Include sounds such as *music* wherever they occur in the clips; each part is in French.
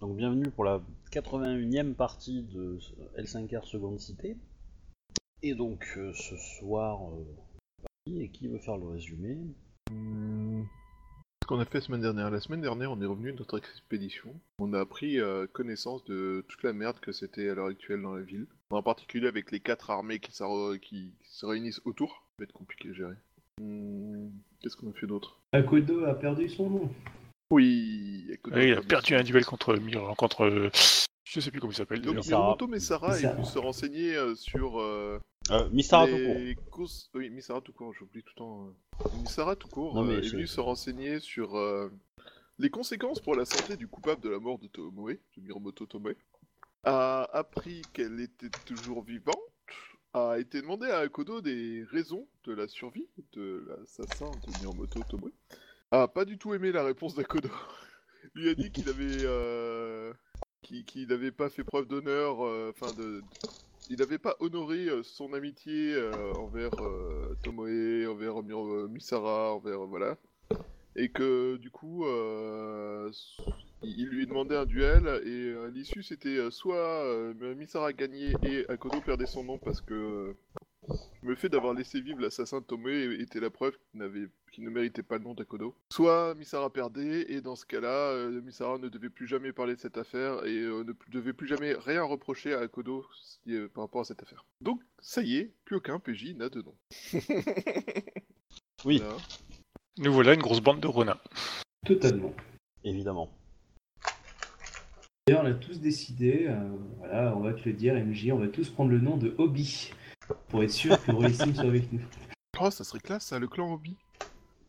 Donc bienvenue pour la 81e partie de L5R Seconde Cité. Et donc euh, ce soir, euh, et qui veut faire le résumé? Hmm, Ce qu'on a fait la semaine dernière. La semaine dernière, on est revenu de notre expédition. On a pris euh, connaissance de toute la merde que c'était à l'heure actuelle dans la ville. En particulier avec les quatre armées qui, se réunissent autour. Ça va être compliqué à gérer. Hmm, Qu'est-ce qu'on a fait d'autre? Akodo a perdu son nom. Oui, écoute, Oui, il a on perdu un duel contre Mir- contre. euh, Je sais plus comment il s'appelle. Donc. Miromoto Messara est venu se renseigner euh, sur euh, euh, Mistara tout court. Oui, Misara tout court, j'oublie tout le temps. euh. Misara tout court Non, mais euh, est venu se renseigner sur euh, les conséquences pour la santé du coupable de la mort de Tomoe, de Miromoto Tomoe. A appris qu'elle était toujours vivante, a été demandé à Akodo des raisons de la survie de l'assassin de Miromoto Tomoe. A pas du tout aimé la réponse d'Akodo. Lui *laughs* a dit qu'il avait... euh, qu'il n'avait pas fait preuve d'honneur, euh, enfin de, il n'avait pas honoré euh, son amitié euh, envers euh, Tomoe, envers euh, Misara, envers euh, voilà, et que du coup, euh, il lui demandait un duel et à l'issue c'était euh, soit euh, Misara gagnait et Akodo perdait son nom parce que euh, le fait d'avoir laissé vivre l'assassin de Tomoe était la preuve qu'il n'avait, qu'il ne méritait pas le nom d'Akodo. Soit Misara perdait et dans ce cas-là, euh, Misara ne devait plus jamais parler de cette affaire et euh, ne devait plus jamais rien reprocher à Akodo si, euh, par rapport à cette affaire. Donc ça y est, plus aucun PJ n'a de nom. *laughs* Oui, Voilà. Nous voilà une grosse bande de renards. Totalement. évidemment. D'ailleurs, on a tous décidé, euh, voilà, on va te le dire, MJ, on va tous prendre le nom de Hobby. Pour être sûr que Rollissim soit avec nous. Oh, ça serait classe, ça, le clan Hobby.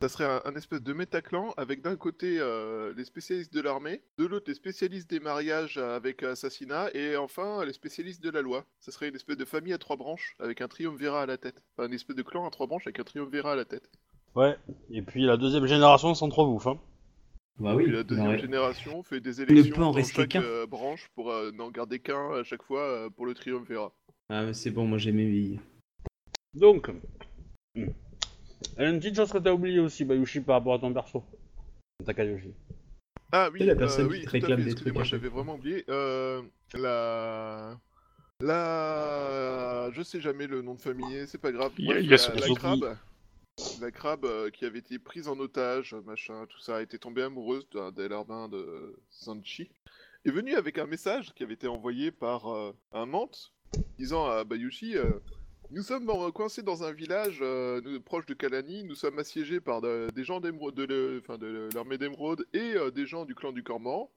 Ça serait un, un espèce de métaclan avec d'un côté euh, les spécialistes de l'armée, de l'autre les spécialistes des mariages avec assassinat, et enfin les spécialistes de la loi. Ça serait une espèce de famille à trois branches avec un triumvirat à la tête. Enfin, une espèce de clan à trois branches avec un triumvirat à la tête. Ouais, et puis la deuxième génération s'entrebouffe. Hein. Bah oui, Puis la deuxième ouais. génération fait des ne élections peut en dans rester chaque qu'un. euh, branche pour euh, n'en garder qu'un à chaque fois euh, pour le triumvirat. Ah, mais c'est bon, moi j'ai mes billes. Donc, il y a une petite chose que t'as oublié aussi, Bayushi, par rapport à ton perso. Takayoshi. Ah oui, C'est la personne euh, qui te tout à réclame des trucs à j'avais vraiment oublié. Euh, la... La... Je sais jamais le nom de famille, c'est pas grave. Il y a- Bref, il y a la, la crabe, la crabe euh, qui avait été prise en otage, machin, tout ça, a été tombée amoureuse d'un des larbins de Sanchi, est venue avec un message qui avait été envoyé par euh, un mante, disant à Bayushi... euh, nous sommes coincés dans un village euh, proche de Kalani, nous sommes assiégés par de- des gens d'émeraude, de, le- enfin, de l'armée d'émeraude et euh, des gens du clan du Cormoran.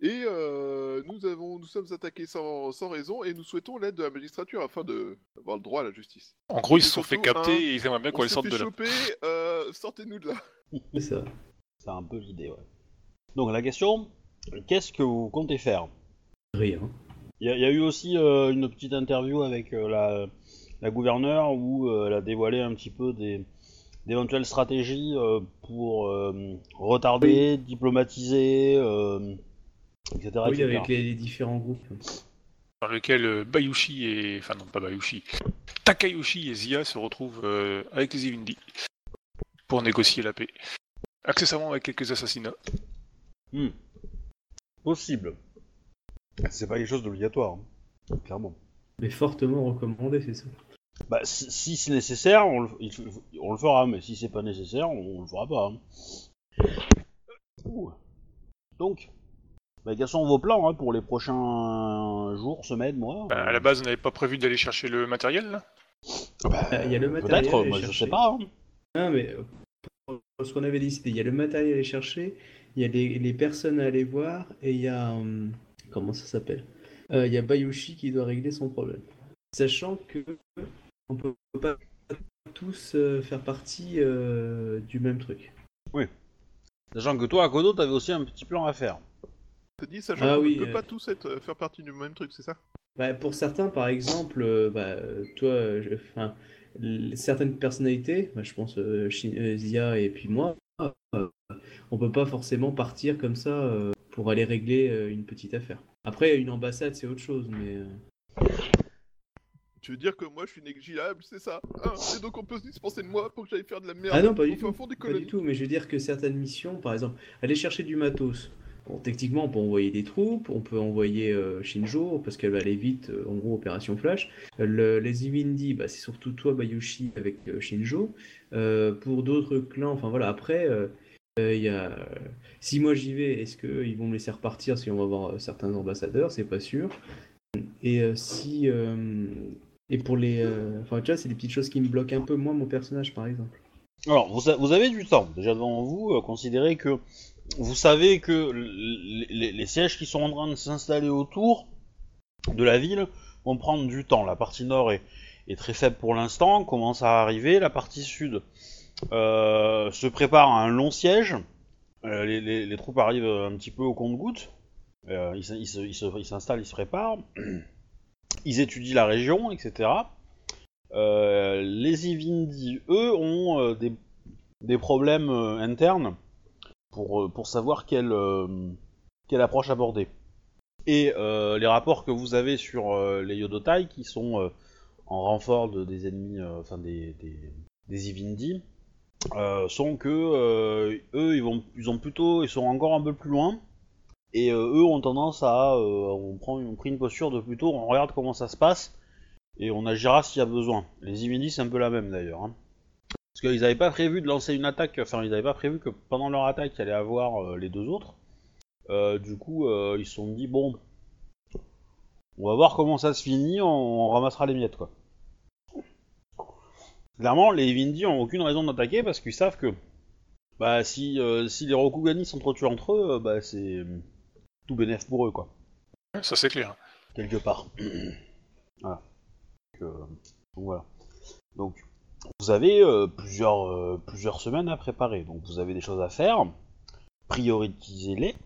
Et euh, nous, avons, nous sommes attaqués sans, sans raison et nous souhaitons l'aide de la magistrature afin de- d'avoir le droit à la justice. En gros, ils se sont fait capter un, et ils aimeraient bien qu'on On les sorte fait de là. choper, euh, sortez-nous de là. *laughs* C'est ça. C'est un peu l'idée, ouais. Donc la question, qu'est-ce que vous comptez faire? Rien. Il y, a- il y a eu aussi euh, une petite interview avec euh, la, la gouverneure où euh, elle a dévoilé un petit peu des d'éventuelles stratégies euh, pour euh, retarder, diplomatiser, euh, etc. oui, etc. avec les, les différents groupes. Dans lequel euh, Bayushi et. Enfin, non, pas Bayushi. Takayoshi et Zia se retrouvent euh, avec les Ivindi pour négocier la paix. Accessoirement avec quelques assassinats. Hmm. Possible. C'est pas quelque chose d'obligatoire, hein, clairement. Mais fortement recommandé, c'est ça. Bah, si, si c'est nécessaire, on le, il- on le fera, mais si c'est pas nécessaire, on, on le fera pas. hein. Ouh. Donc, bah, quels sont vos plans hein, pour les prochains jours, semaines, mois? Bah, à la base, on n'avait pas prévu d'aller chercher le matériel là Bah, Euh, Il y a le matériel. Peut-être, moi je sais pas. hein. Non, mais euh, ce qu'on avait décidé, il y a le matériel à aller chercher, il y a les, les personnes à aller voir, et il y a. hum, comment ça s'appelle Euh, Il y a Bayushi qui doit régler son problème. Sachant que on peut pas tous euh, faire partie euh, du même truc. Sachant que toi, à Kodo, t'avais aussi un petit plan à faire. T'as dit, sachant Ah qu'on oui, ne peut euh. pas tous être, euh, faire partie du même truc, c'est ça? Bah, pour certains, par exemple, euh, bah, toi, euh, je- certaines personnalités, bah, je pense euh, euh, Zia et puis moi, euh, on peut pas forcément partir comme ça euh, pour aller régler euh, une petite affaire. Après, une ambassade, c'est autre chose, mais euh, Tu veux dire que moi je suis négligeable, c'est ça hein? Et donc on peut se dispenser de moi pour que j'aille faire de la merde Ah non, pas du tout. fond des pas du tout. Mais je veux dire que certaines missions, par exemple, aller chercher du matos, Bon, techniquement, on peut envoyer des troupes, on peut envoyer euh, Shinjo, parce qu'elle va aller vite, euh, en gros, opération flash. Le- les Ivindi, bah, c'est surtout toi, Bayushi, avec euh, Shinjo. Pour d'autres clans, enfin voilà, après, euh, euh, si moi j'y vais, est-ce qu'ils vont me laisser repartir si on va avoir euh, certains ambassadeurs? C'est pas sûr. Et si. Et pour les. Enfin, tu vois, c'est des petites choses qui me bloquent un peu, moi, mon personnage, par exemple. Alors, vous, vous avez du temps déjà devant vous. considérez que vous savez que les, sièges qui sont en train de s'installer autour de la ville vont prendre du temps. La partie nord est, très faible pour l'instant, commence à arriver. La partie sud se prépare à un long siège. Euh, les, troupes arrivent un petit peu au compte-gouttes. Euh, ils s'installent, ils se préparent. *clears throat* Ils étudient la région, etc. Euh, les Ivindi, eux, ont euh, des, problèmes euh, internes pour, euh, savoir quelle, euh, approche aborder. Et euh, les rapports que vous avez sur euh, les Yodotai, qui sont euh, en renfort de- des ennemis, euh, enfin des Ivindi, euh, sont que euh, eux, ils, vont, ils ont plutôt, ils sont encore un peu plus loin. Et euh, eux ont tendance à, on pris une posture de plutôt, on regarde comment ça se passe et on agira s'il y a besoin. Les Ivindi c'est un peu la même d'ailleurs. hein. Parce qu'ils n'avaient pas prévu de lancer une attaque, enfin ils n'avaient pas prévu que pendant leur attaque il allait avoir les deux autres. Du coup ils se sont dit bon, on va voir comment ça se finit, on ramassera les miettes quoi. Clairement les Ivindi ont aucune raison d'attaquer parce qu'ils savent que bah si, euh, si les Rokugani s'entretuent entre eux, euh, bah c'est tout bénéf pour eux quoi Ça c'est clair. quelque part. *clears throat* voilà. Donc, euh, donc voilà. Donc vous avez plusieurs, plusieurs semaines à préparer. Donc vous avez des choses à faire. Prioritisez-les.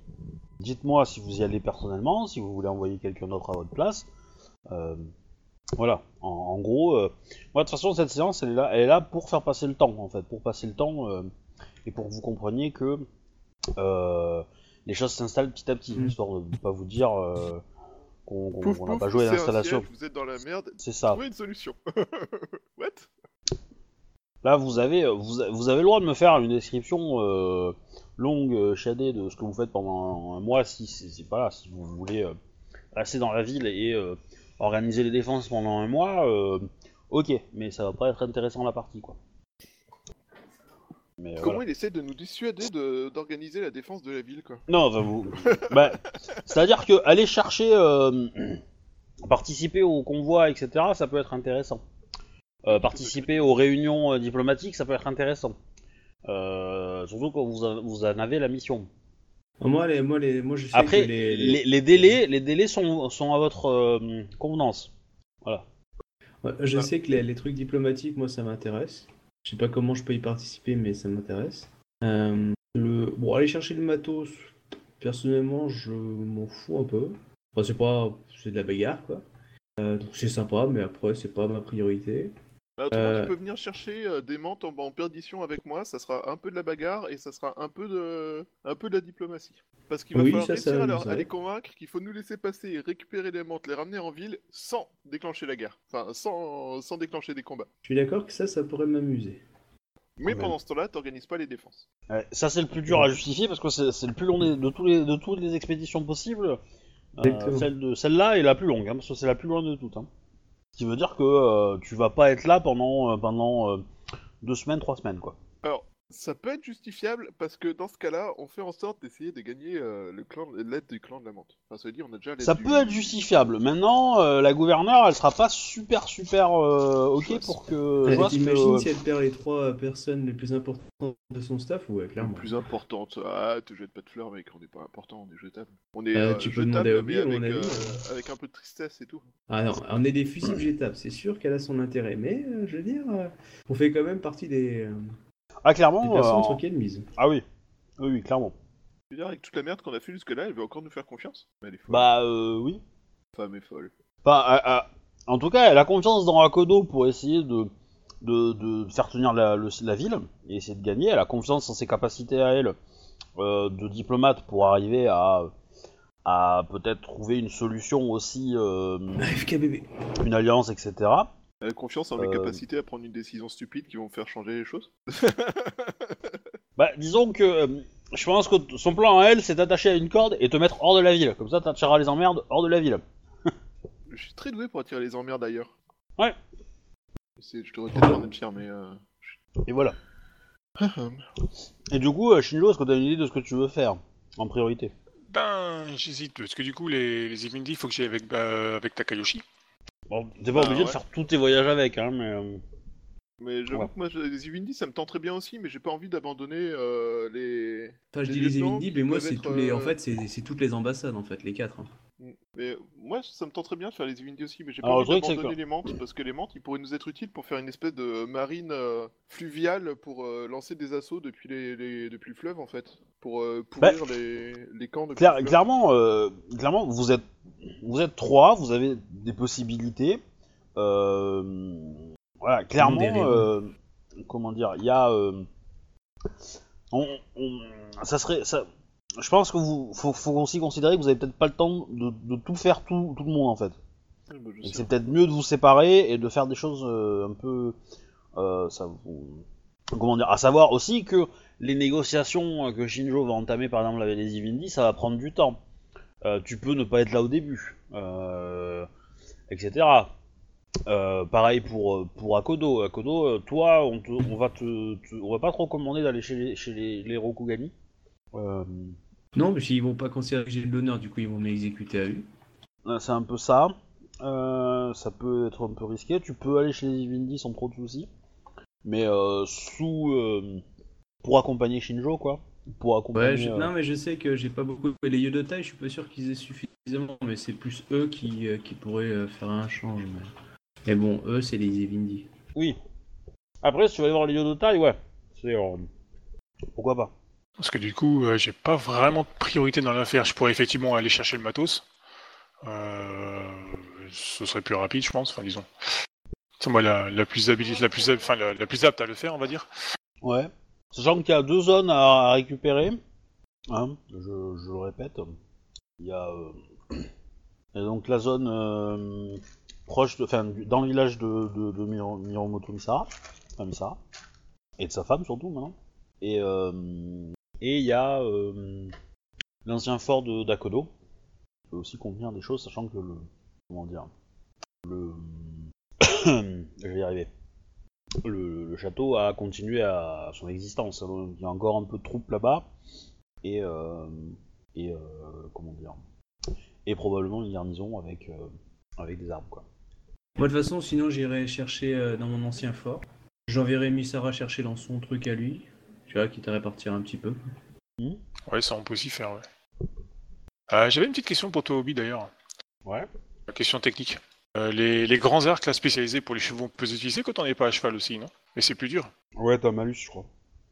Dites-moi si vous y allez personnellement, si vous voulez envoyer quelqu'un d'autre à votre place. Voilà. En, en gros, euh, moi de toute façon cette séance elle est là, elle est là pour faire passer le temps en fait, pour passer le temps euh, et pour que vous compreniez que euh, les choses s'installent petit à petit, Mm. histoire de ne pas vous dire euh, qu'on n'a pas joué à l'installation. Vous êtes dans la merde. C'est ça. Trouvez une solution. *laughs* What? Là, vous avez, vous, avez le droit de me faire une description euh, longue, shadée de ce que vous faites pendant un mois, si, si, si- voilà, si vous voulez euh, rester dans la ville et euh, organiser les défenses pendant un mois. euh, ok, mais ça va pas être intéressant la partie, quoi. Mais euh, Comment voilà. il essaie de nous dissuader de- d'organiser la défense de la ville, quoi? Non, vous. bah, C'est-à-dire que aller chercher, euh, participer au convoi, etc., ça peut être intéressant. Euh, participer aux réunions diplomatiques, ça peut être intéressant. Surtout quand vous, vous en avez la mission. Moi, les, moi, les, moi, je sais Après, que les, les, les délais, les délais sont, sont à votre euh, convenance. Voilà. Ouais, je sais que les, les trucs diplomatiques, moi, ça m'intéresse. Je sais pas comment je peux y participer, mais ça m'intéresse. Euh, le... Bon, aller chercher le matos, personnellement, je m'en fous un peu. Enfin, c'est pas... C'est de la bagarre, quoi. Euh, donc c'est sympa, mais après, c'est pas ma priorité. Bah, autrement, Euh. tu peux venir chercher euh, des menthes en, en perdition avec moi, ça sera un peu de la bagarre et ça sera un peu de, un peu de la diplomatie. Parce qu'il va Oui, falloir ça, ça réussir à, leur- m'amuserait. à les convaincre qu'il faut nous laisser passer et récupérer les menthes, les ramener en ville sans déclencher la guerre. Enfin, sans, sans déclencher des combats. Je suis d'accord que ça, ça pourrait m'amuser. Mais pendant ce temps-là, t'organises pas les défenses. Ouais, ça, c'est le plus dur à justifier parce que c'est le plus long de, tous les, de toutes les expéditions possibles. Euh, Exactement. celle de celle-là est la plus longue, hein, parce que c'est la plus loin de toutes. Hein. Qui veut dire que euh, tu vas pas être là pendant, euh, pendant euh, deux semaines, trois semaines, quoi. Ça peut être justifiable parce que dans ce cas-là, on fait en sorte d'essayer de gagner euh, le clan, l'aide du clan de la menthe. Enfin, ça veut dire, on a déjà Ça du- peut être justifiable. Maintenant, euh, la gouverneure, elle sera pas super, super euh, ok pour que. vois ce que- T'imagines si elle perd les trois personnes les plus importantes de son staff Ouais, La clairement. plus importante. Ah, te jette pas de fleurs, mec, on n'est pas important, on est jetable. On est Euh, euh, tu peux jetable, demander à Obi, à mon avec, avis, euh, avec un peu de tristesse et tout. Ah non, on est des fusibles jetables, c'est sûr qu'elle a son intérêt, mais euh, je veux dire, euh, on fait quand même partie des, Ah, des clairement. personnes euh, sur qui elle mise. Ah oui. Oui, oui, clairement. Je veux dire, avec toute la merde qu'on a fait jusque-là, elle veut encore nous faire confiance? Mais elle est folle. Bah, euh, oui. Femme est folle. Enfin, euh, euh, en tout cas, elle a confiance dans Akodo pour essayer de, de, de faire tenir la, le- la ville et essayer de gagner. Elle a confiance en ses capacités à elle euh, de diplomate pour arriver à, à peut-être trouver une solution aussi, euh, *laughs* FKBB. une alliance, etc. Elle a confiance en mes Euh. capacités à prendre une décision stupide qui vont faire changer les choses. *laughs* Bah, disons que euh, je pense que son plan à elle, c'est d'attacher à une corde et te mettre hors de la ville. Comme ça, t'attireras les emmerdes hors de la ville. Je suis très doué pour attirer les emmerdes d'ailleurs. Ouais. C'est- Je devrais peut-être en fier, mais. Euh... Et voilà. Et du coup, Shinjo, est-ce que t'as une idée de ce que tu veux faire en priorité? Ben, j'hésite, parce que du coup, les, les il faut que j'aille avec, bah, avec Takayoshi. Bon, t'es pas Ah, obligé de faire tous tes voyages avec, hein, mais. Mais j'avoue Ouais. que moi, les Ivindi, ça me tenterait bien aussi, mais j'ai pas envie d'abandonner euh, les. Enfin, je Les dis les qui mais moi, c'est être, tous les. En euh, fait, c'est c'est toutes les ambassades, en fait, les quatre. hein. Mais moi, ça me tenterait bien de faire les Ivindi aussi, mais j'ai pas envie d'abandonner les mantes, parce que les mantes, ils pourraient nous être utiles pour faire une espèce de marine euh, fluviale pour euh, lancer des assauts depuis, les, les- depuis le fleuve, en fait. Pour euh, pourrir les, les camps depuis Claire- le clairement, euh, clairement, vous êtes, vous êtes trois, vous avez des possibilités. Euh, voilà, clairement, euh, comment dire, il y a, euh, on, on- ça serait, ça, je pense que vous, faut, faut aussi considérer que vous avez peut-être pas le temps de, de tout faire tout, tout le monde en fait. Bah, c'est peut-être mieux de vous séparer et de faire des choses euh, un peu, euh, ça, vous- comment dire, à savoir aussi que les négociations que Shinjo va entamer par exemple avec les Ivindi, ça va prendre du temps. Euh, tu peux ne pas être là au début, euh, etc. Euh, pareil pour, pour Akodo. Akodo, euh, toi, on, te- on va te, te- on va pas te recommander d'aller chez les, chez les, les Rokugani. Euh, Non, mais s'ils vont pas considérer que j'ai de l'honneur, du coup, ils vont m'exécuter à eux. Euh, C'est un peu ça. Euh, ça peut être un peu risqué. Tu peux aller chez les Ivindi sans trop de soucis. Mais euh, sous. euh, pour accompagner Shinjo, quoi. Pour accompagner. Ouais, je- euh, non, mais je sais que j'ai pas beaucoup. Les yeux de taille, je suis pas sûr qu'ils aient suffisamment, mais c'est plus eux qui, euh, qui pourraient euh, faire un change. Mais, mais bon, eux, c'est les Evindi. Oui. Après, si tu vas aller voir les Yodotai, ouais. C'est. euh, Pourquoi pas. Parce que du coup, euh, j'ai pas vraiment de priorité dans l'affaire. Je pourrais effectivement aller chercher le matos. Euh, ce serait plus rapide, je pense. Enfin, disons. C'est moi la, la plus habilite, la plus, hab- enfin, la, la plus apte à le faire, on va dire. Ouais. Sachant qu'il y a deux zones à, à récupérer. Hein, je, je le répète. Il y a. euh, *clears throat* a donc la zone euh, proche. Enfin, dans le village de, de, Misara. Et de sa femme surtout maintenant. Et euh, et il y a euh, l'ancien fort de d'Akodo. Qui peut aussi contenir des choses, sachant que le. Comment dire Le. *coughs* le, château a continué à son existence. Il y a encore un peu de troupes là-bas et euh, et comment dire et probablement une garnison avec avec des armes quoi. Moi, de toute façon, sinon, j'irai chercher euh, dans mon ancien fort. J'enverrai Misara chercher dans son truc à lui. Tu vois, quitte à répartir un petit peu. Ouais, ça on peut aussi faire, ouais. Euh, J'avais une petite question pour toi, Obi, d'ailleurs. Ouais. Une question technique. Euh, les, les grands arcs là, spécialisés pour les chevaux, on peut les utiliser quand on n'est pas à cheval aussi, non? Mais c'est plus dur. Ouais, t'as malus, je crois.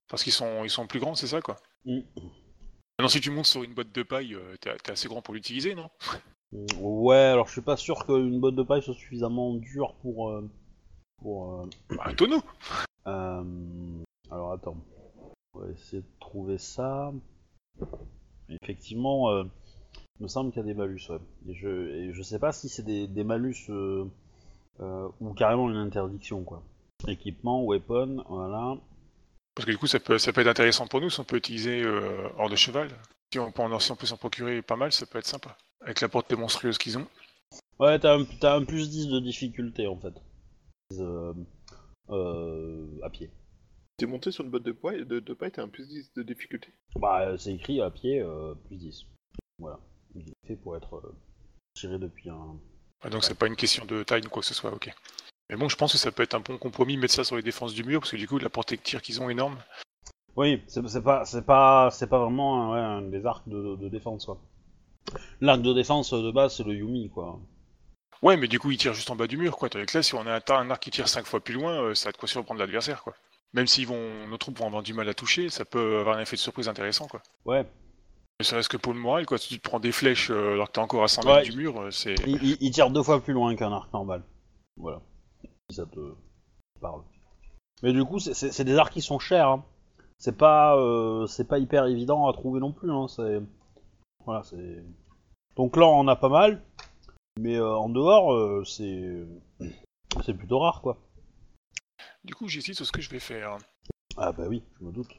Parce qu'ils sont, ils sont plus grands, c'est ça, quoi? Maintenant, si tu montes sur une botte de paille, euh, t'es assez grand pour l'utiliser, non? Ouais, alors je suis pas sûr qu'une botte de paille soit suffisamment dure pour euh, pour euh, Bah, Un tonneau Euh, alors attends, on va essayer de trouver ça. Effectivement, euh, il me semble qu'il y a des malus, ouais. Et je, et je sais pas si c'est des, des malus euh, euh, ou carrément une interdiction, quoi. Équipement, weapon, voilà. Parce que du coup, ça peut, ça peut être intéressant pour nous si on peut utiliser euh, hors de cheval. Si on, peut en- si on peut s'en procurer pas mal, ça peut être sympa. Avec la portée monstrueuse qu'ils ont. Ouais, t'as un, t'as un plus 10 de difficulté, en fait. Euh, euh, à pied. T'es monté sur une botte de, poids, de, de paille, t'as un plus 10 de difficulté. Bah, c'est écrit à pied, euh, plus 10. Voilà. Il est fait pour être euh, tiré depuis un, Ah, donc c'est pas une question de taille ou quoi que ce soit, ok. Mais bon, je pense que ça peut être un bon compromis, mettre ça sur les défenses du mur, parce que du coup, la portée de tir qu'ils ont est énorme. Oui, c'est c'est pas, c'est pas, c'est pas vraiment un, ouais, un des arcs de, de défense quoi. L'arc de défense de base c'est le Yumi quoi. Ouais, mais du coup, ils tirent juste en bas du mur, quoi. Tandis que là, si on a un, arc qui tire 5 fois plus loin, euh, ça a de quoi surprendre l'adversaire, quoi. Même si vont, nos troupes vont avoir du mal à toucher, ça peut avoir un effet de surprise intéressant, quoi. Ouais. Ne serait-ce que pour le moral, quoi. Si tu te prends des flèches euh, alors que t'es encore à 100 Ouais. mètres du mur, euh, c'est. Il, il- il tire deux fois plus loin qu'un arc normal. Voilà. Si ça te parle. Mais du coup c'est- des arcs qui sont chers. Hein. C'est pas, c'est pas hyper évident à trouver non plus. Hein. C'est, voilà c'est. Donc là on a pas mal, mais euh, en dehors euh, c'est, c'est plutôt rare quoi. Du coup, j'hésite sur ce que je vais faire. Ah bah oui, je me doute.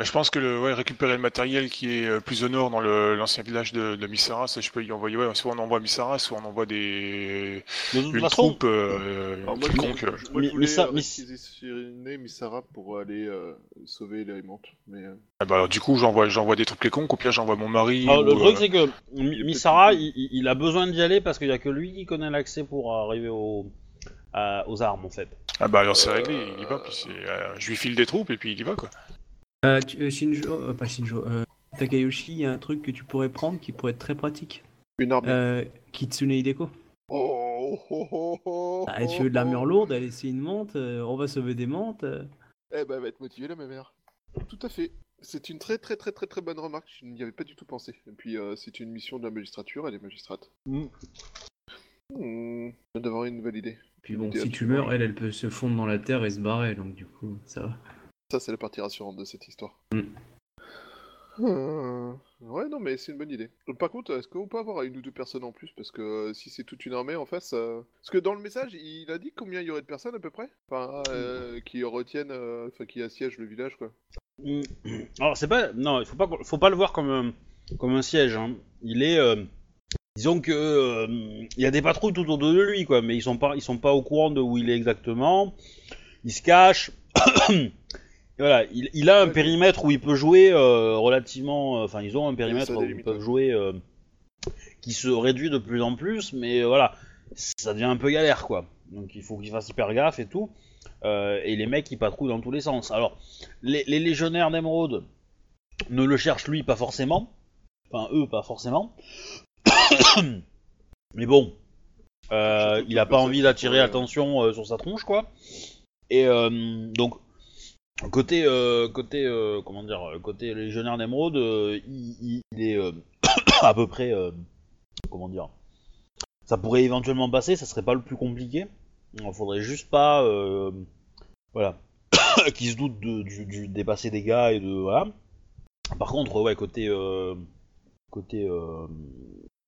Mais je pense que le, ouais, récupérer le matériel qui est euh, plus au nord dans le- l'ancien village de, de Misara, ça je peux y envoyer. Ouais, soit on envoie Misara, soit on envoie des De une façon, troupe euh, Alors, moi, quelconque. je, euh. je- moi, je Mi- voulais Missa- euh, Miss- Missara pour aller euh, sauver les montes, mais euh, Ah bah alors, du coup, j'envoie j'envoie des troupes quelconques, ou pire j'envoie mon mari. alors, le ou, truc euh, c'est que Mi- Misara, il, il- a besoin d'y aller parce qu'il y a que lui qui connaît l'accès pour arriver au, aux armes en fait. Ah bah alors c'est réglé, il y va, puis euh, je lui file des troupes et puis il y va quoi. Euh, tu- euh, Shinjo, euh, pas Shinjo, euh, Takayoshi, il y a un truc que tu pourrais prendre qui pourrait être très pratique. une armée. Euh, Kitsune Hideko. Oh, oh, oh, oh, Ah, tu veux de l'armure lourde, allez, c'est une monte, euh, on va sauver des montes. euh. Eh ben, elle va être motivée là, ma mère. Tout à fait. C'est une très très très très très bonne remarque. Je n'y avais pas du tout pensé. Et puis, euh, c'est une mission de la magistrature. Elle est magistrate. Mm. Hmm, d'avoir une nouvelle idée. Puis bon, Idée si tu meurs, elle, elle peut se fondre dans la terre et se barrer, donc du coup, ça va. Ça, c'est la partie rassurante de cette histoire. Mm. Hmm, Ouais, non, mais c'est une bonne idée. Donc, par contre, est-ce qu'on peut avoir une ou deux personnes en plus? Parce que euh, si c'est toute une armée en face. euh, Parce que dans le message, il a dit combien il y aurait de personnes à peu près? Enfin, euh, qui retiennent. euh, Enfin, qui assiègent le village, quoi. Mm. Alors c'est pas, non, il faut pas, faut pas le voir comme un, comme un siège. hein. Il est, euh, disons que euh, il y a des patrouilles tout autour de lui quoi, mais ils sont pas, ils sont pas au courant de où il est exactement. Il se cache. Voilà, il, il a un périmètre où il peut jouer euh, relativement. euh, Enfin, ils ont un périmètre où ils peuvent jouer euh, qui se réduit de plus en plus, mais voilà, ça devient un peu galère quoi. Donc il faut qu'il fasse hyper gaffe et tout. Euh, et les mecs ils patrouillent dans tous les sens. Alors les, les légionnaires d'Emeraude ne le cherchent lui pas forcément. Enfin eux pas forcément. *coughs* Mais bon, il a pas envie d'attirer l'attention sur sa tronche quoi. Et donc côté euh, côté euh, comment dire côté légionnaire d'Emeraude, euh, il, il- il est euh, *coughs* à peu près comment dire. Ça pourrait éventuellement passer, ça serait pas le plus compliqué. Il faudrait juste pas voilà *coughs* qui se doute de, du, du dépasser des gars et de voilà. Par contre, ouais, côté côté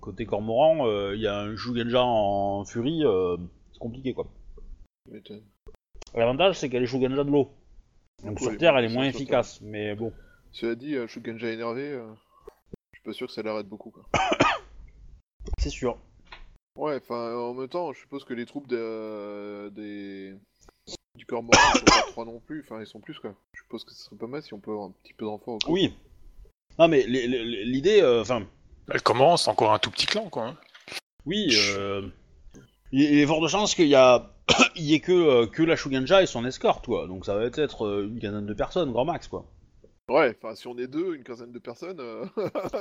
côté Cormoran, il y a un Shugenja en furie, c'est compliqué quoi. L'avantage c'est qu'elle est Shugenja de l'eau. Donc sur Terre, elle est moins efficace, mais bon. Cela dit, euh, Shugenja énervé, euh, je suis pas sûr que ça l'arrête beaucoup, quoi. *coughs* C'est sûr. Ouais, enfin, en même temps, je suppose que les troupes de, euh, des... du Cormoran ils sont pas *coughs* trois non plus, enfin, ils sont plus, quoi. Je suppose que ce serait pas mal si on peut avoir un petit peu d'enfants au. Oui. Non mais les- les- l'idée, euh, enfin, Elle commence, encore un tout petit clan quoi. hein. oui, euh, il il est fort de chance qu'il y a, *coughs* il y ait que euh, que la Shugenja et son escorte quoi. Donc ça va être euh, une quinzaine de personnes, grand max quoi. Ouais, enfin, si on est deux, une quinzaine de personnes, euh, *laughs*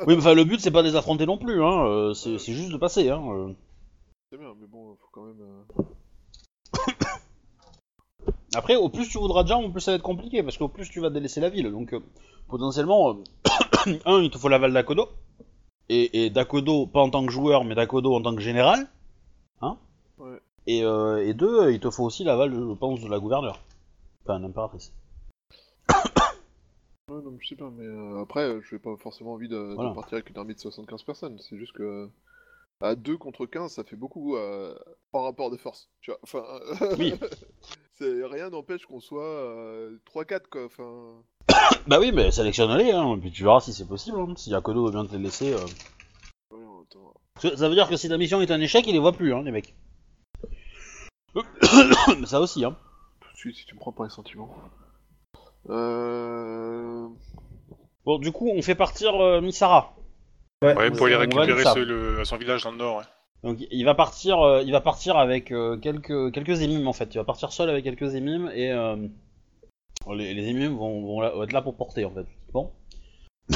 Oui, mais enfin le but c'est pas de les affronter non plus, hein. c'est c'est juste de passer, hein. c'est bien, mais bon, faut quand même... euh, *coughs* Après, au plus tu voudras de gens, au plus ça va être compliqué, parce qu'au plus tu vas délaisser la ville. Donc, euh, potentiellement, *coughs* un, il te faut l'aval d'Akodo. Et, et d'Akodo, pas en tant que joueur, mais d'Akodo en tant que général. Hein. Et, euh, et deux, il te faut aussi l'aval, je pense, de la gouverneure. Enfin, l'impératrice. *coughs* Ouais, non, mais je sais pas, mais euh, après, euh, je n'ai pas forcément envie de, de Voilà. partir avec une armée de 75 personnes. C'est juste que à 2 contre 15, ça fait beaucoup euh, par rapport de force. Tu vois, enfin, Oui. *laughs* rien n'empêche qu'on soit euh, 3-4 quoi. Enfin, *coughs* Bah oui, mais sélectionne-les, hein, et puis tu verras si c'est possible. Hein. Si Akodo veut bien te les laisser. euh. que Ça veut dire que si ta mission est un échec, il les voit plus, hein, les mecs. Ça aussi, hein. tout de suite si tu me prends par les sentiments. Euh... Bon, du coup, on fait partir euh, Misara. Ouais, pour aller récupérer le- son village dans le nord. ouais. Donc il va partir, euh, il va partir avec euh, quelques quelques émimes en fait. Il va partir seul avec quelques émimes et euh, les, les émimes vont, vont être là pour porter en fait. Bon. Il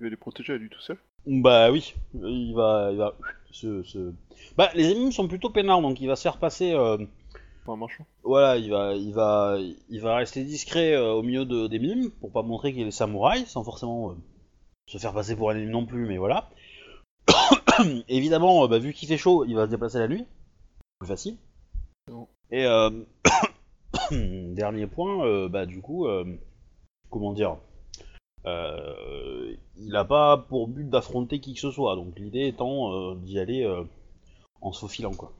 va les protéger à lui tout seul? Bah oui, il va, il va Bah les émimes sont plutôt peinards donc il va se faire passer. euh, Pour un marchand. voilà, il va, il va, il va rester discret euh, au milieu de, des mimes pour pas montrer qu'il est samouraï sans forcément euh, se faire passer pour un ennemi non plus, mais voilà. *coughs* Évidemment, bah, vu qu'il fait chaud, il va se déplacer la nuit, plus facile. Non. Et euh, *coughs* *coughs* dernier point, bah du coup, comment dire, euh, il a pas pour but d'affronter qui que ce soit, donc l'idée étant euh, d'y aller euh, en se faufilant quoi.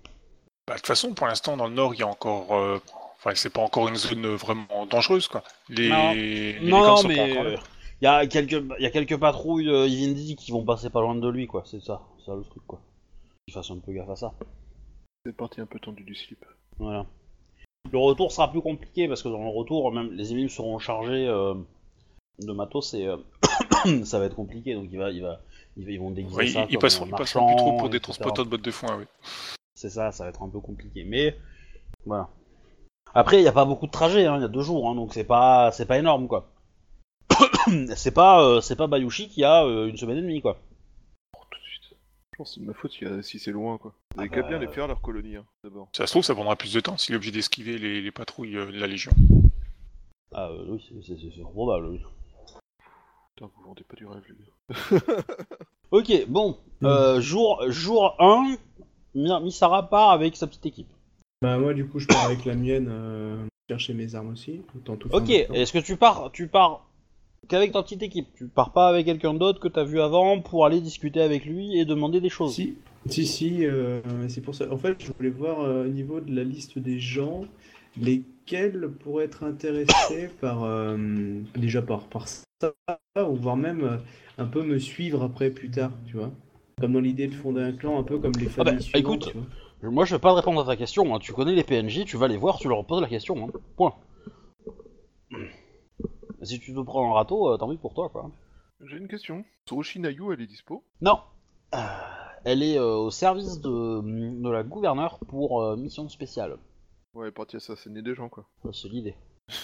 Bah, de toute façon, pour l'instant, dans le nord, il y a encore euh, Enfin, c'est pas encore une zone vraiment dangereuse, quoi. Les, Non. les Non, sont mais il y a quelques y a quelques patrouilles euh, Ivindi qui vont passer pas loin de lui, quoi. C'est ça, c'est ça le truc, quoi. Qu'il fasse un peu gaffe à ça. C'est parti un peu tendu du slip. Voilà. Le retour sera plus compliqué parce que dans le retour, même les émiles seront chargés euh, de matos et euh, *coughs* ça va être compliqué. Donc il va, il va, il va- ils vont déguiser Ouais, ça. ils, ils passeront, un ils passeront plus trop pour des transporteurs de bottes de foin, oui. C'est ça, ça va être un peu compliqué. Mais voilà. Après, il n'y a pas beaucoup de trajets, hein, il y a deux jours, hein, donc c'est pas, c'est pas énorme, quoi. *coughs* c'est pas, euh, c'est pas Bayushi qui a euh, une semaine et demie, quoi. Oh, tout de suite. Je pense que c'est de ma faute si, euh, si c'est loin, quoi. Vous Ah avez qu'à bah, bien les faire, leur colonie, hein, d'abord. Ça se trouve, ça prendra plus de temps s'il est obligé d'esquiver les, les patrouilles euh, de la Légion. Ah euh, oui, c'est- c'est c'est probable. Oui. Putain, vous vendez pas du rêve, les gars. *laughs* Ok, bon, euh, jour, jour 1, Mi- Misara part avec sa petite équipe. Bah moi du coup je pars avec la mienne euh, chercher mes armes aussi. Autant tout faire Ok, maintenant. est-ce que tu pars, tu pars qu'avec ta petite équipe? Tu pars pas avec quelqu'un d'autre que t'as vu avant pour aller discuter avec lui et demander des choses? Si, si, si, euh, c'est pour ça. En fait, je voulais voir euh, au niveau de la liste des gens, lesquels pourraient être intéressés par euh, déjà par, par ça, ou voire même euh, un peu me suivre après plus tard, tu vois. Comme dans l'idée de fonder un clan, un peu comme les Ah bah, familles suivantes, écoute, tu vois. Moi, je vais pas te répondre à ta question. hein. Tu connais les PNJ, tu vas les voir, tu leur poses la question. hein. Point. Si tu te prends un râteau, euh, tant pis pour toi, quoi. J'ai une question. Tsurushi Nayu, elle est dispo? Non. Euh, elle est euh, au service de, de la gouverneure pour euh, mission spéciale. Ouais, partie assassiner des gens, quoi. C'est l'idée. *laughs*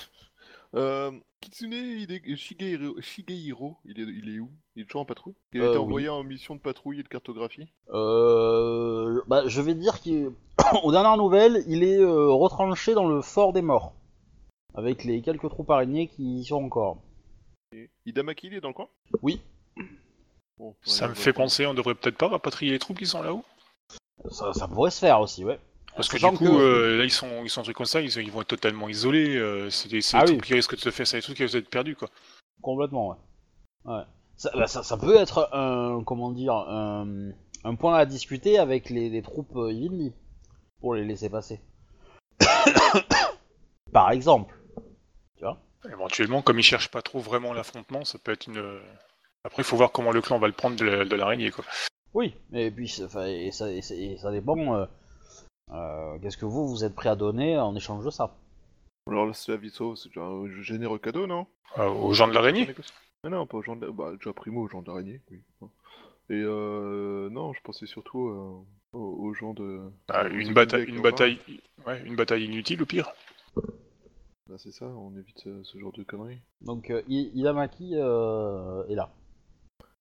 Euh, Kitsune Hide- Shigehiro, Shigehiro, il est, il est où? Il est toujours en patrouille? Il a Euh, été oui. envoyé en mission de patrouille et de cartographie? Euh, bah, je vais dire qu'aux *coughs* dernières nouvelles, il est euh, retranché dans le fort des morts. Avec les quelques troupes araignées qui y sont encore. Et Hidamaki, il est dans le coin? Oui. Bon, Ça ouais, me fait penser, on devrait peut-être pas rapatrier les troupes qui sont là-haut Ça, ça pourrait se faire aussi, ouais. Parce que du coup, que- euh, là, ils sont, ils sont un truc comme ça, ils, ils vont être totalement isolés. euh, c'est des, Ah oui. trucs qui risquent de se faire, c'est des trucs qui risquent d'être perdus, quoi. Complètement, ouais. ouais. Ça, bah, ça, ça peut être un, comment dire, un, un point à discuter avec les, les troupes euh, Yvindi, pour les laisser passer. *coughs* Par exemple. Éventuellement, comme ils cherchent pas trop vraiment l'affrontement, ça peut être une. euh, Après, il faut voir comment le clan va le prendre de la- de l'araignée, quoi. Oui, et puis et ça, et ça- et ça dépend. euh, euh, Qu'est-ce que vous, vous êtes prêt à donner en échange de ça? Alors là, c'est la c'est un généreux cadeau, non? Euh, aux gens de l'araignée Ah non, pas aux gens de la... Bah, déjà primo aux gens d'araignée, oui. Et euh... Non, je pensais surtout euh, aux, aux gens de... Ah, Une bataille, une bataille, ouais, une bataille inutile au pire. Bah c'est ça, on évite ce, ce genre de conneries. Donc euh, I- Hidamaki euh, est là?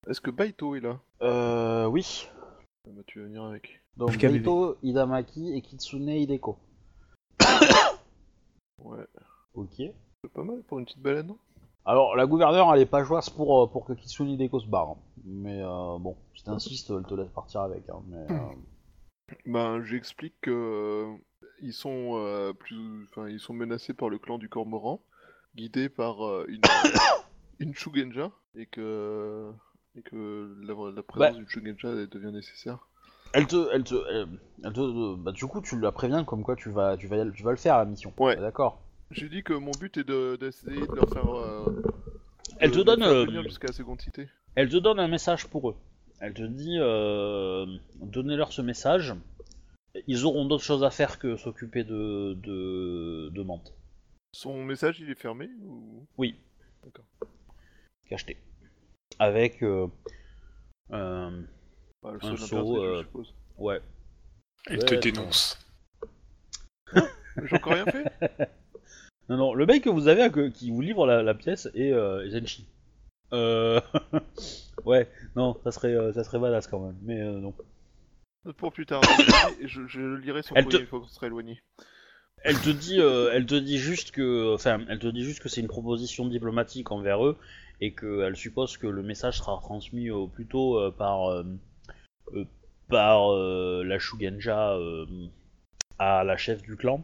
Est-ce que Baito est là? Euh, oui. Ah Bah tu vas venir avec. Donc FKBB. Hidamaki et Kitsune Hideko. *coughs* Ouais, Ok. c'est pas mal pour une petite balade, non? Alors, la gouverneure, elle est pas joyeuse pour, euh, pour que Kitsune Hideko se barre. hein. Mais euh, bon, si t'insistes, elle te laisse partir avec. hein, mais, euh, *coughs* Ben, j'explique que euh, ils sont euh, plus, enfin, ils sont menacés par le clan du Cormoran, guidés par euh, une *coughs* une Shugenja, et que et que la, la présence Bah. d'une Shugenja elle devient nécessaire. Elle te, elle te, elle, elle te, bah, du coup, tu la préviens comme quoi tu vas, tu vas, tu vas le faire la mission. Ouais. D'accord. J'ai dit que mon but est de d'essayer de leur faire. euh, Elle de- te de donne, euh, jusqu'à. Elle te donne un message pour eux. Elle te dit, euh, donnez-leur ce message. Ils auront d'autres choses à faire que s'occuper de, de, de Mante. Son message il est fermé ou? Oui. D'accord. Cacheté. Avec, euh, euh, bah, le Un impersonnel, euh, je suppose. ouais. Il Ouais, te dénonce. J'ai encore rien fait? *laughs* Non, non, le mec que vous avez que- qui vous livre la, la pièce est euh, Zenshi. Euh... *laughs* ouais, non, ça serait, euh, ça serait badass quand même, mais euh, non. Pour plus tard. je, je lirai son Elle courrier te- fois qu'on sera éloigné. Elle te dit, euh, elle te dit juste que, enfin, elle te dit juste que c'est une proposition diplomatique envers eux et qu'elle suppose que le message sera transmis au plus tôt euh, par, euh, euh, par euh, la Shugenja euh, à la chef du clan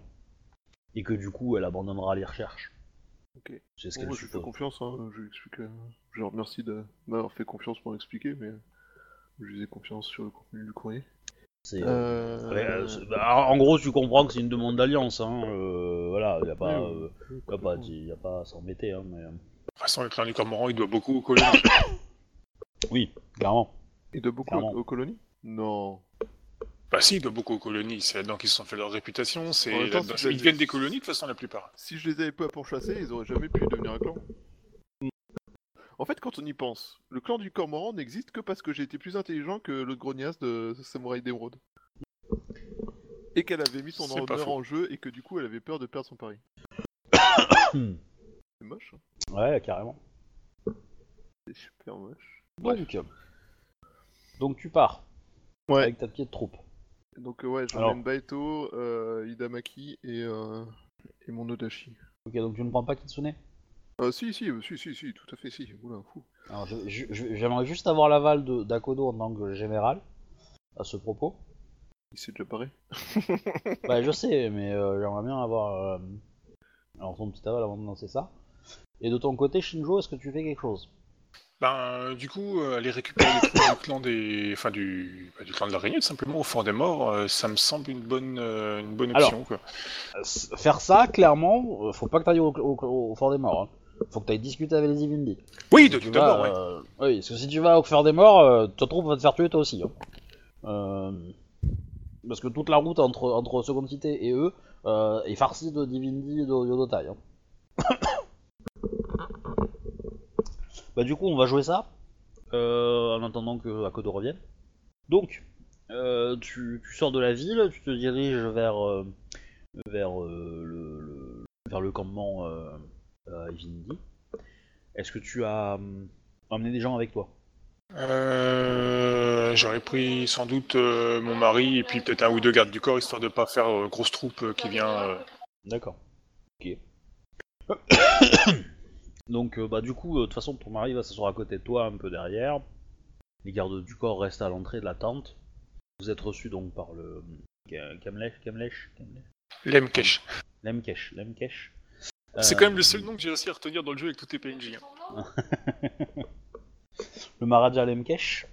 et que du coup elle abandonnera les recherches. Ok. C'est ce Bon, qu'elle je lui fais confiance, hein. je lui explique. euh, Je leur remercie de m'avoir fait confiance pour m'expliquer, mais je lui ai confiance sur le contenu du courrier. C'est, Euh... ouais, euh, c'est- bah, en gros, tu comprends que c'est une demande d'alliance. Hein. euh, voilà, y a pas, euh, y a pas, y a pas à s'embêter. Hein, mais, euh, De toute façon, le clan du Cormoran, il doit beaucoup colonies. oui, clairement. Il doit beaucoup Clairement. aux, aux colonies? Non. bah si, il doit beaucoup aux colonies. C'est là-dedans qu'ils se sont fait leur réputation. C'est En même temps, là-dedans- si vous Ils avez- viennent des colonies, de toute façon, la plupart. Si je les avais pas pourchassés, ils auraient jamais pu devenir un clan. En fait, quand on y pense, le clan du Cormoran n'existe que parce que j'ai été plus intelligent que le grognasse de Samouraï d'Émeraude. Et qu'elle avait mis son C'est pas honneur faux. en jeu et que du coup elle avait peur de perdre son pari. *coughs* C'est moche, hein? Ouais, carrément. c'est super moche. Donc, donc tu pars Ouais. avec ta petite troupe. Donc euh, ouais, j'emmène Baeto, euh, Hidamaki et, euh, et mon Odashi. Ok, donc tu ne prends pas Kitsune? Euh, si, si, euh, si, si, si, tout à fait, si. Oula, fou. Alors, j'aimerais juste avoir l'aval de d'Akodo en tant que général à ce propos. Il s'est déjà paré. *laughs* bah, je sais, mais euh, j'aimerais bien avoir euh, alors ton petit aval avant de lancer ça. Et de ton côté, Shinjo, est-ce que tu fais quelque chose? Ben, du coup, euh, aller récupérer les du clan des, enfin du, bah, du clan de l'araignée, tout simplement au fort des morts, euh, ça me semble une bonne, euh, une bonne Alors. option. quoi. Faire ça, clairement, faut pas que t'ailles au, au, au fort des morts. hein. Faut que t'ailles discuter avec les Ivindi. Oui, de tout d'abord, ouais. euh, Oui, parce que si tu vas au fort des morts, euh, ta troupe va te faire tuer toi aussi. hein. Euh, Parce que toute la route entre, entre Seconde Cité et eux est farcie de Divindi et de Yodotai. hein. Bah du coup, on va jouer ça, euh, en attendant que Akodo revienne. Donc, euh, tu, tu sors de la ville, tu te diriges vers, euh, vers, le, le- vers le campement euh, Ivindi. Est-ce que tu as emmené des gens avec toi? J'aurais pris sans doute mon mari et puis peut-être un ou deux gardes du corps, histoire de pas faire grosse troupe qui vient. D'accord. Ok. Donc, euh, bah, du coup, euh, de toute façon, ton mari va s'asseoir à côté de toi, un peu derrière. Les gardes du corps restent à l'entrée de la tente. Vous êtes reçus donc par le Ka- Kamlech, Kamlech, Kamlech Lemkesh. Lemkesh, Lemkesh. C'est Euh, quand même le seul nom que j'ai réussi à retenir dans le jeu avec tous tes PNJ. hein. *laughs* le Maharaja Lemkesh.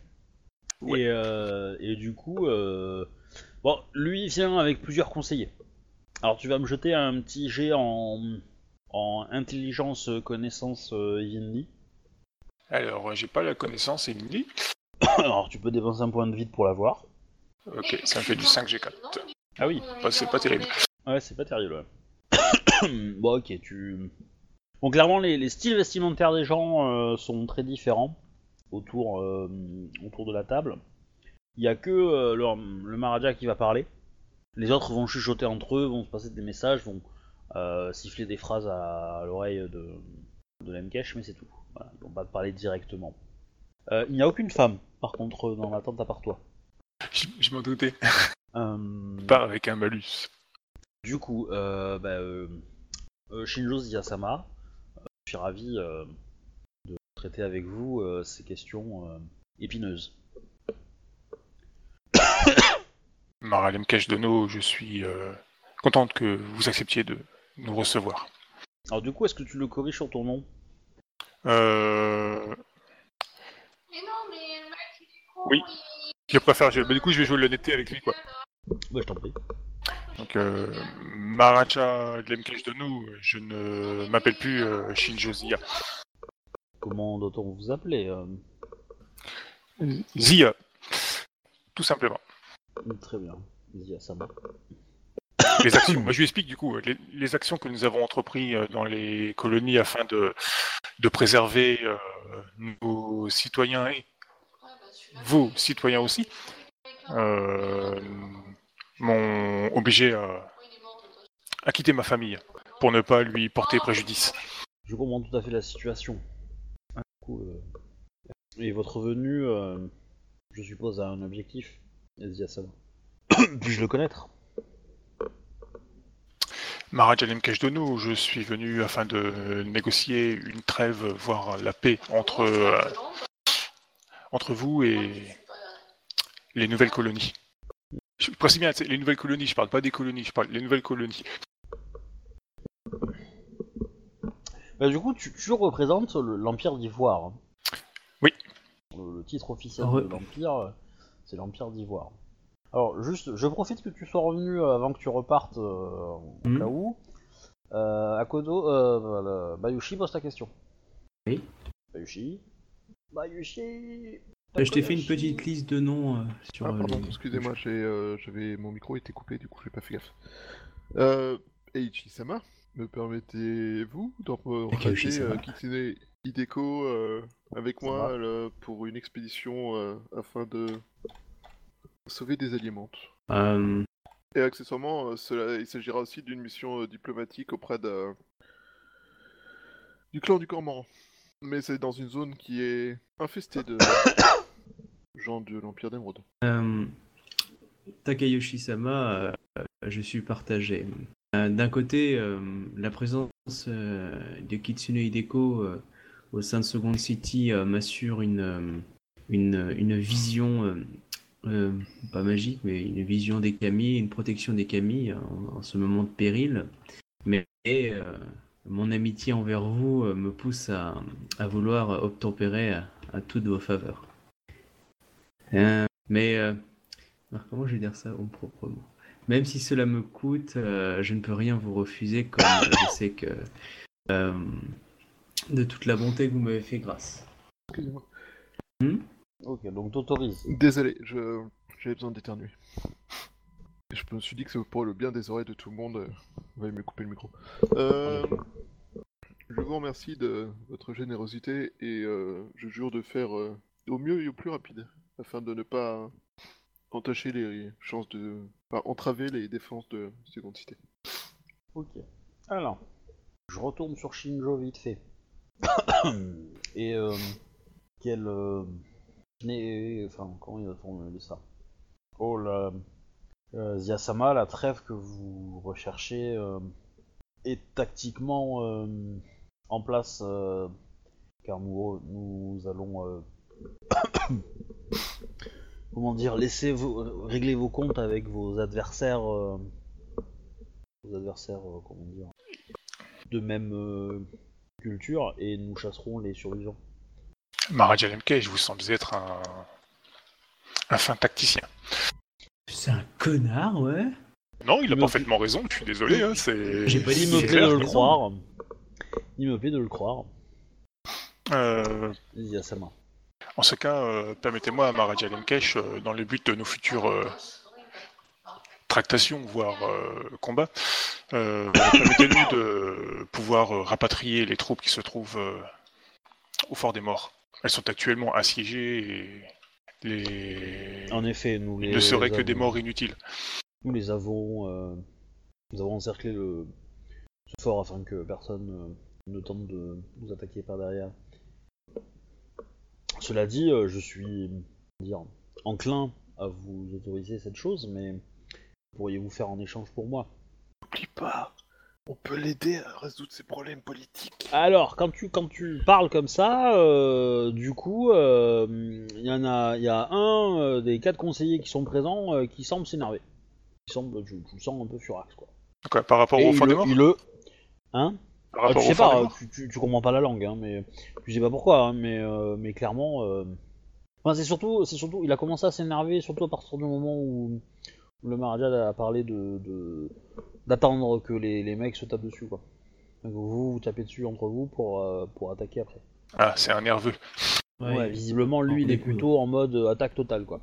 Ouais. Et, euh, et du coup, euh, bon, lui il vient avec plusieurs conseillers. Alors tu vas me jeter un petit jet en, en intelligence, connaissance euh, Ivindi. Alors, euh, j'ai pas la connaissance, dit. *coughs* Alors tu peux dépenser un point de vide pour l'avoir. Ok, ça me fait du 5G4. Ah oui, Bah, c'est pas terrible. ouais, c'est pas terrible. ouais. *coughs* bon, ok, tu. Bon, clairement, les, les styles vestimentaires des gens euh, sont très différents autour, euh, autour de la table. Il y a que euh, le, le Maharaja qui va parler. Les autres vont chuchoter entre eux, vont se passer des messages, vont euh, siffler des phrases à, à l'oreille de, de Lemkesh, mais c'est tout. Voilà, ils vont pas te parler directement. Euh, il n'y a aucune femme, par contre, dans la tente à part toi. Je, je m'en doutais. Euh, Pas avec un malus. Du coup, euh, bah, euh, euh, Shinjo euh, je suis ravi euh, de traiter avec vous euh, ces questions euh, épineuses. *coughs* Mara Lemkesh Dono, je suis euh, contente que vous acceptiez de nous recevoir. Alors du coup, est-ce que tu le corriges sur ton nom? Euh, Mais mais. Oui. je préfère, je- bah, du coup, je vais jouer l'honnêteté avec lui, quoi. Bah, je t'en prie. Donc, euh, Maharaja Lemkesh Dono, je ne m'appelle plus euh, Shinjo Zia. Comment doit-on vous appeler euh? Zia, tout simplement. Très bien, Ziyasama. Les *coughs* actions, moi je lui explique du coup, les, les actions que nous avons entreprises euh, dans les colonies afin de, de préserver euh, nos citoyens et vos citoyens aussi, euh, m'ont obligé à, à quitter ma famille pour ne pas lui porter préjudice. Je comprends tout à fait la situation. Ah, du coup, euh, Et votre venue, euh, je suppose, a un objectif, Ziyasama. *coughs* Puis-je le connaître? Maharaja Lemkesh Dono, je suis venu afin de négocier une trêve, voire la paix entre, euh, entre vous et les nouvelles colonies. Je précise bien, les nouvelles colonies, je parle pas des colonies, je parle des nouvelles colonies. Bah, du coup, tu, tu représentes le- l'Empire d'Ivoire. Oui. Le, le titre officiel de l'Empire, euh, c'est l'Empire d'Ivoire. Alors, juste, je profite que tu sois revenu euh, avant que tu repartes, euh, au Mhm. cas où. Euh, Akodo, euh, voilà, Bayushi pose ta question. Oui. Bayushi. Bayushi. Euh, je t'ai fait une petite liste de noms euh, sur. Ah, pardon, les- excusez-moi, j'ai, euh, j'avais mon micro était coupé, du coup j'ai pas fait gaffe. Euh, Eiichi-sama, me permettez-vous Takeuchi-sama. euh, Kitsune Hideko euh, avec Ça moi pour une expédition euh, afin de sauver des alimentes Euh, Et accessoirement, euh, cela, il s'agira aussi d'une mission euh, diplomatique auprès de... du clan du Cormoran. Mais c'est dans une zone qui est infestée de *coughs* gens de l'Empire d'Émeraude. euh, Takayoshi-sama, euh, je suis partagé. Euh, D'un côté, euh, la présence de Kitsune Hideko au sein de Second City m'assure une, une, une vision, euh, pas magique, mais une vision des Kami, une protection des Kami en, en ce moment de péril. Mais euh, mon amitié envers vous euh, me pousse à, à vouloir obtempérer à, à toutes vos faveurs. Euh, mais alors, comment je vais dire ça au proprement? Même si cela me coûte, je ne peux rien vous refuser comme je *coughs* sais que de toute la bonté que vous m'avez fait grâce. Excusez-moi. Ok, donc t'autorises. Désolé, je... j'avais besoin d'éternuer. Je me suis dit que c'est pour le bien des oreilles de tout le monde. euh, On va mieux couper le micro. Euh, Je vous remercie de votre générosité et euh, je jure de faire euh, au mieux et au plus rapide afin de ne pas entacher les chances de. Enfin, entraver les défenses de Seconde Cité. Ok. Alors, je retourne sur Shinjo vite fait. *coughs* Et quel. Enfin, comment ça Oh la. Euh, la trêve que vous recherchez euh, est tactiquement euh, en place euh, car nous, allons. *coughs* comment dire régler vos comptes avec vos adversaires. vos adversaires, comment dire, de même culture et nous chasserons les survivants. Maharaja je vous semble être un, un fin tacticien. C'est un connard, ouais. Non, il a Me- parfaitement raison, je suis désolé. Hein, c'est... J'ai pas dit Il me plaît de le raison. croire. Il me plaît de le croire. Euh, Yasama. en ce cas, euh, permettez-moi, Maharaja Lemkesh, euh, dans le but de nos futures euh, tractations, voire euh, combats, euh, permettez-nous de pouvoir euh, rapatrier les troupes qui se trouvent euh, au Fort des Morts. Elles sont actuellement assiégées et les... En effet, nous les il ne serait que avons- des morts inutiles. Nous les avons, euh, nous avons encerclé le ce fort afin que personne euh, ne tente de nous attaquer par derrière. Cela dit, euh, je suis dire, enclin à vous autoriser cette chose, mais pourriez-vous faire en échange pour moi? N'oublie pas, on peut l'aider à résoudre ses problèmes politiques. Alors, quand tu, quand tu parles comme ça, euh, du coup, euh, il y en a, il y a un euh, des quatre conseillers qui sont présents euh, qui semble s'énerver. Il semble, tu, tu le sens un peu furax, quoi. Par rapport Et au Fort des le, Morts il le- hein Par rapport Tu au sais pas, tu, tu, tu comprends pas la langue, hein, mais tu sais pas pourquoi, hein, mais, euh, mais clairement, euh, enfin, c'est surtout, c'est surtout, il a commencé à s'énerver, surtout à partir du moment où le Maharaja a parlé de, de- d'attendre que les, les mecs se tapent dessus, quoi. Donc vous vous tapez dessus entre vous pour, euh, pour attaquer après. Ah, c'est un nerveux. Ouais, visiblement, lui, il est plutôt en mode euh, attaque totale, quoi.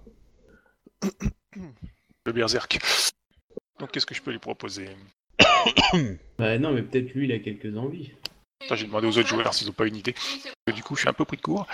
*coughs* Le berserk. Donc qu'est-ce que je peux lui proposer? *coughs* Bah non, mais peut-être lui, il a quelques envies. J'ai demandé aux autres joueurs s'ils n'ont pas une idée. Du coup, je suis un peu pris de court.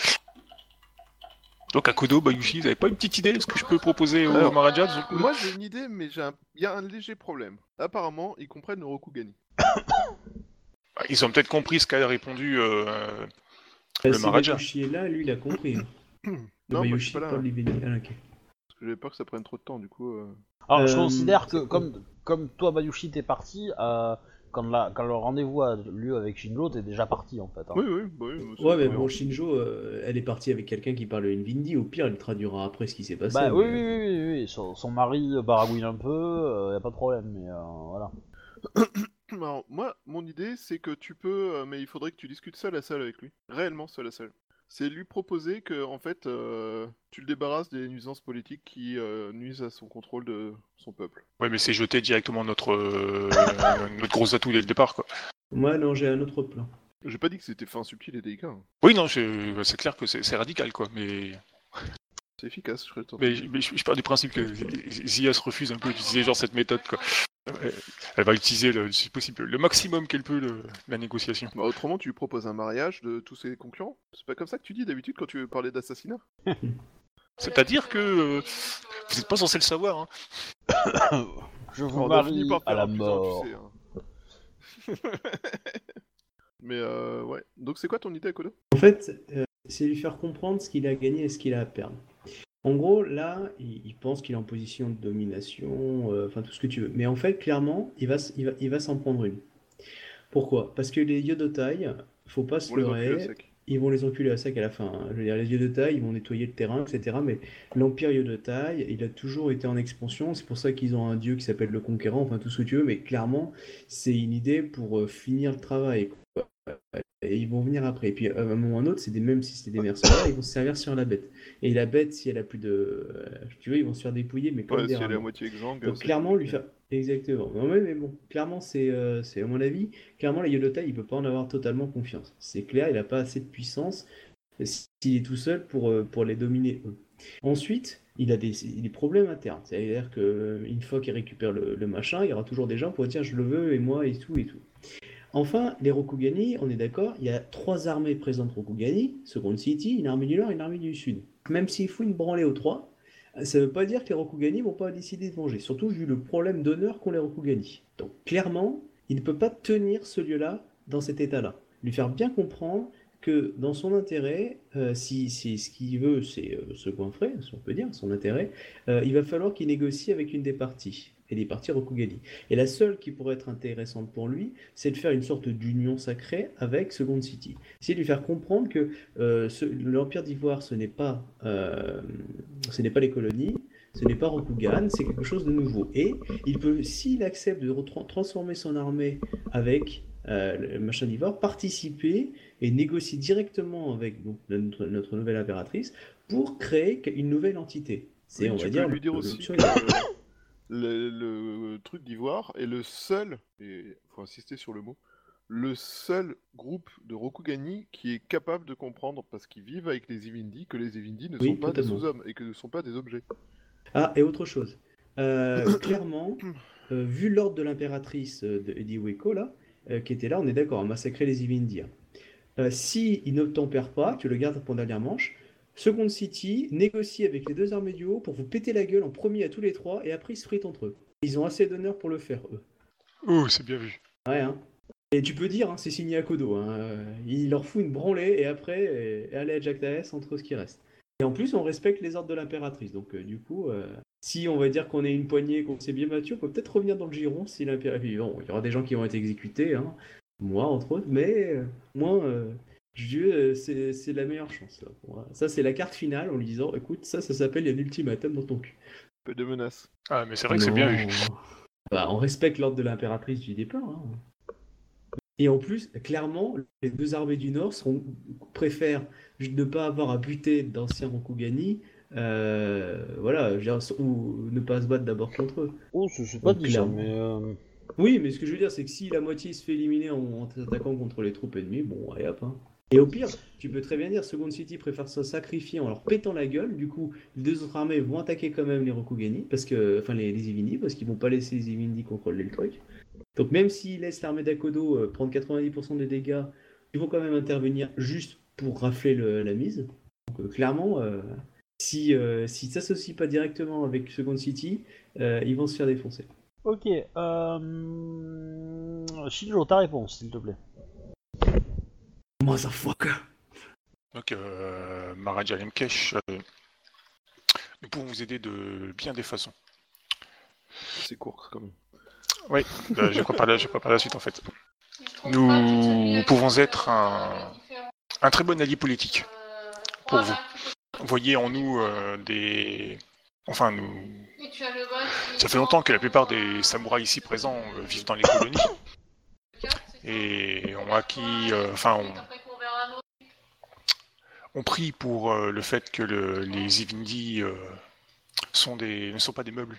Donc Akodo, Bayushi, vous avez pas une petite idée de ce que je peux proposer au Alors, Moi j'ai une idée, mais j'ai un- il y a un léger problème. Apparemment, ils comprennent le Rokugani. Bah, Ils ont peut-être compris ce qu'a répondu euh, Bah, Le si Maharaja. Bayushi est là, lui, il a compris. hein. *coughs* Non, moi je suis pas là. Ah. Parce que j'avais peur que ça prenne trop de temps, du coup. euh. Alors, je Euh, considère que, comme, comme toi, Bayushi, t'es parti, euh, quand, la, quand le rendez-vous a lieu avec Shinjo, t'es déjà parti, en fait. hein. Oui, oui, bah oui. c'est Ouais, mais bon, Shinjo, euh, elle est partie avec quelqu'un qui parle une Vindi. Au pire, elle traduira après ce qui s'est passé. Bah oui, mais- oui, oui, oui, oui. Son, son mari baragouine un peu, euh, y a pas de problème, mais euh, voilà. *coughs* Alors, moi, mon idée, c'est que tu peux, euh, mais il faudrait que tu discutes seul à seul avec lui. Réellement seul à seul. C'est lui proposer que, en fait, euh, tu le débarrasses des nuisances politiques qui euh, nuisent à son contrôle de son peuple. Ouais, mais c'est jeter directement notre, euh, notre gros atout dès le départ, quoi. Moi, non, j'ai un autre plan. J'ai pas dit que c'était fin subtil et délicat. hein. Oui, non, c'est c'est clair que c'est c'est radical, quoi. Mais, C'est efficace, je serais tenté. mais, mais je, je pars du principe que Zia se refuse un peu d'utiliser genre cette méthode, quoi. Elle- va utiliser, le, si possible, le maximum qu'elle peut le- la négociation. Bah, autrement, tu lui proposes un mariage de tous ses concurrents C'est pas comme ça que tu dis d'habitude quand tu veux parler d'assassinat *laughs* C'est-à-dire que euh, vous n'êtes pas censé le savoir, hein. *coughs* Je vous On marie par à la un, mort. tu sais, hein. *laughs* Mais euh, ouais. Donc c'est quoi ton idée, Kodo? En fait, euh, c'est lui faire comprendre ce qu'il a gagné et ce qu'il a à perdre. En gros, là, il, il pense qu'il est en position de domination, euh, enfin tout ce que tu veux. Mais en fait, clairement, il va, s- il va, il va s'en prendre une. Pourquoi? Parce que les Yodotai, faut pas se leurrer, ils vont les enculer à sec à la fin. hein. Je veux dire, les Yodotai, ils vont nettoyer le terrain, etc. Mais l'Empire Yodotai, il a toujours été en expansion. C'est pour ça qu'ils ont un dieu qui s'appelle le Conquérant, enfin tout ce que tu veux. Mais clairement, c'est une idée pour euh, finir le travail. Et ils vont venir après. Et puis, à un moment ou à un autre, c'est des, même si c'est des mercenaires, ils vont se servir sur la bête. Et la bête, si elle a plus de. euh, tu veux, ils vont se faire dépouiller, mais comme Ouais, des si elle est à moitié exsangue. Donc clairement, lui faire... Exactement. Non, mais, mais bon, clairement, c'est euh, c'est à mon avis, clairement, la Yodotai, il peut pas en avoir totalement confiance. C'est clair, il a pas assez de puissance s'il est tout seul pour, euh, pour les dominer, eux. Ensuite, il a des, des problèmes internes. C'est-à-dire qu'une fois qu'il récupère le, le machin, il y aura toujours des gens pour dire je le veux, et moi, et tout, et tout. Enfin, les Rokugani, on est d'accord, il y a trois armées présentes Rokugani, Second City, une armée du Nord et une armée du Sud. Même s'il faut une branlée aux trois, ça ne veut pas dire que les Rokugani vont pas décider de venger, surtout vu le problème d'honneur qu'ont les Rokugani. Donc clairement, il ne peut pas tenir ce lieu-là dans cet état-là. Lui faire bien comprendre que dans son intérêt, euh, si, ce qu'il veut c'est euh, se goinfrer, si on peut dire, son intérêt, euh, il va falloir qu'il négocie avec une des parties, et des parties Rokugani. Et la seule qui pourrait être intéressante pour lui, c'est de faire une sorte d'union sacrée avec Second City. C'est de lui faire comprendre que euh, l'Empire d'Ivoire, ce n'est pas, euh, ce n'est pas les colonies, ce n'est pas Rokugan, c'est quelque chose de nouveau. Et il peut, s'il accepte de transformer son armée avec euh, le machin d'Ivoire, participer et négocier directement avec donc, notre, notre nouvelle impératrice pour créer une nouvelle entité. C'est, on tu va peux dire, lui dire aussi que. *laughs* le, le truc d'Ivoire est le seul, et faut insister sur le mot, le seul groupe de Rokugani qui est capable de comprendre, parce qu'ils vivent avec les Ivindi, que les Ivindi ne Oui, sont pas des sous-hommes et que ne sont pas des objets. Ah, et autre chose. Euh, *coughs* clairement, euh, vu l'ordre de l'impératrice euh, de d'Iweko, là, euh, qui était là, on est d'accord, à massacrer les Ivindiens. Euh, si il ne tempère pas, tu le gardes pour dernière manche, Second City négocie avec les deux armées du haut pour vous péter la gueule en premier à tous les trois, et après ils se fritent entre eux. Ils ont assez d'honneur pour le faire, eux. Oh, c'est bien vu. Ouais, hein. Et tu peux dire, hein, c'est signé à Kodo. Hein. euh, Il leur fout une branlée, et après, et, allez à Jack Taes entre ce qui reste. Et en plus, on respecte les ordres de l'impératrice. Donc, euh, du coup, euh, si on va dire qu'on est une poignée, qu'on s'est bien battu, on peut peut-être revenir dans le giron si l'impératrice. Bon, il y aura des gens qui vont être exécutés, hein. moi entre autres, mais euh, moi, je euh, c'est c'est la meilleure chance. là, pour moi. Ça, c'est la carte finale en lui disant écoute, ça, ça s'appelle il y a un ultimatum dans ton cul. Peu de menaces. Ah, mais c'est vrai que c'est bien vu. Bah, on respecte l'ordre de l'impératrice du départ. hein. Et en plus, clairement, les deux armées du Nord seront, préfèrent ne pas avoir à buter d'anciens Rokugani, euh, voilà, je dire, ou ne pas se battre d'abord contre eux. Oh, c'est c'est pas Donc, mais. euh, Oui, mais ce que je veux dire, c'est que si la moitié se fait éliminer en, en attaquant contre les troupes ennemies, bon, allez hop. hein. Et au pire, tu peux très bien dire, Second City préfère se sacrifier en leur pétant la gueule. Du coup, les deux autres armées vont attaquer quand même les Rokugani, parce que, enfin les, les parce qu'ils vont pas laisser les Ivindi contrôler le truc. Donc même s'ils laissent l'armée d'Akodo euh, prendre 90% des dégâts, ils vont quand même intervenir juste pour rafler le- la mise. Donc euh, clairement, euh, si euh, s'ils s'associent pas directement avec Second City, euh, ils vont se faire défoncer. Ok, euh... Shinjo, ta réponse, s'il te plaît. Motherfucker Donc, euh, Lemkesh, euh, nous pouvons vous aider de bien des façons. C'est court quand même. Euh, je crois par la, je crois par la suite, en fait. Nous pouvons être un- Un très bon allié politique pour vous. Voyez en nous euh, des... Enfin, nous... Ça fait longtemps que la plupart des samouraïs ici présents euh, vivent dans les colonies et ont acquis... euh, Enfin, ont, on prie pour euh, le fait que le- les Ivindi euh, ne sont pas des meubles.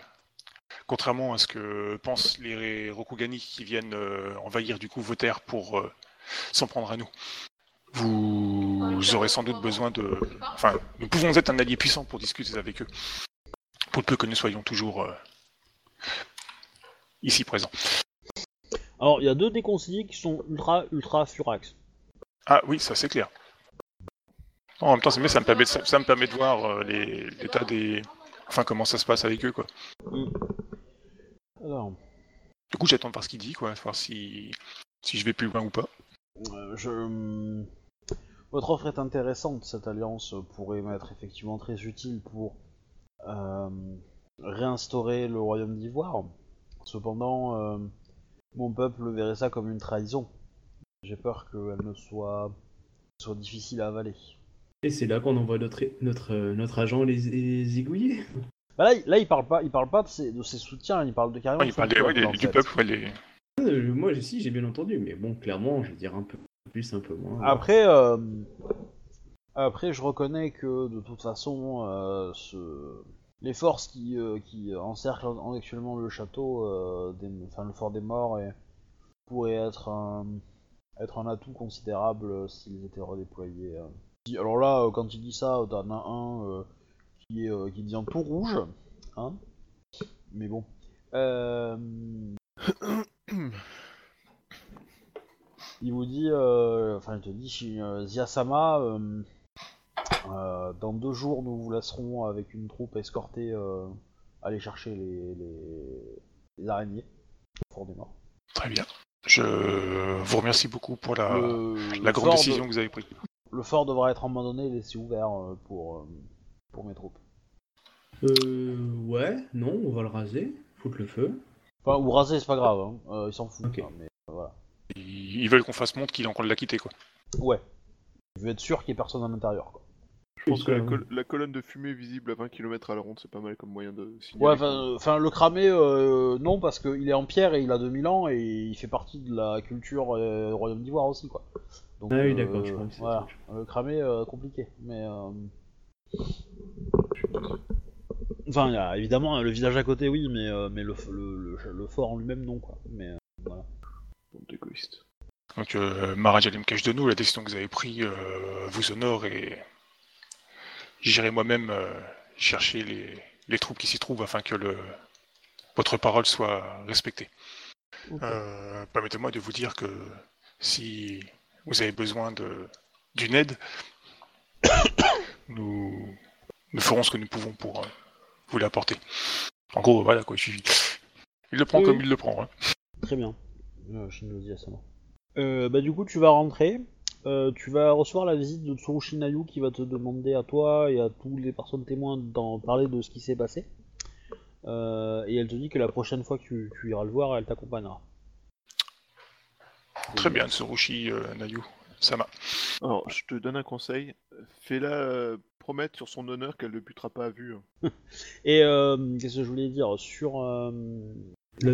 Contrairement à ce que pensent les Rokugani qui viennent envahir du coup vos terres pour s'en prendre à nous. Vous aurez sans doute besoin de... Enfin, nous pouvons être un allié puissant pour discuter avec eux. Pour le peu que nous soyons toujours ici présents. Alors, il y a deux déconseillés qui sont ultra, ultra furax. Ah oui, ça c'est clair. En même temps, c'est mieux, ça me permet de, ça me permet de voir euh, les- l'état des... Enfin, comment ça se passe avec eux, quoi. Alors, Du coup, j'attends de voir ce qu'il dit, quoi, voir si, si je vais plus loin ou pas. euh, je... Votre offre est intéressante, cette alliance pourrait m'être effectivement très utile pour euh, réinstaurer le royaume d'Ivoire. Cependant, mon peuple verrait ça comme une trahison. J'ai peur qu'elle ne soit, soit difficile à avaler. Et c'est là qu'on envoie notre, notre, notre agent les, les zigouiller. Bah là, il- là, il parle pas, il parle pas de ses, de ses soutiens, il parle de carrément Ouais, de il parle peuple, en du fait. peuple, ouais, les... Euh, Moi, j'ai- si, j'ai bien entendu, mais bon, clairement, je vais dire un peu plus, un peu moins. Après, euh, après, je reconnais que de toute façon, euh, ce- les forces qui, euh, encerclent en- actuellement le château, euh, enfin le fort des morts, pourraient être un, atout considérable s'ils étaient redéployés. euh. Alors là, quand il dit ça, t'en as un qui, est, qui dit en tout rouge, hein. Mais bon. *coughs* Il vous dit, enfin il te dit, euh, euh, dans deux jours nous vous laisserons avec une troupe escortée euh, aller chercher les, les, les araignées au fort des morts. Très bien. Je vous remercie beaucoup pour la, le, la le grande fort décision de- que vous avez prise. le fort devra être abandonné et laissé ouvert euh, pour, euh, pour mes troupes. Euh, ouais, non, on va le raser, foutre le feu. Enfin, ou raser, c'est pas grave, hein. euh, ils s'en foutent. Hein, mais euh, voilà. Ils, ils veulent qu'on fasse montre qu'il est en train de la quitter, quoi. Ouais. Je veux être sûr qu'il y ait personne à l'intérieur. quoi. Je pense que la, ça- col- la colonne de fumée visible à 20 km à la ronde, c'est pas mal comme moyen de signaler. Ouais, enfin, le cramer, euh, non, parce qu'il est en pierre et il a 2000 ans et il fait partie de la culture euh, Royaume d'Ivoire aussi, quoi. Donc, Ah oui, euh, d'accord, je crois que c'est Voilà, le cramer, euh, compliqué, mais... euh, Enfin, il y a évidemment le village à côté, oui, mais, euh, mais le, le, le, le fort en lui-même, non, quoi. Mais, euh, voilà. D'égoïstes. Donc, euh, Limkesh de nous, la décision que vous avez prise euh, vous honore et j'irai moi-même euh, chercher les, les troupes qui s'y trouvent afin que le, votre parole soit respectée. Euh, Permettez-moi de vous dire que si vous avez besoin de d'une aide, nous, nous ferons ce que nous pouvons pour euh, vous l'apporter. En gros, voilà quoi. je- Il le prend Oui, comme il le prend. hein. Très bien. Euh, bah du coup tu vas rentrer, Euh, tu vas recevoir la visite de Tsurushi Nayu qui va te demander à toi et à toutes les personnes témoins d'en parler de ce qui s'est passé. Euh, et elle te dit que la prochaine fois que tu, tu iras le voir, elle t'accompagnera. Très bien, Tsurushi euh, Nayu. Sama. Alors, je te donne un conseil. Fais-la euh, promettre sur son honneur qu'elle ne butera pas à vue. *laughs* Et euh, qu'est-ce que je voulais dire? Sur euh,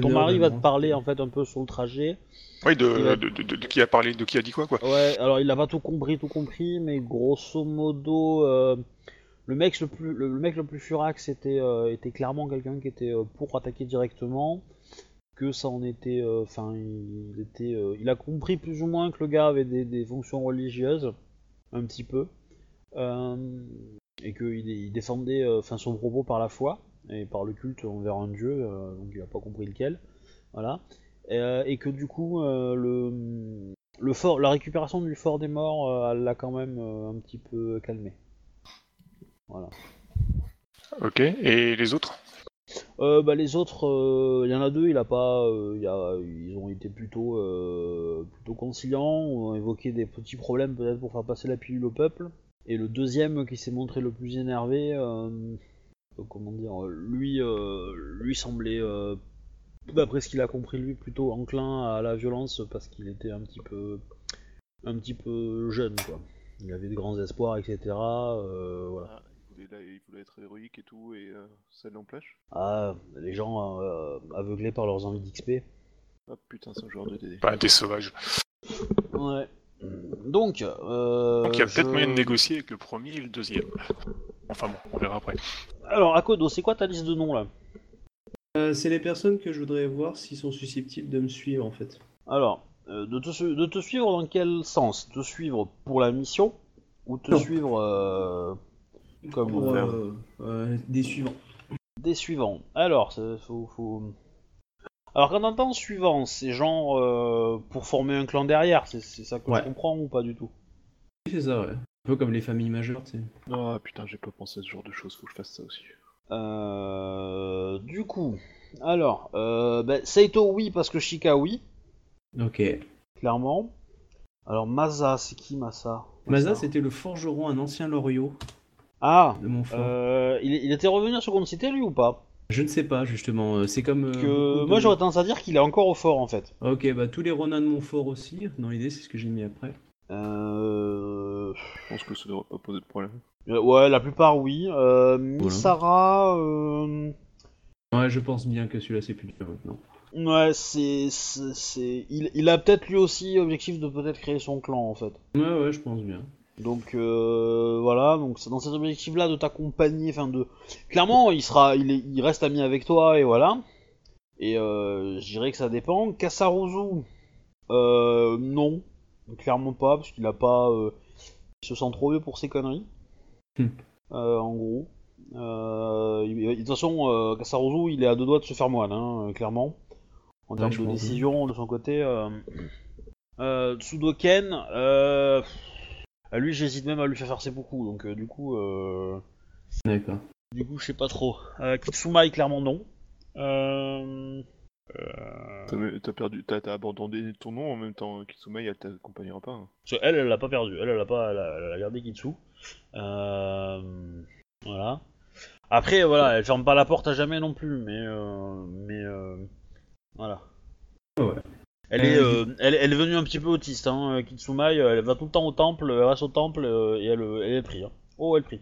ton mari va te parler en fait un peu sur le trajet. Oui, de, Il va- de, de- de- de qui a parlé, de qui a dit quoi, quoi. Ouais, alors il a pas tout compris, tout compris, mais grosso modo, euh, le mec le plus, le, le mec le plus furax était, euh, était clairement quelqu'un qui était euh, pour attaquer directement, que ça en était, euh, enfin, il était, euh, il a compris plus ou moins que le gars avait des, des fonctions religieuses, un petit peu, euh, et qu'il il défendait, euh, enfin, son propos par la foi et par le culte envers un dieu, euh, donc il a pas compris lequel, voilà. Euh, et que du coup euh, le, le fort, la récupération du fort des morts, elle l'a quand même un petit peu calmé. Voilà. Ok, et les autres? Euh, bah, les autres, euh, il y en a deux, il a pas, euh, il y a, ils ont été plutôt, plutôt conciliants, ont évoqué des petits problèmes peut-être pour faire passer la pilule au peuple. Et le deuxième qui s'est montré le plus énervé, comment dire, lui, euh, lui semblait, euh, d'après ce qu'il a compris lui, plutôt enclin à la violence parce qu'il était un petit peu, un petit peu jeune quoi. Il avait de grands espoirs, etc. euh, voilà. Ah, il, voulait, là, il voulait être héroïque et tout, et euh, ça l'empêche. Ah, les gens euh, aveuglés par leurs envies d'XP. Ah putain, c'est un joueur de DD. Bah, des sauvages. Ouais. Donc, euh, Donc il y a peut-être je- moyen de négocier avec le premier et le deuxième. Enfin bon, on verra après. Alors, Akodo, c'est quoi ta liste de noms là Euh, c'est les personnes que je voudrais voir s'ils sont susceptibles de me suivre en fait. Alors, euh, de, te, su- de te suivre dans quel sens? Te suivre pour la mission ou te Non. suivre euh, comme des suivants. des suivants Alors, ça- faut, faut... Alors, quand t'entends suivant, c'est genre pour former un clan derrière, c'est c'est ça que Ouais. je comprends ou pas du tout? Oui, C'est ça, ouais. Un peu comme les familles majeures, tu sais. Ah putain, j'ai pas pensé à ce genre de choses, faut que je fasse ça aussi. Euh, du coup, alors, euh, ben, Saito oui parce que Shika oui, Ok. clairement. Alors Masa, c'est qui Masa? Maza, c'était le forgeron, un ancien Loriot Ah, de mon fort. euh, il, il était revenu à Seconde Cité lui ou pas? Je ne sais pas, justement. euh, C'est comme. euh, Que de- moi j'aurais tendance à dire qu'il est encore au fort en fait. Ok, bah tous les Ronin de Montfort aussi. Dans l'idée, c'est ce que j'ai mis après. Euh... Je pense que ça devrait pas poser de problème. euh, Ouais, la plupart oui. Euh, Misara, euh... Ouais, je pense bien que celui-là, c'est plus dur maintenant. ouais, c'est, il, il a peut-être lui aussi objectif de peut-être créer son clan en fait. Ouais, ouais, je pense bien. Donc euh, voilà, donc c'est dans cet objectif-là de t'accompagner, enfin de, clairement il sera, il, est, il reste ami avec toi et voilà. Et euh, je dirais que ça dépend. Kasaruzu, euh, non, clairement pas parce qu'il a pas, euh, il se sent trop vieux pour ses conneries. Hmm. Euh, en gros, euh, il- de toute façon, euh, Kasaruzu, il est à deux doigts de se faire moine, hein, clairement. En termes de décision de son côté. Euh, Tsudoken, euh, à lui, j'hésite même à lui faire faire ses beaucoup, donc euh, du coup, euh, D'accord. du coup, je sais pas trop. Kitsumai, clairement non. Euh, T'as perdu, t'as abandonné ton nom en même temps, Kitsumei, elle t'accompagnera pas. hein. parce que elle, elle l'a pas perdu. Elle, elle a pas, elle a, elle a gardé Kitsu. Euh, voilà. Après, voilà, elle ferme pas la porte à jamais non plus, mais, euh, mais euh, voilà. Ouais. Elle est, euh, elle, elle est venue un petit peu autiste, hein, Kitsumai. Elle va tout le temps au temple, elle reste au temple et elle, elle est pris. hein. Oh, elle prie.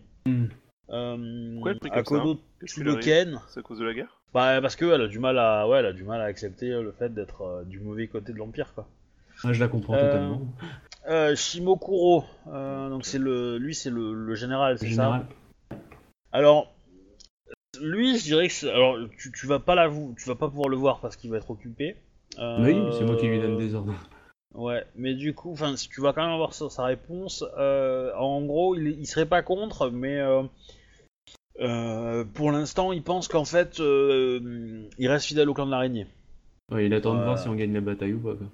Euh, Pourquoi elle prie comme ça, hein? Tsudoken, C'est à cause de la guerre? Bah parce que elle a du mal à, ouais, elle a du mal à accepter le fait d'être euh, du mauvais côté de l'empire, quoi. Ouais, je la comprends Euh, totalement. Euh, Shimokuro, euh, donc c'est le, lui c'est le, le général, c'est ça. Alors, lui, je dirais que, alors tu, tu vas pas l'avou- tu vas pas pouvoir le voir parce qu'il va être occupé. Euh, Oui, c'est moi qui lui donne des ordres. Ouais, mais du coup, enfin, tu vas quand même avoir sa, sa réponse. Euh, en gros, il, il serait pas contre, mais euh, euh, pour l'instant, il pense qu'en fait, euh, il reste fidèle au clan de l'araignée. Ouais, il attend de voir si on gagne la bataille ou pas. Quoi.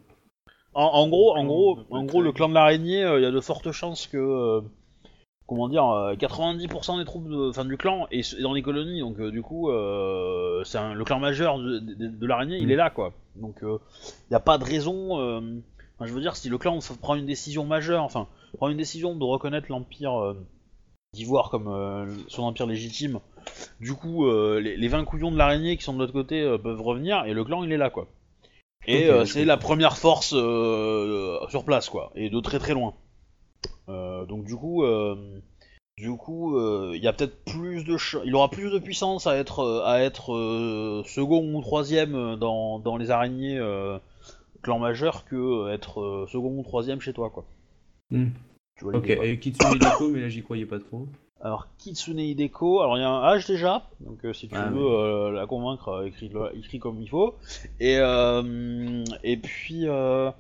En, en gros, en gros, en gros, le clan de l'araignée, euh, il y a de fortes chances que, euh, comment dire, euh, 90% des troupes de, enfin, du clan est, est dans les colonies, donc euh, du coup, euh, c'est un- le clan majeur de, de- de l'araignée, il Mm. est là, quoi. Donc, il n'y a pas de raison. euh, enfin, je veux dire, si le clan prend une décision majeure, enfin, prend une décision de reconnaître l'empire euh, d'Ivoire comme euh, son empire légitime, du coup, euh, les, les 20 couillons de l'araignée qui sont de l'autre côté euh, peuvent revenir, et le clan, il est là, quoi. Et euh, c'est la première force euh, sur place, quoi, et de très très loin. Euh, donc du coup, du coup, il y a peut-être plus de, ch- il aura plus de puissance à être à être second ou troisième dans, dans les araignées euh, clan majeur que être euh, second ou troisième chez toi, quoi. Hmm. Tu vois Ok, et Kitsune Hideko, mais là j'y croyais pas trop. Alors Kitsune Hideko, alors il y a un H déjà, donc euh, si tu Ah, veux euh, la convaincre, euh, écris, écris comme il faut. Et euh, et puis euh,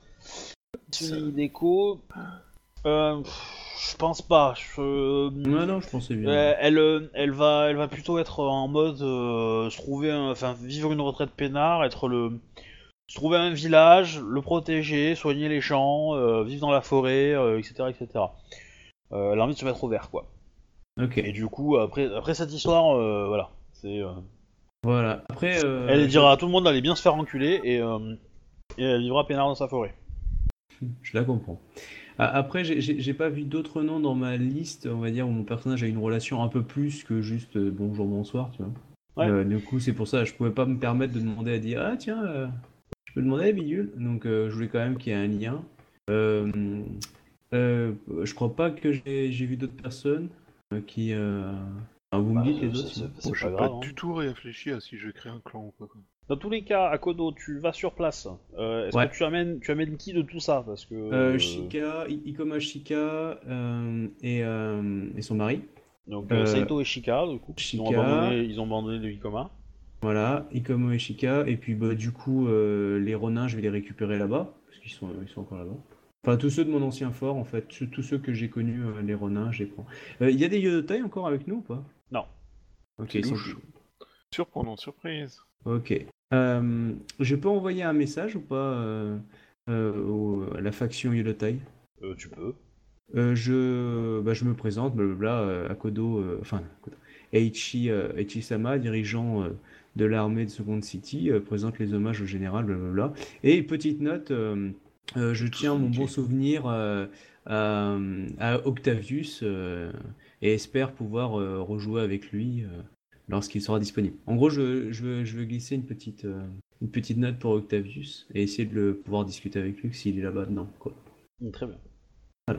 Kitsune Hideko, euh, je pense pas. Je, Non, non, je pensais bien. euh, elle, elle va, elle va plutôt être en mode euh, se trouver, un- enfin vivre une retraite peinard, être le, trouver un village, le protéger, soigner les champs, euh, vivre dans la forêt, euh, etc., etc. Euh, elle a envie de se mettre au vert, quoi. Ok, Et du coup, après, après cette histoire, euh, voilà, c'est, voilà. Après, elle dira à tout le monde d'aller bien se faire enculer et, et elle vivra peinard dans sa forêt. Je la comprends. Après, j'ai- pas vu d'autres noms dans ma liste, on va dire, où mon personnage a une relation un peu plus que juste bonjour, bonsoir, tu vois. Ouais. Du coup, c'est pour ça, je pouvais pas me permettre de demander à dire, ah tiens, demander à Bidule. Donc, euh, je voulais quand même qu'il y ait un lien. Euh, euh, je crois pas que j'ai vu d'autres personnes euh, qui, euh, Ah, vous Bah, me dites les autres Je pas n'ai grave. pas hein. du tout réfléchi à si je crée un clan ou pas. quoi. Dans tous les cas, Akodo, tu vas sur place. Euh, Est-ce Ouais. que tu amènes, tu amènes qui de tout ça? Parce que. Euh, Shika, Ikoma Shika euh, et, euh, et son mari. Donc euh, euh, Saito et Shika, du coup. Ils ont Shika. abandonné, ils ont abandonné le Ikoma. Voilà, Ikomo et Shika. Et puis bah, du coup, euh, les Ronins, je vais les récupérer là-bas. Parce qu'ils sont, ils sont encore là-bas. Enfin, tous ceux de mon ancien fort, en fait. Tous- ceux que j'ai connus, euh, les Ronins, je les prends. Euh, Il y a des Yodotai encore avec nous ou pas? Non. Ok, C'est ils sont. Surprenant, surprise. Ok. Euh, je peux envoyer un message ou pas euh, euh, au- à la faction Yodotai Euh, tu peux. Euh, je, bah, je me présente, blablabla, euh, Akodo, euh, enfin, euh, Eiichi-sama, dirigeant euh, de l'armée de Second City, euh, présente les hommages au général, blablabla. Et petite note, euh, euh, je tiens mon bon souvenir à, Octavius et espère pouvoir rejouer avec lui lorsqu'il sera disponible. En gros, je, je veux, je veux glisser une petite, euh, une petite note pour Octavius et essayer de le pouvoir discuter avec lui s'il est là-bas dedans. Quoi. Mm, Très bien. Euh,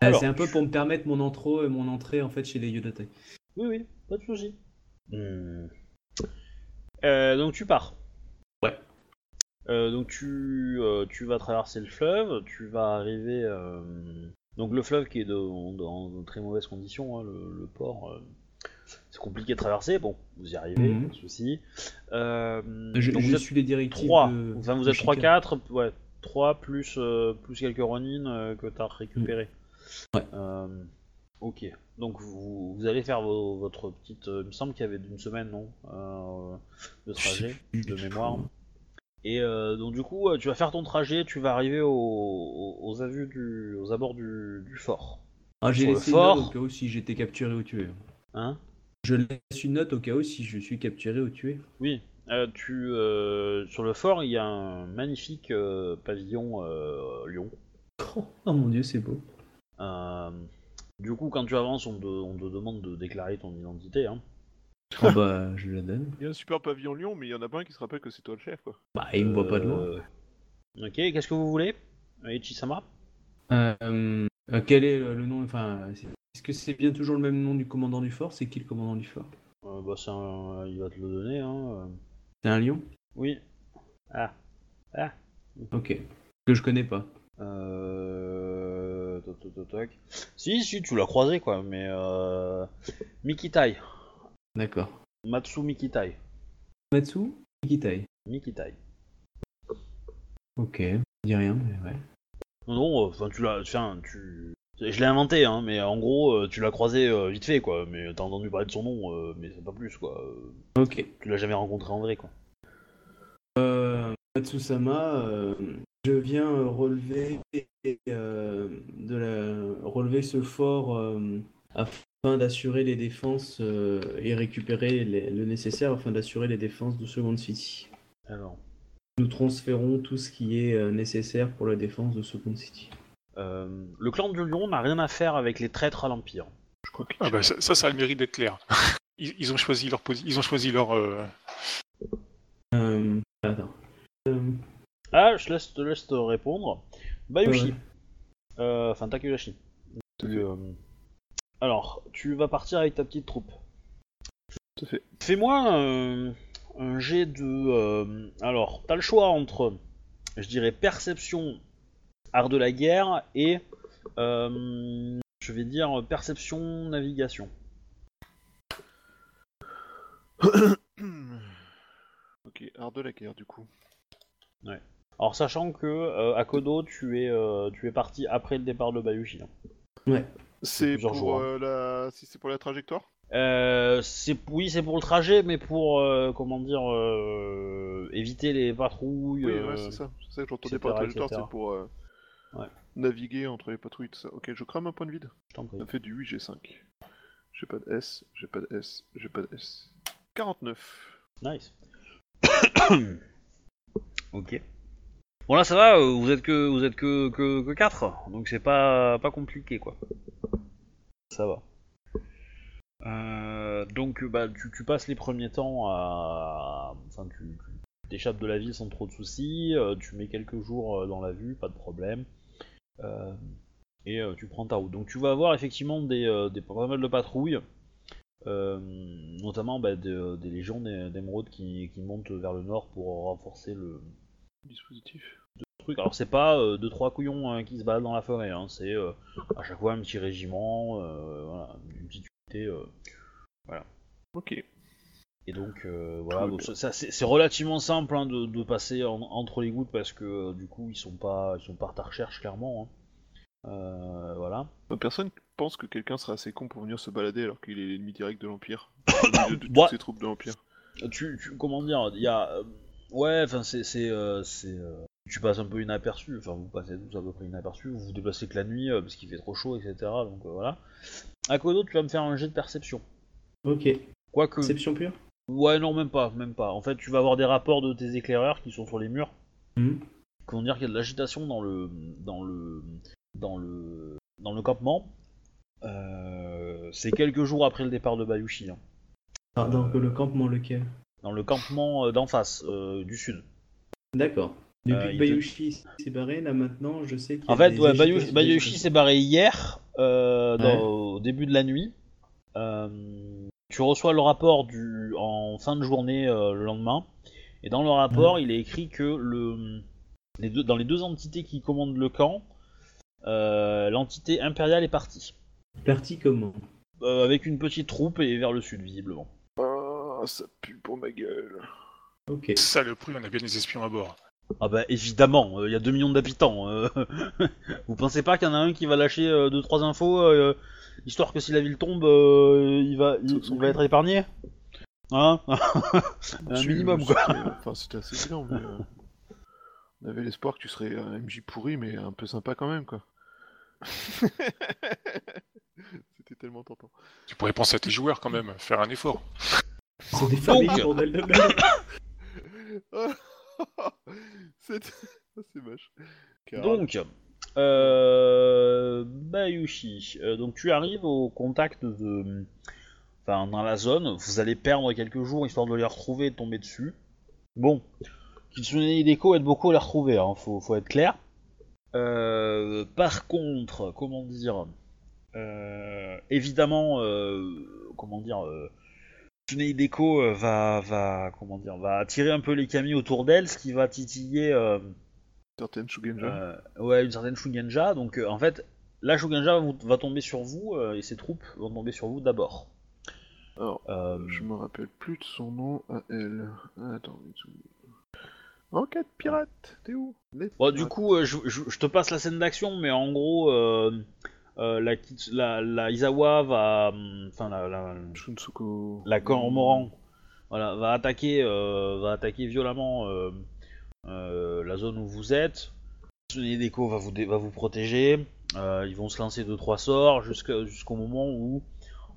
Alors, c'est un peu pour me permettre mon intro et mon entrée en fait chez les Yodotai. Oui, oui, pas de soucis. Hmm. Euh, donc tu pars. Ouais. Euh, donc tu, euh, tu vas traverser le fleuve, tu vas arriver. euh, Donc le fleuve qui est de- dans de très mauvaises conditions, hein, le, le port. euh, C'est compliqué de traverser, bon, vous y arrivez, Mhm. pas de soucis. Euh, Je, donc je vous êtes suis les directives 3, de- enfin vous êtes Shika. 3-4, ouais, 3 plus, euh, plus quelques Ronin euh, que t'as récupéré. Ouais. Euh, ok, donc vous, vous allez faire vos- votre petite. euh, il me semble qu'il y avait une semaine, non euh, De trajet, de mémoire. Et euh, donc du coup, tu vas faire ton trajet, tu vas arriver au- au- aux, avus du, aux abords du, du fort. Ah, j'ai le laissé une fort. note au cas où si j'étais capturé ou tué. Hein? Je laisse une note au cas où si je suis capturé ou tué. Oui, tu, sur le fort, il y a un magnifique pavillon lion. Oh, *laughs* oh mon dieu, c'est beau. Euh, du coup, quand tu avances, on te, on te demande de déclarer ton identité. Hein. Oh *laughs* bah, je la donne. Il y a un super pavillon Lyon, mais il y en a pas un qui se rappelle que c'est toi le chef, quoi. Bah, il me voit pas de loin. Euh, Ok, qu'est-ce que vous voulez? Ichisama Euh, euh, quel est le, le nom Enfin, est-ce que c'est bien toujours le même nom du commandant du fort? C'est qui le commandant du fort? Euh, bah, c'est un- Il va te le donner. Hein. C'est un lion? Oui. Ah. Ah. Ok. Que je connais pas. Euh... toc, toc, toc, toc. Si, si, tu l'as croisé, quoi, mais... Euh... Mikitai. D'accord. Matsu Mikitai. Matsu Kitai. Mikitai. Ok. Je dis rien, mais ouais. Non, non, enfin, tu l'as... Enfin, tu... Je l'ai inventé, hein, mais en gros, euh, tu l'as croisé euh, vite fait, quoi. Mais t'as entendu parler de son nom, euh, mais c'est pas plus, quoi. Euh, Ok. Tu l'as jamais rencontré en vrai, quoi. Euh, Matsusama, euh, je viens euh, relever, euh, de la, relever ce fort euh, afin d'assurer les défenses euh, et récupérer les- le nécessaire afin d'assurer les défenses de Second City. Alors... Nous transférons tout ce qui est euh, nécessaire pour la défense de Second City. Euh, le clan du lion n'a rien à faire avec les traîtres à l'Empire. Je crois que Ah bah, ça, ça, ça a le mérite d'être clair. *laughs* Ils, ils ont choisi leur ils ont choisi leur. euh, Euh, attends. Euh, Ah, je laisse, te laisse te répondre. Bayushi. ouais. Euh, Enfin. Tu, euh, Alors, tu vas partir avec ta petite troupe. Tout à fait. Fais-moi un, un jet de... euh, Alors, t'as le choix entre, je dirais, perception, art de la guerre, et... euh, je vais dire perception, navigation. *coughs* ok, art de la guerre, du coup. Alors, sachant que, euh, à Kodo, tu es, euh, tu es parti après le départ de Bayushi. hein. C'est plusieurs pour jours, euh, la... Si c'est pour la trajectoire? Euh, c'est oui, c'est pour le trajet, mais pour euh, comment dire euh, éviter les patrouilles. Oui, euh, ouais, c'est ça. C'est ça que j'entendais par la trajectoire, etc. c'est pour euh, Ouais. naviguer entre les patrouilles, tout ça. Ok, je crame un point de vide. je t'en prie. Ça fait du 8, j'ai 5. J'ai pas de S, j'ai pas de S, j'ai pas de S. 49. Nice. *coughs* ok. Bon là ça va, euh, vous êtes que vous êtes que que, que 4, donc c'est pas pas compliqué quoi. Ça va. Euh, donc bah tu, passes les premiers temps à enfin tu t'échappes de la ville sans trop de soucis, euh, tu mets quelques jours dans la vue, pas de problème. Et tu prends ta route. Donc tu vas avoir effectivement des, des pas mal de patrouilles. notamment bah, de- des légions d'é- d'émeraudes qui, qui montent vers le nord pour renforcer le Dispositif. truc. Alors c'est pas euh, deux trois couillons hein, qui se baladent dans la forêt, hein, c'est euh, à chaque fois un petit régiment, euh, voilà, une petite unité. euh, Ok. Et donc euh, voilà, donc ça- c'est relativement simple hein, de, de passer en- entre les gouttes parce que euh, du coup ils sont pas ils sont pas à ta recherche clairement. hein. Euh, voilà. Bah, Personne pense que quelqu'un serait assez con pour venir se balader alors qu'il est l'ennemi direct de l'Empire. *coughs* De toutes Ouais. ces troupes de l'Empire. Tu, tu comment dire, il y a ouais, enfin c'est c'est euh, c'est, euh, tu passes un peu inaperçu, enfin vous passez tous à peu près inaperçu, vous vous déplacez que la nuit euh, parce qu'il fait trop chaud, etc. Donc voilà. À Kodo, tu vas me faire un jet de perception? Ok. Quoique. Perception pure? Ouais, non, même pas, même pas. En fait, tu vas avoir des rapports de tes éclaireurs qui sont sur les murs. Mhm. qui vont dire qu'il y a de l'agitation dans le dans le dans le dans le campement. C'est quelques jours après le départ de Bayushi, hein. Ah, donc le campement lequel? Dans le campement euh, d'en face, euh, du sud. D'accord. Depuis Euh, que il Bayushi s'est barré, là maintenant, je sais qu'il y a En fait, ouais. Bayushi s'est barré hier, euh, dans- Ouais. au début de la nuit. Euh, tu reçois le rapport du en fin de journée euh, le lendemain, et dans le rapport, il est écrit que le les deux, dans les deux entités qui commandent le camp, euh, l'entité impériale est partie. Parti comment? Euh, avec une petite troupe et vers le sud visiblement. Ah, ça pue pour ma gueule. Ok. Ça, le prix, on a bien des espions à bord. Ah bah évidemment, il y a 2 millions d'habitants. euh, *laughs* Vous pensez pas qu'il y en a un qui va lâcher 2-3 infos euh, histoire que si la ville tombe, euh, il va, il, va être épargné? Hein? *laughs* Un minimum quoi. c'était- *laughs* Enfin, c'était assez évident, mais. euh, On avait l'espoir que tu serais un MJ pourri, mais un peu sympa quand même, quoi. C'était tellement tentant. Tu pourrais penser à tes joueurs quand même, faire un effort. C'est des familles, bordel de merde. *laughs* C'est *laughs* c'est moche. Car- Donc, euh, Bayushi, euh, donc tu arrives au contact de... Enfin, dans la zone, vous allez perdre quelques jours histoire de les retrouver et de tomber dessus. Bon, Kitsune Hideko aide beaucoup à les retrouver, hein, faut, faut être clair. Euh, par contre, comment dire... euh, évidemment, euh, comment dire... Hideko euh, va, va, comment dire, va attirer un peu les kami autour d'elle, ce qui va titiller... euh, certaines Shugenja. euh, ouais, une certaine Shugenja. Donc euh, en fait, la Shugenja va, tomber sur vous et ses troupes vont tomber sur vous d'abord. Alors, Euh, je me rappelle plus de son nom à elle. Attends, Enquête pirate, t'es où? Bon, du coup, je, je- je te passe la scène d'action, mais en gros, euh, la, la, la Izawa va, hum, enfin la, la, Shunsuko. la Cormoran, voilà, va attaquer, euh, va attaquer violemment euh, euh, la zone où vous êtes. Kitsune Deko va vous, dé- va vous protéger. Euh, ils vont se lancer deux trois sorts jusqu'à- jusqu'au moment où,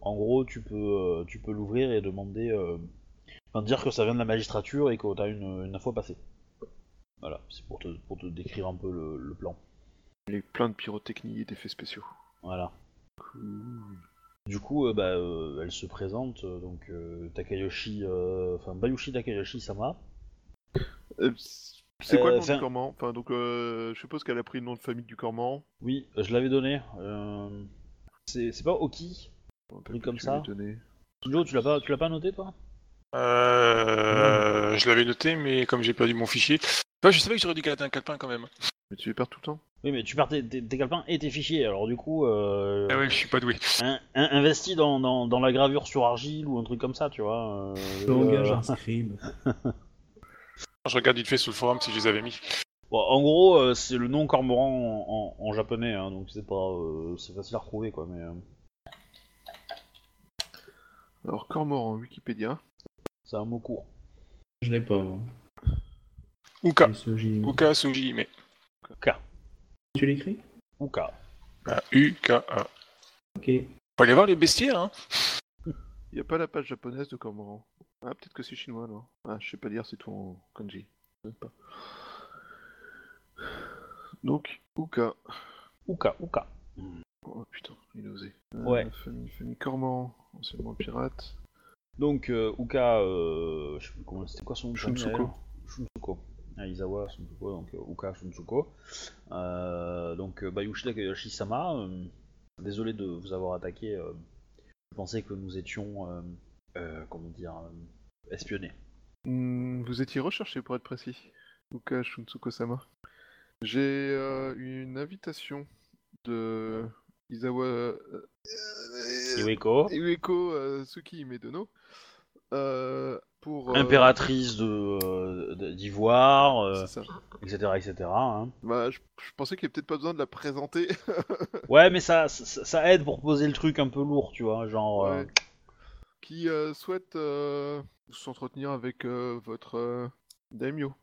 en gros, tu peux, euh, tu peux l'ouvrir et demander, euh, enfin, dire que ça vient de la magistrature et que t'as une, une info à passer. Voilà, c'est pour te, pour te décrire un peu le, le plan. Il y a plein de pyrotechnie et d'effets spéciaux. Voilà. Cool. Du coup, euh, bah, euh, elle se présente, euh, donc euh, Takayoshi, euh, enfin Bayushi Takayoshi Sama. Euh, c'est quoi Euh, le nom du corman Enfin, donc, euh, je suppose qu'elle a pris le nom de famille du corman. Oui, euh, je l'avais donné. Euh, c'est c'est pas Oki Truc plus comme ça. Joe, tu l'as pas, tu l'as pas noté toi? Euh, je l'avais noté, mais comme j'ai perdu mon fichier. Enfin, je savais que j'aurais dû garder un calepin quand même. Mais tu les perds tout le temps Oui, mais tu perds tes, tes, tes calepins et tes fichiers, alors du coup, euh, Ah ouais, je suis pas doué. in- in- investis dans, dans, dans la gravure sur argile ou un truc comme ça, tu vois. euh, Langage euh, un scribe. Je regarde vite fait sur le forum si je les avais mis. bon, en gros, euh, c'est le nom cormoran en, en, en japonais, hein, donc c'est pas, euh, c'est facile à retrouver, quoi. Mais euh, Alors, cormoran, Wikipédia. c'est un mot court. Je l'ai pas, moi. Uka. Uka Suji, mais. Tu l'écris Uka. Ah, U-K-A. Ok. Faut aller voir les bestiaires, hein. *laughs* Il n'y a pas la page japonaise de cormoran. Ah, peut-être que c'est chinois alors. Ah, je sais pas lire, c'est tout en kanji. Je sais pas. Donc, Uka. Uka, Uka. Oh putain, il a osé. Euh, Ouais. Famille, famille cormoran, anciennement pirate. Donc, euh, Uka, euh, je sais plus comment, c'était quoi son nom Shunsuko. Shunsuko. Ah, Izawa Shunsuko, donc euh, Uka Shunsuko. Euh, donc, euh, Bayushi Takayoshi Sama, euh, désolé de vous avoir attaqué euh, pensais que nous étions, comment dire, espionnés. Hmm, vous étiez recherché pour être précis. Luka Shunsuko-sama. J'ai euh, une invitation de Izawa euh, Iweko, Iweko euh, Tsuki Medono pour. euh, impératrice de, euh, de- d'Ivoire, euh, c'est ça. etc., etc. hein. Bah, je, je pensais qu'il n'y avait peut-être pas besoin de la présenter. *laughs* Ouais, mais ça, ça, ça aide pour poser le truc un peu lourd, tu vois, genre. euh, Ouais. Qui euh, souhaite euh, s'entretenir avec euh, votre euh, daimyo,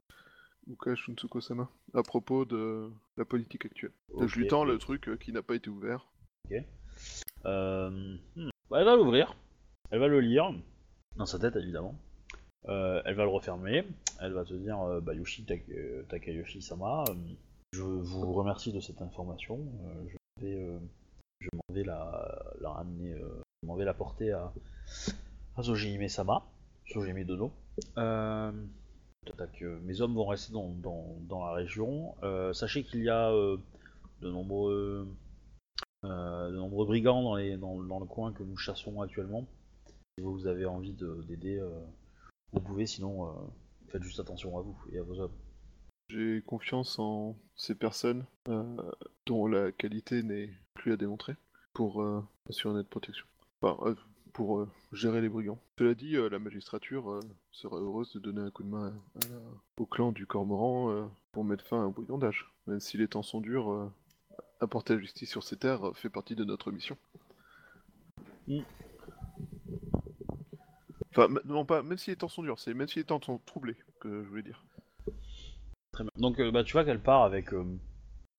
Luka Shunsuko-sama, à propos de la politique actuelle. Ok. Je lui tends le truc euh, qui n'a pas été ouvert. Euh, hmm. Bah, elle va l'ouvrir, elle va le lire, dans sa tête évidemment. Euh, elle va le refermer, elle va te dire euh, Bayushi Tak- euh, Takayoshi-sama, euh, je vous remercie de cette information, je vais, vais la, ramener, je vais la porter à, à Sojime Dono. Euh, tac, euh, mes hommes vont rester dans, la région. Sachez qu'il y a de nombreux brigands dans, le coin que nous chassons actuellement. Si vous avez envie de- d'aider, vous pouvez, sinon euh, faites juste attention à vous et à vos hommes. J'ai confiance en ces personnes euh, dont la qualité n'est plus à démontrer pour euh, assurer notre protection. Enfin, pour euh, gérer les brigands. Cela dit, euh, la magistrature euh, serait heureuse de donner un coup de main à- à la- au clan du Cormoran pour mettre fin à un brigandage. Même si les temps sont durs, apporter la justice sur ces terres fait partie de notre mission. Mm. Enfin, m- non pas, même si les temps sont durs, c'est même si les temps sont troublés, que je voulais dire. Très bien. Donc euh, bah, tu vois qu'elle part avec euh,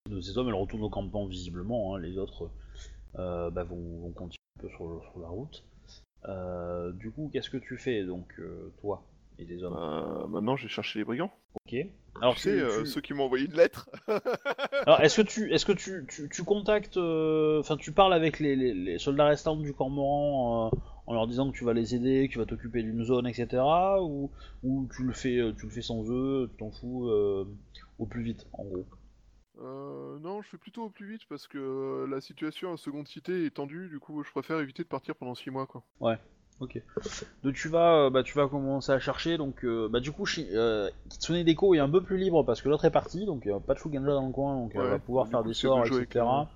de ces hommes, elle retourne au campement visiblement, hein, les autres euh, bah, vont, vont continuer un peu sur, sur la route. Euh, du coup, qu'est-ce que tu fais donc, toi et tes hommes? Euh, maintenant, j'ai cherché les brigands. Ok. Alors, tu sais, tu- tu- ceux qui m'ont envoyé une lettre. *laughs* Alors, est-ce que tu, est-ce que tu, tu, tu contactes, enfin, tu parles avec les, les- les soldats restants du Cormoran en leur disant que tu vas les aider, que tu vas t'occuper d'une zone, etc. Ou, ou tu le fais, euh, tu le fais sans eux, tu t'en fous euh, au plus vite, en gros. Euh, non, je fais plutôt au plus vite parce que euh, la situation à Seconde Cité est tendue, du coup je préfère éviter de partir pendant 6 mois quoi. Ok. Donc tu vas, bah, tu vas commencer à chercher. Donc, euh, bah, du coup, euh, Kitsune Deko est un peu plus libre parce que l'autre est parti. Donc, il n'y a pas de Shuganja dans le coin. Donc, elle Ouais, va pouvoir faire coup, des sorts, etc. avec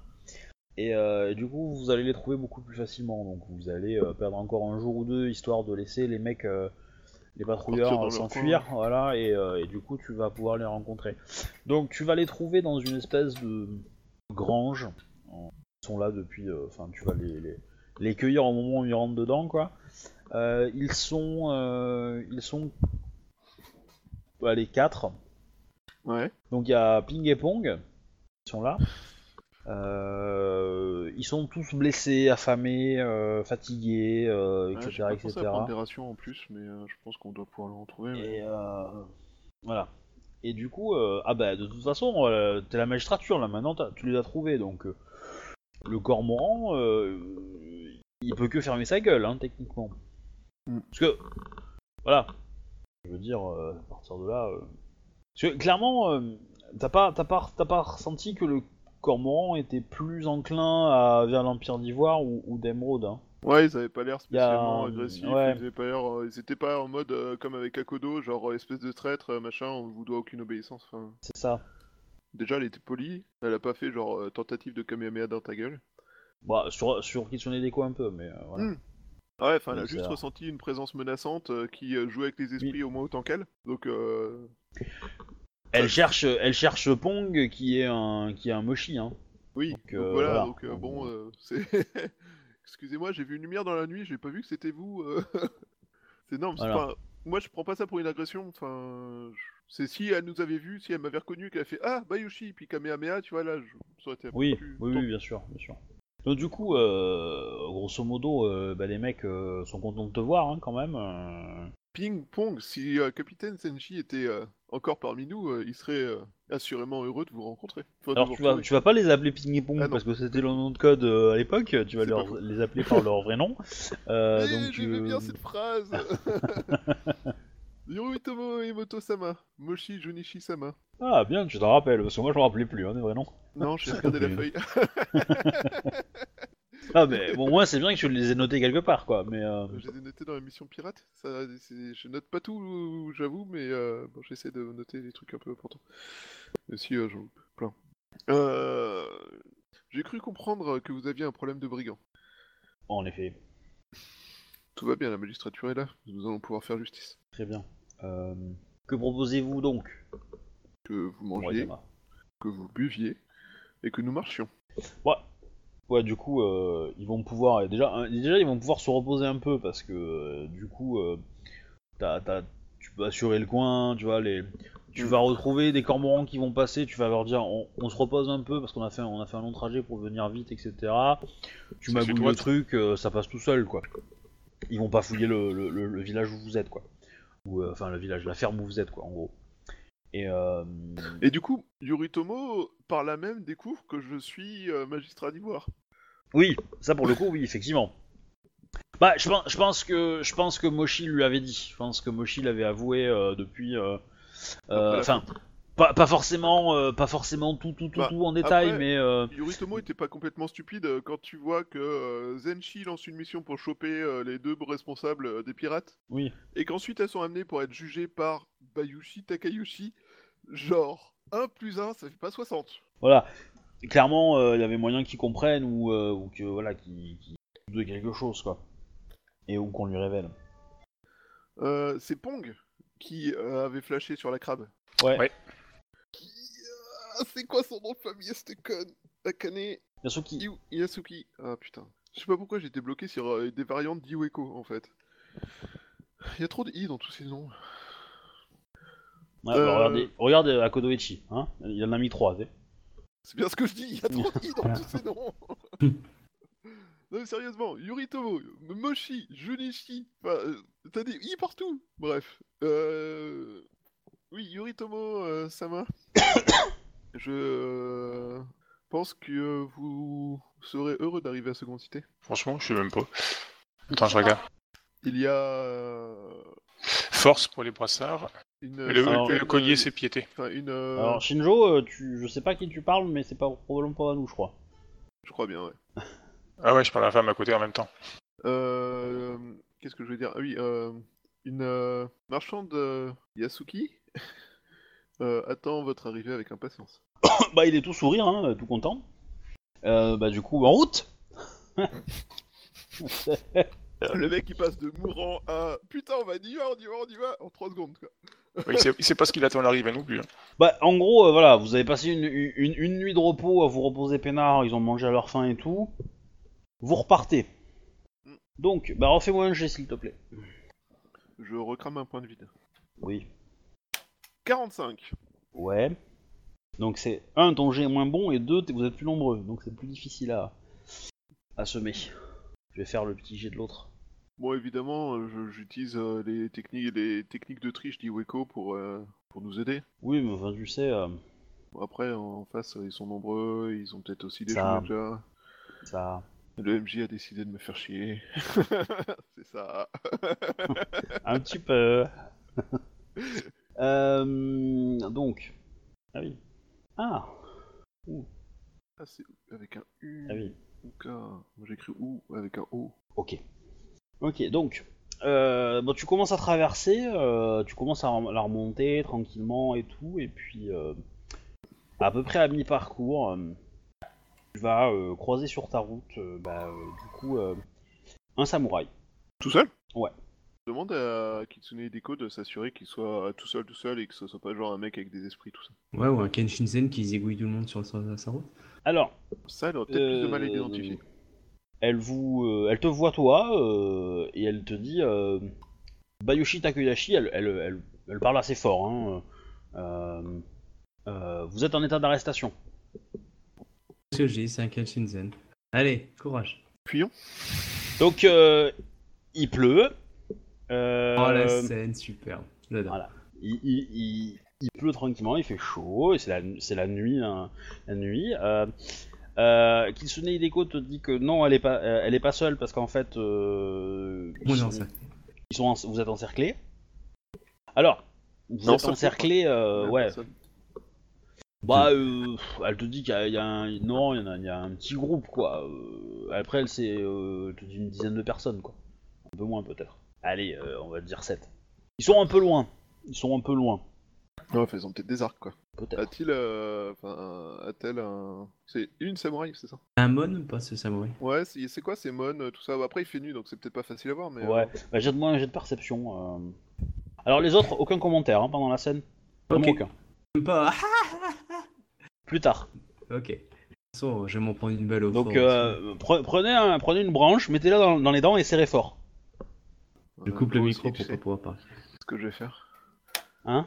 Et, euh, du coup, vous allez les trouver beaucoup plus facilement. Donc, vous allez euh, perdre encore un jour ou deux histoire de laisser les mecs, euh, les patrouilleurs s'enfuir. Voilà. Et, et du coup, tu vas pouvoir les rencontrer. Donc, tu vas les trouver dans une espèce de grange. Ils sont là depuis. Enfin, tu vas les, les, les cueillir au moment où ils rentrent dedans, quoi. Ils sont, ils sont, bah, les quatre. Ouais. Donc il y a Ping et Pong qui sont là. Euh, ils sont tous blessés, affamés, euh, fatigués, euh, Ouais, etc., pas pensé etc. à prendre des rations en plus, mais je pense qu'on doit pouvoir le retrouver. mais- Et voilà. Et du coup, ah bah de toute façon, t'es la magistrature là maintenant, tu les as trouvés donc le cormoran, euh, il peut que fermer sa gueule, hein, techniquement. Mm. Parce que, voilà, je veux dire, à partir de là, parce que clairement, t'as pas, t'as pas, t'as pas ressenti que le cormoran était plus enclin à vers l'Empire d'Ivoire ou, ou d'Emeraude. Hein. Ouais, ils avaient pas l'air a, spécialement euh, agressifs, ouais. ils, pas l'air, euh, ils étaient pas en mode euh, comme avec Akodo, genre euh, espèce de traître, euh, machin, on vous doit aucune obéissance. C'est ça. déjà, elle était polie, elle a pas fait genre tentative de Kamehameha dans ta gueule. Bah, sur, sur Kitsune Deko un peu, mais euh, voilà. Mm. Ouais, enfin, elle a juste ressenti une présence menaçante qui jouait avec les esprits au moins autant qu'elle. Donc. Elle cherche, elle cherche Pong qui est un, qui est un mochi, hein. oui. Donc, Donc, euh, voilà, voilà. donc euh, bon, euh. *laughs* Excusez-moi, j'ai vu une lumière dans la nuit, j'ai pas vu que c'était vous. *laughs* c'est énorme. Voilà. pas- Moi, je prends pas ça pour une agression. Enfin, c'est si elle nous avait vu, si elle m'avait reconnu, qu'elle a fait Ah, Bayushi, puis Kamehameha, tu vois là, je... ça aurait été Oui, plus oui, oui, bien sûr, bien sûr. Donc du coup, euh, grosso modo, euh, bah, les mecs euh, sont contents de te voir hein, quand même. Ping Pong, si Capitaine Senji était encore parmi nous, euh, il serait euh, assurément heureux de vous rencontrer. Enfin, de Alors vous tu vas, retrouver. tu vas pas les appeler Ping et Pong Ah non. parce que c'était le nom de code euh, à l'époque. Tu vas C'est leur- pas faux. les appeler par leur vrai nom. *laughs* Euh, Eh, donc j'aimais euh, bien cette phrase *laughs* Yoruitomo Emoto-sama, Moshi Junichi-sama. ah bien, tu t'en rappelles parce que moi je me rappelais plus hein, des vrais noms. Non, j'ai C'est *laughs* regardé la feuille. Ah, mais bon, moi, c'est bien que tu les aies notés quelque part, quoi. Mais euh, Je les ai notés dans la mission pirate. Ça, je note pas tout, j'avoue, mais euh, bon, j'essaie de noter les trucs un peu importants. Mais si, euh, j'en loupe plein. J'ai cru comprendre que vous aviez un problème de brigand. en effet, Tout va bien, la magistrature est là. Nous allons pouvoir faire justice. très bien. Que proposez-vous donc? Que vous mangiez, que vous buviez, et que nous marchions. Ouais. Ouais, du coup, euh, ils vont pouvoir déjà, euh, déjà, ils vont pouvoir se reposer un peu parce que euh, du coup, euh, t'as- t'as- tu peux assurer le coin, tu vois, les, tu Mm. vas retrouver des cormorans qui vont passer, tu vas leur dire, on, on se repose un peu parce qu'on a fait, on a fait un long trajet pour venir vite, etc. Tu magouilles le truc, ça passe tout seul, quoi. Ils vont pas fouiller le, le- le- le village où vous êtes, quoi. Ou enfin le village, la ferme où vous êtes, quoi, en gros. Et euh, Et du coup, Yoritomo, par là même, découvre que je suis euh, magistrat d'Ivoire. Oui, ça pour le coup, oui, effectivement. Bah, je pense, je pense que je pense que Moshi lui avait dit. Je pense que Moshi l'avait avoué euh, depuis. euh, Enfin, pas, pas forcément, euh, pas forcément tout, tout, tout, Bah, tout en détail, après- mais euh, Yoritomo était pas complètement stupide euh, quand tu vois que euh, Zenshi lance une mission pour choper euh, les deux responsables euh, des pirates, oui. et qu'ensuite elles sont amenées pour être jugées par Bayushi Takayushi. Genre, 1 plus 1, ça fait pas 60. Voilà. Clairement, euh, il y avait moyen qu'ils comprennent ou, euh, ou que voilà, qu'ils de quelque chose, quoi. Et ou qu'on lui révèle. Euh, c'est Pong qui euh, avait flashé sur la crabe. Ouais. Ouais. *laughs* C'est quoi son nom de famille, cette conne? Akane Yasuki. Iu- Yasuki. Ah putain. Je sais pas pourquoi j'étais bloqué sur euh, des variantes d'Iweko en fait. Il y a trop de i dans tous ces noms. Ouais, bah, Euh. regardez, regardez Akodoichi, hein. Il en a mis trois, tu sais. C'est bien ce que je dis, il y a trop de i dans *laughs* tous ces noms. *laughs* non mais sérieusement, Yuritomo, Moshi, Junichi, enfin, euh, t'as des i partout. Bref. Euh... Oui, Yuritomo euh, Sama. *coughs* je euh, pense que euh, vous serez heureux d'arriver à Seconde Cité. Franchement, je sais même pas. Attends, je regarde. Il y a euh, Force pour les brassards. une... Et le, alors, le une- collier, c'est piété. Enfin, une... euh, Alors Shinjo, euh, tu, je sais pas qui tu parles, mais c'est pas probablement pas à nous, je crois. Je crois bien, ouais. *laughs* Ah ouais, je parle à la femme à côté en même temps. Euh, Qu'est-ce que je veux dire? Ah oui, euh, une euh, marchande euh, Yasuki *laughs* euh, attend votre arrivée avec impatience. *coughs* bah il est tout sourire, hein, tout content. Euh, bah du coup, en route *laughs* Le mec il passe de mourant à putain on va y va, on y va, on y va en 3 secondes quoi. Ouais, il, sait, il sait pas ce qu'il attend à l'arrivée non plus. hein. Bah en gros, euh, voilà, vous avez passé une, une, une nuit de repos à vous reposer peinard, ils ont mangé à leur faim et tout. Vous repartez. Donc, bah refais-moi un jet s'il te plaît. Je recrame un point de vide. Oui. 45 Ouais. Donc c'est un ton jet est moins bon et deux vous êtes plus nombreux, donc c'est plus difficile à à semer. Je vais faire le petit jet de l'autre. Bon évidemment euh, j'utilise euh, les techniques les techniques de triche d'Iweko pour, euh, pour nous aider. Oui, mais enfin tu sais, euh, après en face ils sont nombreux, ils ont peut-être aussi des Ça- déjà. ça. Le MJ a décidé de me faire chier. *laughs* C'est ça. *laughs* Un petit peu. *laughs* Donc. Ah oui. Ah. Ah, c'est avec un U Ah oui. ou K. Moi j'ai écrit OU avec un O. Ok. Ok, donc. Euh, bon, tu commences à traverser, euh, tu commences à la remonter tranquillement et tout, et puis euh, à peu près à mi-parcours, euh, tu vas euh, croiser sur ta route, euh, bah, euh, du coup, euh, un samouraï. Tout seul? Ouais. Je demande à Kitsune Hideko de s'assurer qu'il soit tout seul, tout seul et que ce soit pas genre un mec avec des esprits, tout ça. Ouais, ou un Kenshinzen qui zégouille tout le monde sur sa, sa route. Alors, Ça, elle aurait peut-être plus de mal à Euh, l'identifier. Elle vous, euh, elle te voit toi euh, et elle te dit, euh, Bayoshi Takeyashi, elle, elle, elle, elle parle assez fort. Hein, euh, euh, vous êtes en état d'arrestation. Ce que j'ai, c'est un Kenshinzen. Allez, courage. Fuyons Donc euh, il pleut. Euh, Oh la scène, superbe. J'adore. voilà. il, il- il- il pleut tranquillement, il fait chaud, et c'est la, c'est la nuit. hein, la nuit. Euh, euh, Kitsune Hideko te dit que non, elle est pas, euh, elle est pas seule parce qu'en fait, euh, ils, sont, sac. ils sont en- vous êtes encerclés. Alors, vous Non, êtes encerclés, euh, ouais, personne. Bah, euh, elle te dit qu'il y a, il y a un... Non, il y, en a, il y a un petit groupe, quoi. Après, elle, c'est euh, te dit une dizaine de personnes, quoi. Un peu moins, peut-être. Allez, euh, on va dire 7. Ils sont un peu loin. Ils sont un peu loin, Ouais, ils ont peut-être des arcs, quoi. peut-être. A-t-il. euh, Enfin, a-t-elle un. C'est une samouraï, c'est ça? Un mon ou pas ce samouraï? Ouais, c'est c'est quoi ces mon, euh, tout ça? Après, il fait nu, donc c'est peut-être pas facile à voir, mais. Ouais, euh, bah, jette-moi un jet de perception. euh. Alors, les autres, aucun commentaire hein, pendant la scène. Vraiment Ok. aucun. Même Pas. *laughs* Plus tard. ok. De toute façon, je vais m'en prendre une balle au Donc, fort euh, pre- prenez, un- prenez une branche, mettez-la dans, dans les dents et serrez fort. Je euh, coupe le micro pour pas pouvoir parler. ce que je vais faire. Hein?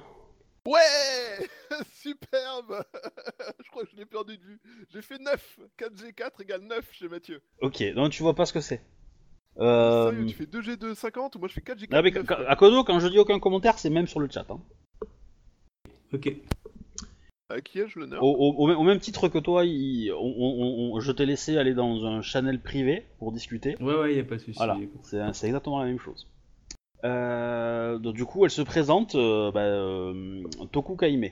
Ouais *laughs* Superbe *laughs* Je crois que je l'ai perdu de vue. J'ai fait 9 4G4 égale 9 chez Mathieu. Ok, donc tu vois pas ce que c'est. Euh... Sérieux, tu fais 2G2 50 ou moi je fais 4G4 ah, mais 9, quand- quoi. à Kodo, quand je dis aucun commentaire, c'est même sur le chat. Hein. Ok. À qui ai-je l'honneur? Au, au- au même- titre que toi, il- on- on- on- je t'ai laissé aller dans un channel privé pour discuter. Ouais, ouais, y a pas de souci. Voilà, c'est exactement la même chose. Euh, donc, du coup, elle se présente, euh, bah, euh, Toku Kaime,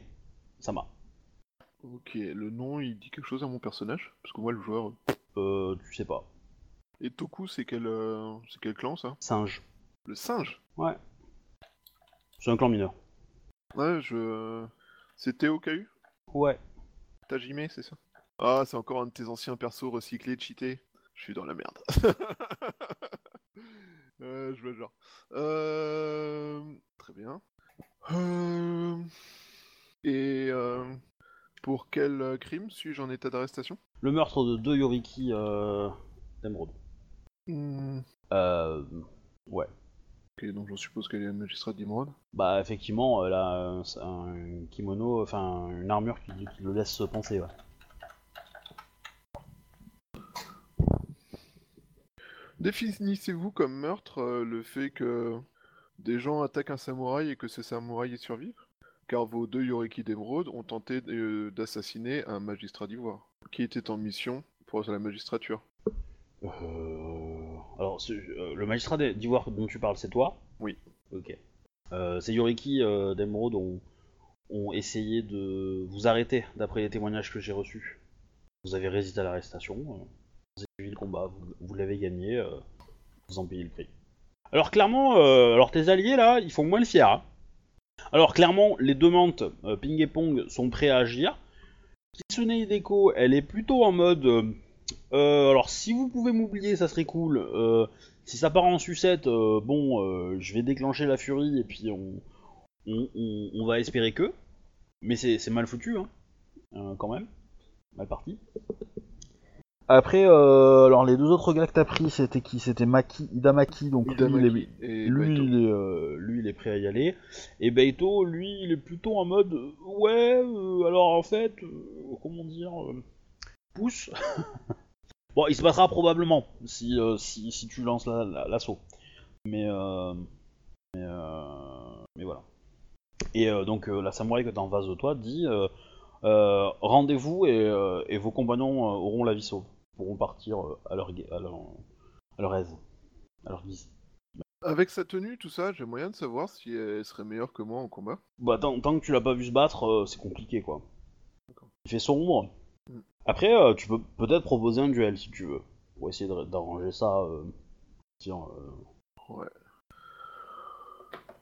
Sama. Ok, le nom il dit quelque chose à mon personnage? Parce que moi le joueur. Euh, tu sais pas. Et Toku c'est quel, euh, c'est quel clan ça? Singe. Le singe? Ouais. C'est un clan mineur. Ouais, je. C'est Théo Kahu Ouais. Tajime, c'est ça? Ah, c'est encore un de tes anciens persos recyclés, cheatés. Je suis dans la merde. *laughs* euh, je vois le genre. Euh... Très bien. Euh... Et euh... pour quel crime suis-je en état d'arrestation? Le meurtre de deux Yoriki euh, d'Emeraude. Hmm, Euh, ouais. Ok, donc j'en suppose qu'elle est un magistrat. Bah, effectivement, elle a un, un kimono, enfin, une armure qui, qui le laisse penser, ouais. Définissez-vous comme meurtre euh, le fait que des gens attaquent un samouraï et que ce samouraï y survive Car vos deux Yoriki d'émeraude ont tenté de- d'assassiner un magistrat d'ivoire qui était en mission pour la magistrature. Euh... Alors, euh, le magistrat d'I- d'Ivoire dont tu parles, c'est toi? Oui. Ok. Euh, ces Yoriki euh, d'Emeraude ont, ont essayé de vous arrêter, d'après les témoignages que j'ai reçus. Vous avez résisté à l'arrestation, euh, avez le combat, vous, vous l'avez gagné, euh, vous en payez le prix. Alors clairement, euh, alors tes alliés là, ils font moins le fier. hein. Alors clairement, les deux mantes, euh, Ping et Pong, sont prêts à agir. Kitsune Hideko, elle est plutôt en mode... alors si vous pouvez m'oublier, ça serait cool. Si ça part en sucette, bon, je vais déclencher la furie et puis on, on, va espérer que. Mais c'est mal foutu, hein, quand même. Mal parti. Après, euh, alors les deux autres gars que t'as pris, c'était qui? C'était Maki, Idamaki, donc lui, il est- lui, il est, euh, lui, il est prêt à y aller. Et Beito, lui, il est plutôt en mode euh, ouais, euh, alors en fait, comment dire, pousse. *laughs* bon, il se battra probablement si, si, si tu lances la- la- l'assaut. mais, mais, mais voilà. Et donc la samouraï que t'as en face de toi dit rendez-vous et, et vos compagnons auront la vie sauve, pourront partir euh, à leur, à leur, à leur aise, à leur guise. Avec sa tenue, tout ça, j'ai moyen de savoir si elle serait meilleure que moi en combat. Bah, tant, tant que tu l'as pas vu se battre, euh, c'est compliqué quoi. Il fait sombre. Mm. Après, euh, tu peux peut-être proposer un duel si tu veux, pour essayer d'arranger ça. euh, tiens, Ouais.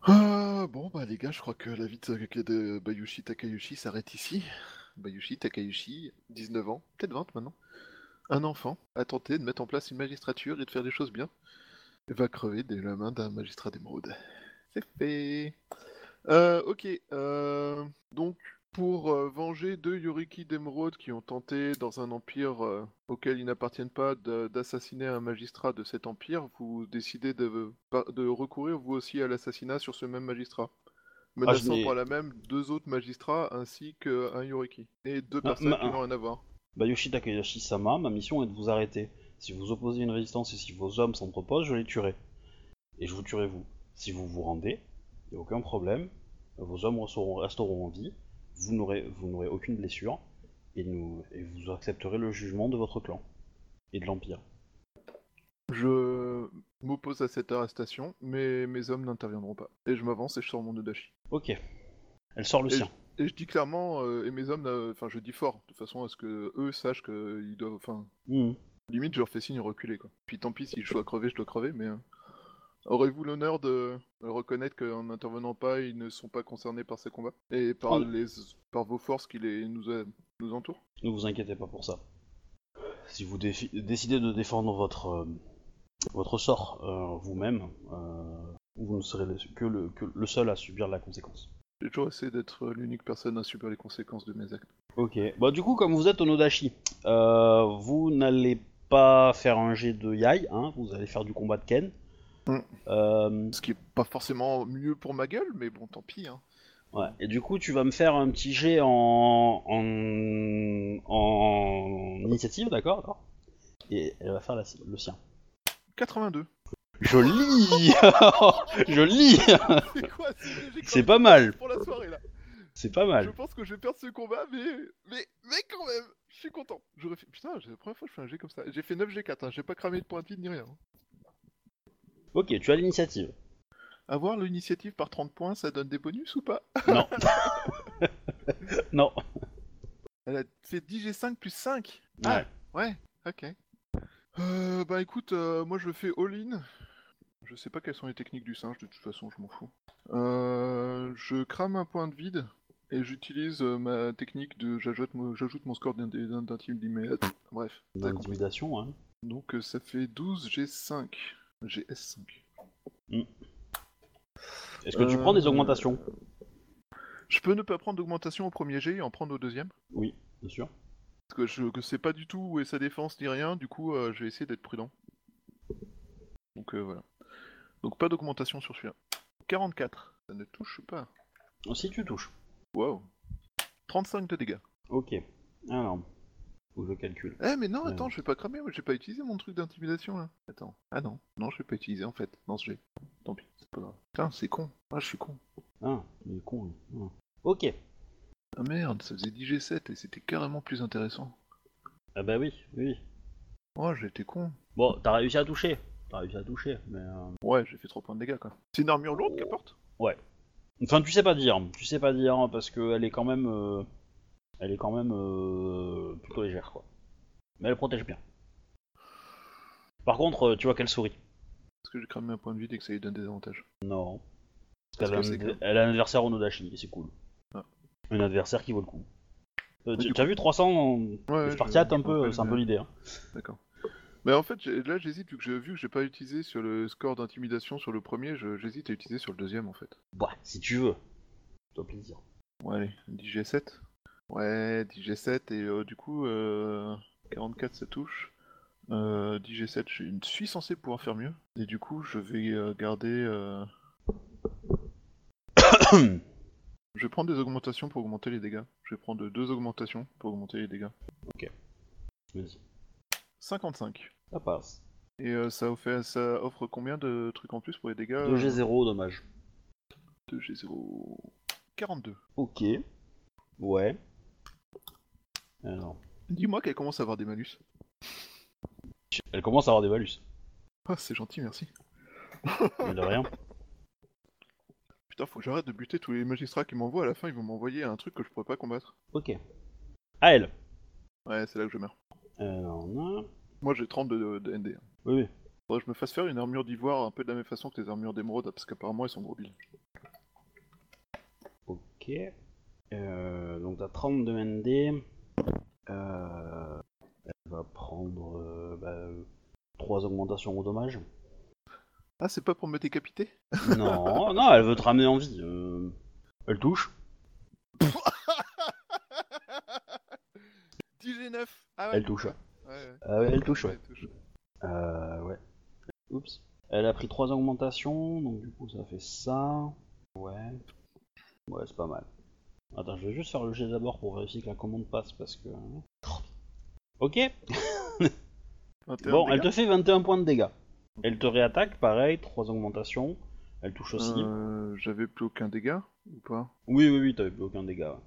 Ah, bon, bah les gars, je crois que la vie de, de Bayushi Takayushi s'arrête ici. Bayushi Takayushi, 19 ans, peut-être 20 maintenant. Un enfant a tenté de mettre en place une magistrature et de faire des choses bien. Et va crever de la main d'un magistrat d'émeraude. C'est fait. Euh, ok, euh, donc pour euh, venger deux Yoriki d'émeraude qui ont tenté dans un empire auquel ils n'appartiennent pas d'assassiner un magistrat de cet empire, vous décidez de, de recourir vous aussi à l'assassinat sur ce même magistrat. Menaçant n'ai- par la même deux autres magistrats ainsi qu'un Yoriki. Et deux Ah, personnes ma- qui n'ont rien à voir. Bayushi Takayashi-sama, ma mission est de vous arrêter. Si vous opposez une résistance et si vos hommes s'entreposent, je les tuerai. Et je vous tuerai vous. Si vous vous rendez, il n'y a aucun problème, vos hommes resteront, resteront en vie, vous n'aurez vous n'aurez aucune blessure, et, nous, et vous accepterez le jugement de votre clan et de l'Empire. Je m'oppose à cette arrestation, mais mes hommes n'interviendront pas. Et je m'avance et je sors mon Odashi. Ok. Elle sort le Et sien. Et je dis clairement, euh, et mes hommes, euh, enfin je dis fort, de façon à ce que eux sachent qu'ils doivent, enfin, Mhm. limite je leur fais signe de reculer quoi. Puis tant pis si je dois crever, je dois crever, mais euh, aurez-vous l'honneur de reconnaître qu'en n'intervenant pas, ils ne sont pas concernés par ces combats? Et par Oh. les, par vos forces qui les nous, a- nous entourent? Ne vous inquiétez pas pour ça. Si vous décidez de défendre votre, votre sort vous-même, vous ne serez le- que le, que le seul à subir la conséquence. J'ai toujours essayé d'être l'unique personne à subir les conséquences de mes actes. Ok. Bah du coup, comme vous êtes Onodashi, euh, vous n'allez pas faire un jet de Yai, hein, vous allez faire du combat de Ken. Mm. Euh, Ce qui est pas forcément mieux pour ma gueule, mais bon, tant pis. Hein. ouais. Et du coup, tu vas me faire un petit jet en, en, en initiative, d'accord d'accord? Et elle va faire la- le sien. 82. Je lis *laughs* Je lis *laughs* C'est quoi c'est- pas mal. Pour la soirée là. C'est pas Je mal. pense que je vais perdre ce combat, mais mais mais quand même, je suis content. J'aurais fait putain, c'est la première fois que je fais un G comme ça. J'ai fait 9 G4, hein. j'ai pas cramé de point de vide ni rien. hein. Ok, tu as l'initiative. Avoir l'initiative par 30 points, ça donne des bonus ou pas? Non. *laughs* non. Elle a fait 10 G5 plus 5. Ouais. Ouais, ok. Euh, bah écoute, euh, moi je fais all-in. Je sais pas quelles sont les techniques du singe, de toute façon, je m'en fous. Euh, je crame un point de vide et j'utilise euh, ma technique de j'ajoute mon, j'ajoute mon score d'in- d'in- d'intimidation. Bref, t'as compris. D'intimidation, hein. Donc euh, ça fait 12 G5. GS5. Est-ce que tu prends des augmentations? Je peux ne pas prendre d'augmentation au premier G et en prendre au deuxième Oui, bien sûr. Parce que je que sais pas du tout où est sa défense ni rien, du coup je vais essayer d'être prudent. Donc voilà. Donc pas d'augmentation sur celui-là. 44, ça ne touche pas. Si tu touches. Wow. 35 de dégâts. Ok. Alors, faut que je calcule. Eh mais non, Ouais. attends, je vais pas cramer, moi j'ai pas utilisé mon truc d'intimidation là. Attends. Ah non, non je vais pas utiliser en fait, dans ce jet. Tant pis, c'est pas grave. Putain, c'est con. Ah je suis con. Ah, il est con, lui. Ah. Ok. Ah merde, ça faisait 10 G7 et c'était carrément plus intéressant. Ah bah oui. oui. Oh j'étais con. Bon, t'as réussi à toucher. T'as réussi à toucher, mais... euh, Ouais, j'ai fait 3 points de dégâts quoi. C'est une armure lourde qu'elle porte? Enfin, tu sais pas dire. Tu sais pas dire, parce qu'elle est quand même... euh, Elle est quand même euh, plutôt légère, quoi. Mais elle protège bien. Par contre, euh, tu vois qu'elle sourit. Parce que j'ai cramé un point de vide et que ça lui donne des avantages. Non. Parce Parce que qu'elle a, c'est un- elle a un adversaire Onodashi, et c'est cool. Ah. Un adversaire qui vaut le coup. Euh, tu du as vu 300 en... Ouais, Spartiate un je peu, rappelle, c'est un peu l'idée. Hein. D'accord. Mais en fait, là j'hésite, vu que j'ai vu que j'ai pas utilisé sur le score d'intimidation sur le premier, j'hésite à utiliser sur le deuxième en fait. Bah, si tu veux. Toi plaisir. Ouais, allez, 10 G7. Ouais, 10 G7 et euh, du coup, euh, 44 ça touche. Euh, 10 G7, je suis- censé pouvoir faire mieux. Et du coup, je vais euh, garder. euh, *coughs* Je vais prendre des augmentations pour augmenter les dégâts. Je vais prendre deux augmentations pour augmenter les dégâts. Vas-y. 55. Ça passe. Et euh, ça, offre, ça offre combien de trucs en plus pour les dégâts 2G0, dommage. 2G0. 42. Ok. Ouais. Alors. Dis-moi qu'elle commence à avoir des malus. Elle commence à avoir des malus. Ah, c'est gentil, merci. Mais de rien. *laughs* Putain, faut que j'arrête de buter tous les magistrats qui m'envoient. À la fin, ils vont m'envoyer un truc que je pourrais pas combattre. Ok. À elle. Ouais, c'est là que je meurs. Alors, non. Moi, j'ai 30 de, de ND. Oui, oui. Faudrait que je me fasse faire une armure d'ivoire un peu de la même façon que les armures d'émeraude, parce qu'apparemment, elles sont gros billes. Ok. Euh, donc t'as 30 de ND. Euh, elle va prendre euh, bah, 3 augmentations au dommage. Ah, c'est pas pour me décapiter? Non, *laughs* non, elle veut te ramener en vie. Euh, elle touche. *laughs* 10 G9 Ah ouais Elle touche. Ouais, ouais. Ah elle touche, ouais. Elle touche. Euh, ouais. Oups. Elle a pris 3 augmentations, donc du coup ça fait ça. Ouais. Ouais, c'est pas mal. Attends, je vais juste faire le jet d'abord pour vérifier que la commande passe parce que. Ok. 21 Bon, elle te fait 21 points de dégâts. Elle te réattaque, pareil, 3 augmentations. Elle touche aussi. Euh, J'avais plus aucun dégât ou pas? Oui, oui, oui, t'avais plus aucun dégât.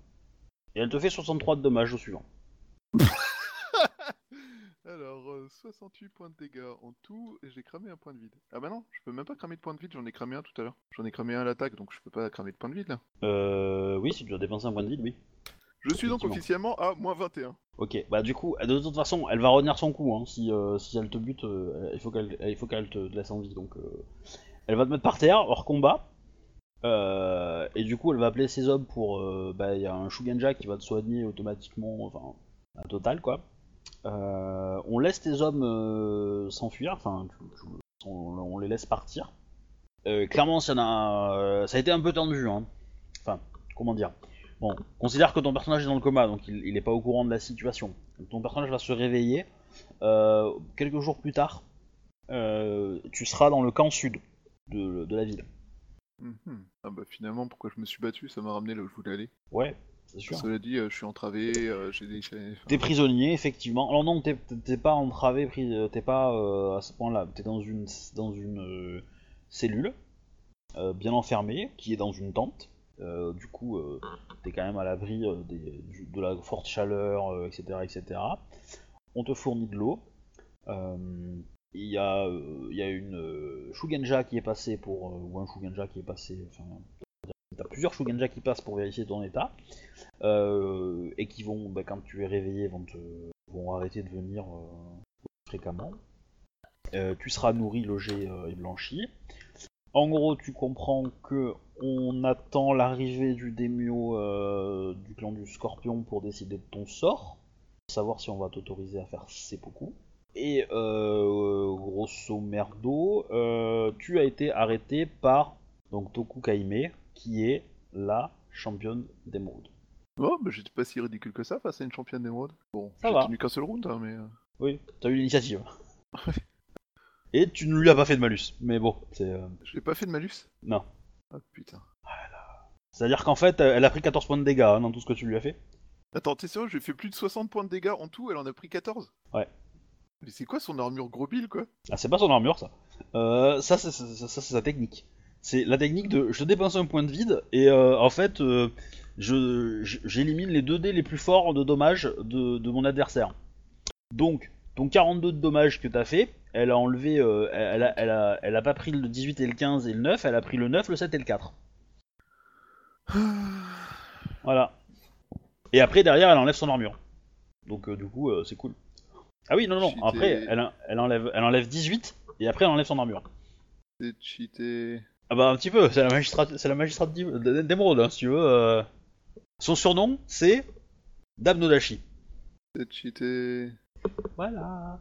Et elle te fait 63 de dommages au suivant. *laughs* Alors, euh, 68 points de dégâts en tout et j'ai cramé un point de vide. Ah bah non, je peux même pas cramer de point de vide, j'en ai cramé un tout à l'heure. J'en ai cramé un à l'attaque donc je peux pas cramer de point de vide là. Euh, oui, si tu as dépensé un point de vide, oui. Je suis donc officiellement à moins 21. Ok, bah du coup, de toute façon, elle va retenir son coup, hein. Si, euh, si elle te bute, euh, il faut qu'elle il faut qu'elle te laisse en vie, donc... euh, elle va te mettre par terre, hors combat. Et du coup, elle va appeler ses hommes pour... euh, bah, il y a un Shugenja qui va te soigner automatiquement, enfin, un total, quoi. Euh, on laisse tes hommes euh, s'enfuir, enfin, on, on les laisse partir. Euh, clairement, ça, a été un peu tendu, hein. Enfin, comment dire? Bon, considère que ton personnage est dans le coma, donc il, il est pas au courant de la situation. Ton personnage va se réveiller. euh, quelques jours plus tard, euh, tu seras dans le camp sud de, de la ville. Mhm. Ah bah finalement, pourquoi je me suis battu, ça m'a ramené là où je voulais aller. Ouais, sûr. Cela dit, euh, je suis entravé, euh, j'ai des T'es prisonnier, effectivement. Alors non, t'es pas entravé, euh, t'es pas euh, à ce point-là. T'es dans une, dans une euh, cellule, euh, bien enfermée, qui est dans une tente. Du coup, t'es quand même à l'abri de la forte chaleur, etc., etc. On te fournit de l'eau. Il y, y a une Shugenja qui est passée pour. ou un Shugenja qui est passé. Enfin, plusieurs Shugenja qui passent pour vérifier ton état. euh, et qui vont, bah, quand tu es réveillé, vont, te, vont arrêter de venir euh, fréquemment. Euh, tu seras nourri, logé et blanchi. En gros, tu comprends que on attend l'arrivée du démio du clan du Scorpion pour décider de ton sort, savoir si on va t'autoriser à faire seppuku. Et grosso merdo, tu as été arrêté par donc Toku Kaime, qui est la championne d'émeraude. Oh, bah j'étais pas si ridicule que ça face à une championne d'émeraude. Bon, Ça j'ai tenu qu'un seul round, hein, mais. euh, Oui, t'as eu l'initiative. *laughs* Et tu ne lui as pas fait de malus. Mais bon, c'est. euh, J'ai pas fait de malus? Non. Ah putain. C'est-à-dire qu'en fait, elle a pris 14 points de dégâts hein, dans tout ce que tu lui as fait. Attends, t'es sérieux, j'ai fait plus de 60 points de dégâts en tout, elle en a pris 14 Ouais. Mais c'est quoi son armure gros bill quoi? Ah, c'est pas son armure, ça. Euh, ça, c'est ça, ça, c'est sa technique. C'est la technique de je dépense un point de vide et euh, en fait, euh, je j'élimine les 2 dés les plus forts de dommages de, de mon adversaire. Donc, ton 42 de dommages que t'as fait, elle a enlevé. euh, elle, a, elle, a, elle a pas pris le 18 et le 15 et le 9, elle a pris le 9, le 7 et le 4. *sighs* Voilà. Et après, derrière, elle enlève son armure. Donc, du coup, c'est cool. Ah oui, non, non, après, elle, elle, enlève, elle enlève 18 et après, elle enlève son armure. C'est cheaté. Ah bah, un petit peu, c'est la magistrate, c'est la magistrate d'émeraude, hein, si tu veux. euh. Son surnom, c'est Dame Nodashi. C'est cheaté. Voilà.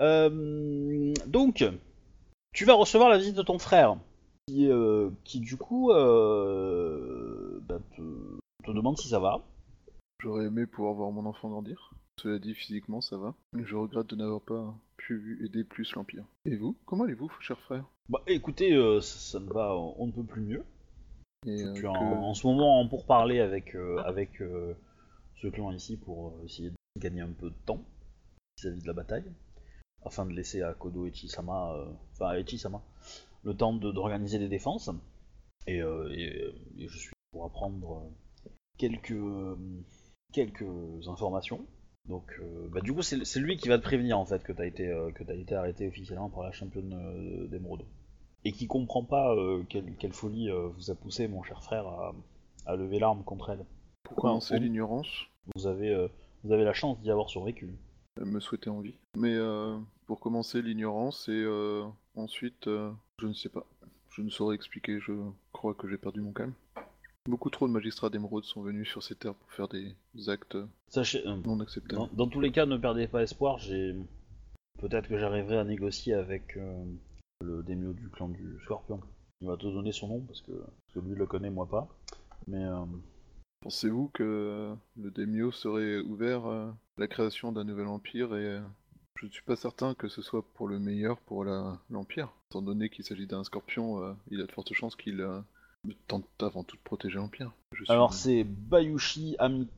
Euh, donc, tu vas recevoir la visite de ton frère, qui, euh, qui du coup euh, bah, te, te demande si ça va. J'aurais aimé pouvoir voir mon enfant grandir. Cela dit, physiquement, ça va. Je regrette de n'avoir pas pu aider plus l'Empire. Et vous? Comment allez-vous, cher frère? Bah écoutez, euh, ça, ça ne va, on ne peut plus mieux. Et, euh, Je suis en, que- en ce moment en pourparler avec, euh, avec euh, ce clan ici pour euh, essayer de gagner un peu de temps vis-à-vis de la bataille, afin de laisser à Kodo Echi-sama, euh, enfin à Echi-sama, le temps de- d'organiser des défenses. Et, et, et je suis pour apprendre quelques, quelques informations. Donc, euh, bah, du coup, c'est lui qui va te prévenir en fait que t'as été, euh, que t'as été arrêté officiellement par la championne euh, d'émeraude. Et qui comprend pas euh, quelle, quelle folie euh, vous a poussé, mon cher frère, à, à lever l'arme contre elle. Pour commencer on- l'ignorance, Vous avez, euh, vous avez la chance d'y avoir survécu. elle me souhaitait envie. Mais euh, pour commencer l'ignorance et euh, ensuite, euh, je ne sais pas. Je ne saurais expliquer, je crois que j'ai perdu mon calme. Beaucoup trop de magistrats d'émeraude sont venus sur ces terres pour faire des actes Sachez, euh, non acceptables. dans, dans tous les cas, ne perdez pas espoir. J'ai peut-être que j'arriverai à négocier avec euh, le démio du clan du Scorpion. Il va te donner son nom parce que, parce que lui le connaît, moi pas. Mais euh, Pensez-vous que le Daimyo serait ouvert à la création d'un nouvel empire et je ne suis pas certain que ce soit pour le meilleur pour l'empire. Étant donné qu'il s'agit d'un scorpion, il a de fortes chances qu'il euh, tente avant tout de protéger l'empire. Suis- alors c'est Bayushi Ami...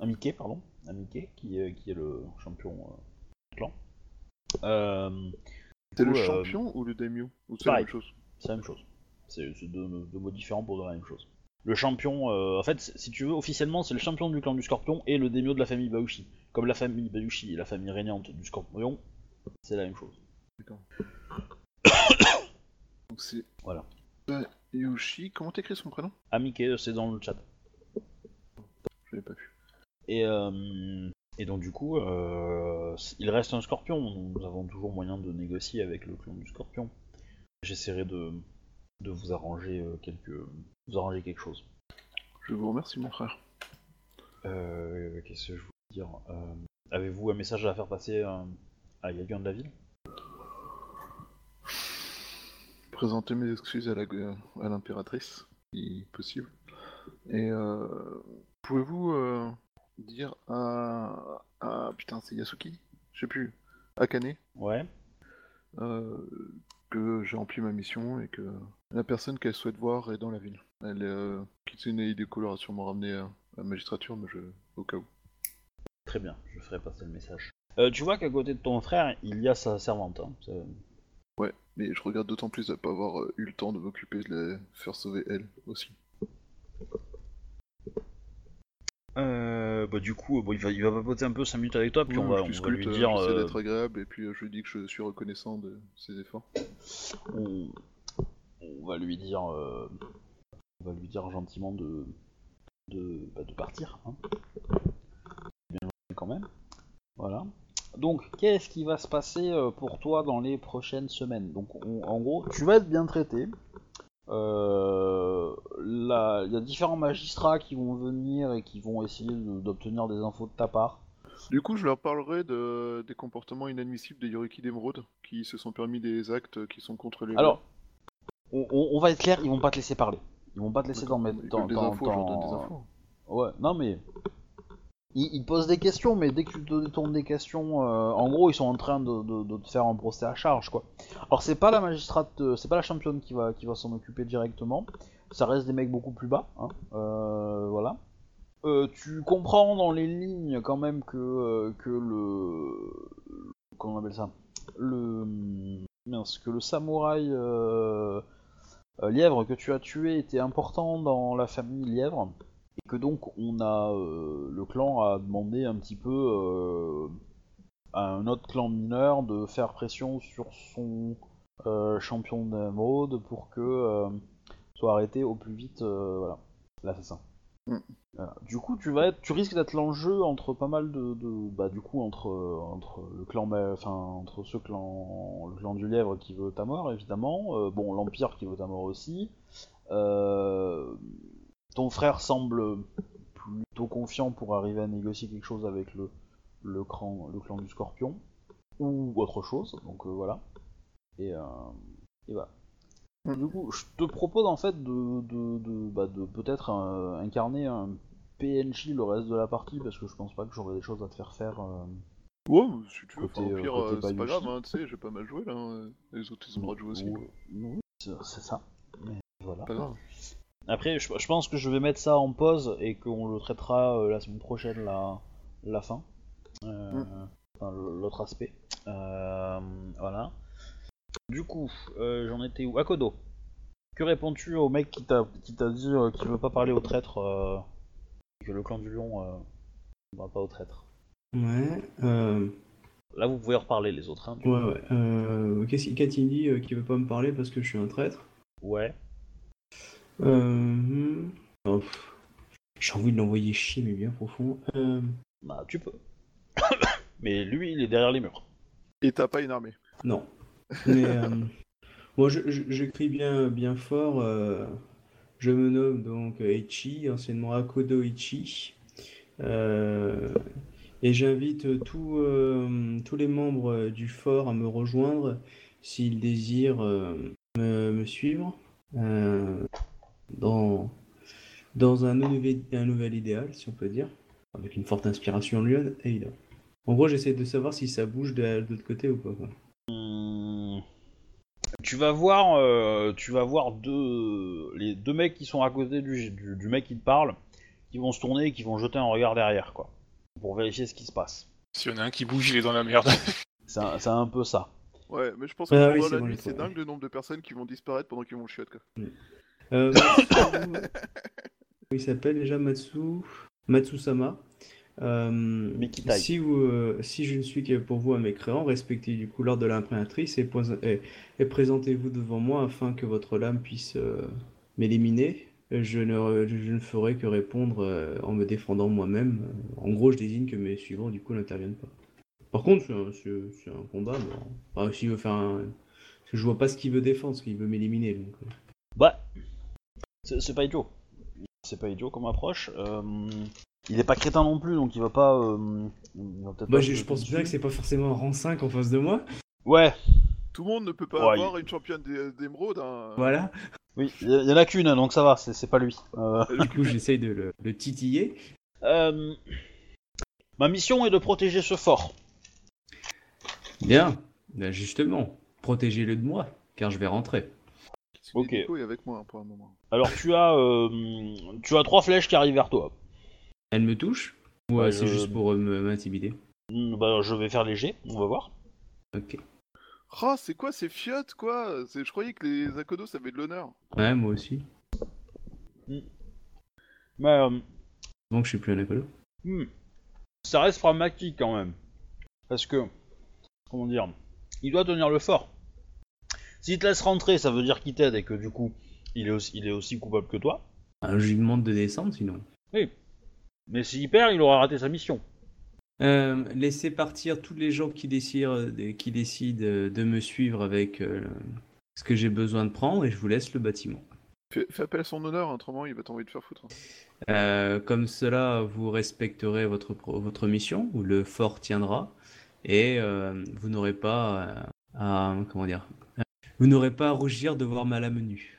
Amike, pardon, Amike qui est, qui est le champion euh, du clan. Euh, c'est le euh, champion ou le Daimyo Ou c'est la même chose C'est la même chose. C'est deux, deux mots différents pour dire la même chose. Le champion, euh, en fait, si tu veux, officiellement, c'est le champion du clan du Scorpion et le démio de la famille Bayushi. Comme la famille Bayushi est la famille régnante du Scorpion, C'est la même chose. *coughs* Donc c'est Voilà. Yoshi. Comment t'écris son prénom? Amike, c'est dans le chat. Je l'ai pas vu. Et, euh, et donc du coup, euh, il reste un scorpion. Nous avons toujours moyen de négocier avec le clan du scorpion. J'essaierai de, de vous arranger euh, quelque, vous arranger quelque chose. Je vous remercie, mon frère. Euh, Qu'est-ce que je voulais dire? Euh, Avez-vous un message à faire passer euh, à quelqu'un de la ville? Présenter mes excuses à l'impératrice, si possible. Et euh, pouvez-vous euh, dire à, à putain c'est Yasuki, je sais plus, Akane, Ouais. euh, que j'ai rempli ma mission et que la personne qu'elle souhaite voir est dans la ville. Elle euh, Kitsune Hideko a sûrement ramené à la magistrature, mais je au cas où. Très bien, je ferai passer le message. Euh, tu vois qu'à côté de ton frère, il y a sa servante. hein. Ouais, mais je regarde d'autant plus de pas avoir euh, eu le temps de m'occuper de la faire sauver elle aussi. Euh, bah du coup, bon, il va, il va papoter un peu 5 minutes avec toi, puis Oui, on va, on va lui euh, dire, euh, d'être agréable et puis euh, je lui dis que je suis reconnaissant de ses efforts. on, on va lui dire, euh, on va lui dire gentiment de, de, bah, de partir. Hein. Bien quand même. Voilà. Donc, qu'est-ce qui va se passer euh, pour toi dans les prochaines semaines? Donc, on- en gros, tu vas être bien traité. Euh, là, il y a différents magistrats qui vont venir et qui vont essayer de- d'obtenir des infos de ta part. Du coup, je leur parlerai de, des comportements inadmissibles des Yoriki d'Emeraude qui se sont permis des actes qui sont contre les Alors, on, on- on va être clair, ils vont pas te laisser parler. Ils vont pas te laisser dans mettre des infos, des infos. Ouais, non mais. Ils, ils posent des questions, mais dès que tu te des questions, euh, en gros, ils sont en train de, te faire un procès à charge, quoi. Alors, c'est pas la magistrate, euh, c'est pas la championne qui va, s'en occuper directement. Ça reste des mecs beaucoup plus bas, hein. euh, voilà. Tu comprends dans les lignes quand même que, le. Comment on appelle ça? Le. Mince, que le samouraï lièvre que tu as tué était important dans la famille lièvre et que donc on a euh, le clan a demandé un petit peu euh, à un autre clan mineur de faire pression sur son euh, champion d'émeraude pour que soit arrêté au plus vite voilà l'assassin. Mm. Voilà. Du coup tu vas être tu risques d'être l'enjeu entre pas mal de, de- bah du coup entre entre le clan enfin entre ce clan le clan du lièvre qui veut ta mort évidemment bon l'empire qui veut ta mort aussi euh, ton frère semble plutôt confiant pour arriver à négocier quelque chose avec le, le, clan, le clan du scorpion, ou autre chose, donc euh, voilà. Et, euh, et voilà. Mm. Du coup, je te propose en fait de, de, de, bah, de peut-être euh, incarner un PNJ le reste de la partie, parce que je pense pas que j'aurai des choses à te faire faire. euh. Ouais, si tu veux, Côté, enfin, au pire, c'est pas grave, hein, tu sais, j'ai pas mal joué là. hein. Les autres, ils ont le droit de jouer aussi. C'est c'est ça. Mais voilà. Pas grave. Après, je, je pense que je vais mettre ça en pause et qu'on le traitera euh, la semaine prochaine, la, la fin. Euh, Mm. enfin, l'autre aspect. Euh, voilà. Du coup, euh, j'en étais où? Akodo. Que réponds-tu au mec qui t'a qui t'a dit euh, qu'il veut pas parler aux traîtres euh, que le clan du lion euh, ne va pas aux traîtres Ouais, euh, Là, vous pouvez reparler les autres. Hein, ouais, coup. ouais. Euh, Qu'est-ce qu'il qu'a-t-il dit euh, qu'il veut pas me parler parce que je suis un traître? Ouais. Euh, oh. J'ai envie de l'envoyer chier, mais bien profond. Euh, Bah, tu peux. *coughs* Mais lui, il est derrière les murs. Et t'as pas une armée. non. Mais euh, *laughs* moi, je, je- je crie bien, bien fort. euh, je me nomme donc Eichi, anciennement Akodo Ichi. Euh, et j'invite tous euh, tous les membres du fort à me rejoindre s'ils désirent euh, me, me suivre euh, dans, dans un nouvel, un nouvel idéal, si on peut dire, avec une forte inspiration Lyon, évidemment. En gros, j'essaie de savoir si ça bouge de, de l'autre côté ou pas. quoi. Hum, Tu vas voir, euh, tu vas voir deux, les deux mecs qui sont à côté du, du, du mec qui te parle, qui vont se tourner et qui vont jeter un regard derrière, quoi, pour vérifier ce qui se passe. S'il y en a un qui bouge, il est dans la merde. *laughs* C'est un, peu ça. Ouais, mais je pense que Ah pendant oui, c'est la bon, nuit, c'est dingue le nombre de personnes qui vont disparaître pendant qu'ils vont chiotte quoi. Euh, *coughs* il s'appelle déjà Matsu Matsusama. Euh, si, vous, euh, si je ne suis que pour vous un mécréant, respectez du coup l'ordre de l'impréatrice et, posa- et- et présentez-vous devant moi afin que votre lame puisse euh, m'éliminer. Je ne, je ne ferai que répondre euh, en me défendant moi-même. En gros, je désigne que mes suivants du coup n'interviennent pas. Par contre, c'est un, combat. mais- Enfin, veut faire un. parce que je vois pas ce qu'il veut défendre, ce qu'il veut m'éliminer. Donc... Bah, c'est c'est pas idiot. C'est pas idiot comme approche. Euh, il est pas crétin non plus, donc il va pas. euh, il va peut-être Moi, pas je, se je pense bien que c'est pas forcément un rang 5 en face de moi. Ouais, Tout le monde ne peut pas Ouais, avoir une championne d'é- d'émeraude. Hein. Voilà. oui, il y, y en a qu'une, donc ça va, c'est c'est pas lui. Euh, Du coup, j'essaye de le, le titiller. euh, ma mission est de protéger ce fort. Bien. Ben, justement, protégez-le de moi, car je vais rentrer. Ok. Nico est avec moi hein, pour un moment. Alors tu as, euh, tu as trois flèches qui arrivent vers toi. Elle me touche Ou Ouais, euh, c'est je- juste pour euh, me- m'intimider? Hmm, Bah, je vais faire léger, on va voir. Ok. Ah, c'est quoi ces fiottes, quoi? C'est- Je croyais que les Akodos avaient de l'honneur. Ouais, moi aussi. Mais euh, Donc, je suis plus un écolo. hmm, ça reste pragmatique quand même, parce que comment dire, il doit tenir le fort. S'il te laisse rentrer, ça veut dire qu'il t'aide et que du coup, il est aussi, il est aussi coupable que toi. Ah, je lui demande de descendre, sinon. Mais s'il perd, il aura raté sa mission. Euh, laissez partir tous les gens qui décident, euh, qui décident euh, de me suivre avec euh, ce que j'ai besoin de prendre et je vous laisse le bâtiment. Fais, fais appel à son honneur, autrement il va t'envoyer te faire foutre. Euh, comme cela, vous respecterez votre, pro- votre mission, où le fort tiendra, et euh, vous n'aurez pas euh, à, comment dire, vous n'aurez pas à rougir de voir ma lame nue.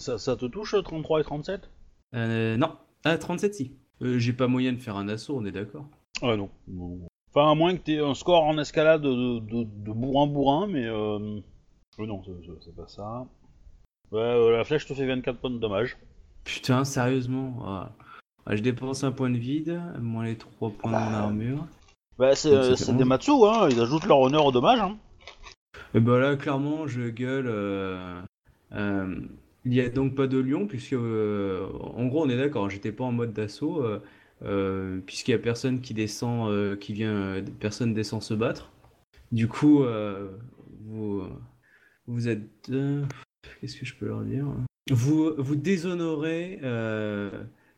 Ça, ça te touche 33 et 37 Euh, non, ah 37 si. Euh, j'ai pas moyen de faire un assaut, on est d'accord. Ah non. non. Enfin, à moins que t'aies un score en escalade de, de, de bourrin-bourrin, mais... Euh... euh, non, c'est- pas ça. Ouais, euh, la flèche te fait 24 points de dommage. Putain, sérieusement? ah. Ah, je dépense un point de vide, moins les 3 points de mon armure. Bah, c'est euh, des 11. Matsu, hein, ils ajoutent leur honneur au dommage. Hein. Et bah là, clairement, je gueule. euh, euh, il n'y a donc pas de lion, puisque, euh, en gros, on est d'accord, j'étais pas en mode d'assaut, puisqu'il y a personne qui descend, qui vient, personne descend se battre. Du coup, vous, êtes. Qu'est-ce que je peux leur dire? Vous, vous déshonorez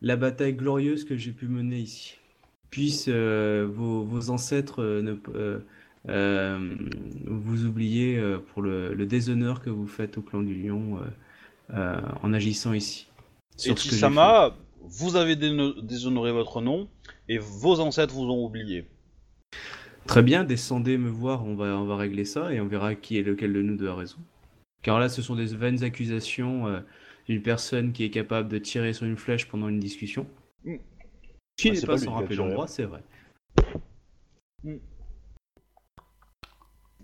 la bataille glorieuse que j'ai pu mener ici. Puissent euh, vos, ancêtres ne, vous oubliez euh, pour le, le déshonneur que vous faites au clan du lion euh, euh, en agissant ici. Et Sur Chisama, vous avez déshonoré votre nom, et vos ancêtres vous ont oublié. Très bien, descendez me voir, on va, on va régler ça et on verra qui est lequel de nous deux a raison. Car là, ce sont des vaines accusations euh, d'une personne qui est capable de tirer sur une flèche pendant une discussion. Mm. Qui Ah, n'est pas sans rappeler l'endroit, c'est vrai.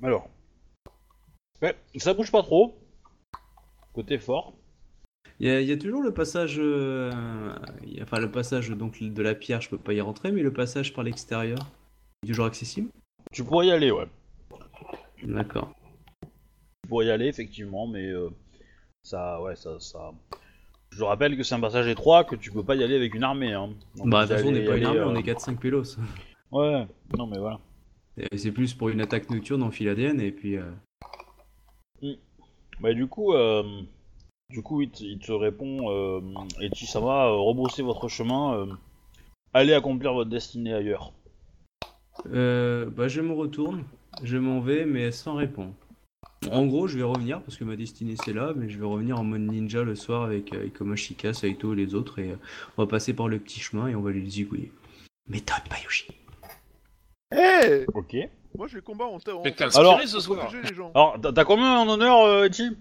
Alors. Ouais, ça bouge pas trop. Côté fort. Il y, a, il y a toujours le passage, euh, il y a- enfin le passage donc de la pierre, je peux pas y rentrer, mais le passage par l'extérieur, est toujours accessible? Tu pourrais y aller, ouais. D'accord. Tu pourrais y aller, effectivement, mais euh, ça, ouais, ça, ça. Je rappelle que c'est un passage étroit, que tu peux pas y aller avec une armée. Hein. Donc, Bah, de toute façon, on n'est pas une armée, on euh, est 4-5 pélos. Ouais, non, mais voilà. C'est plus pour une attaque nocturne en Philadienne, et puis. euh, Bah, du coup, euh, du coup, il te, il te répond, euh, et Chisama, euh, rebroussez votre chemin, allez accomplir votre destinée ailleurs. bah, je me retourne, je m'en vais, mais sans répondre. En gros, je vais revenir, parce que ma destinée c'est là, mais je vais revenir en mode ninja le soir avec euh, Ikomashika, Saito et les autres, et euh, on va passer par le petit chemin et on va les zigouiller. Méthode Bayushi. Eh Ok. Moi je vais combat en terre. Alors- inspiré ce soir protéger les gens. Alors, t'as- t'as combien en honneur, euh, Echi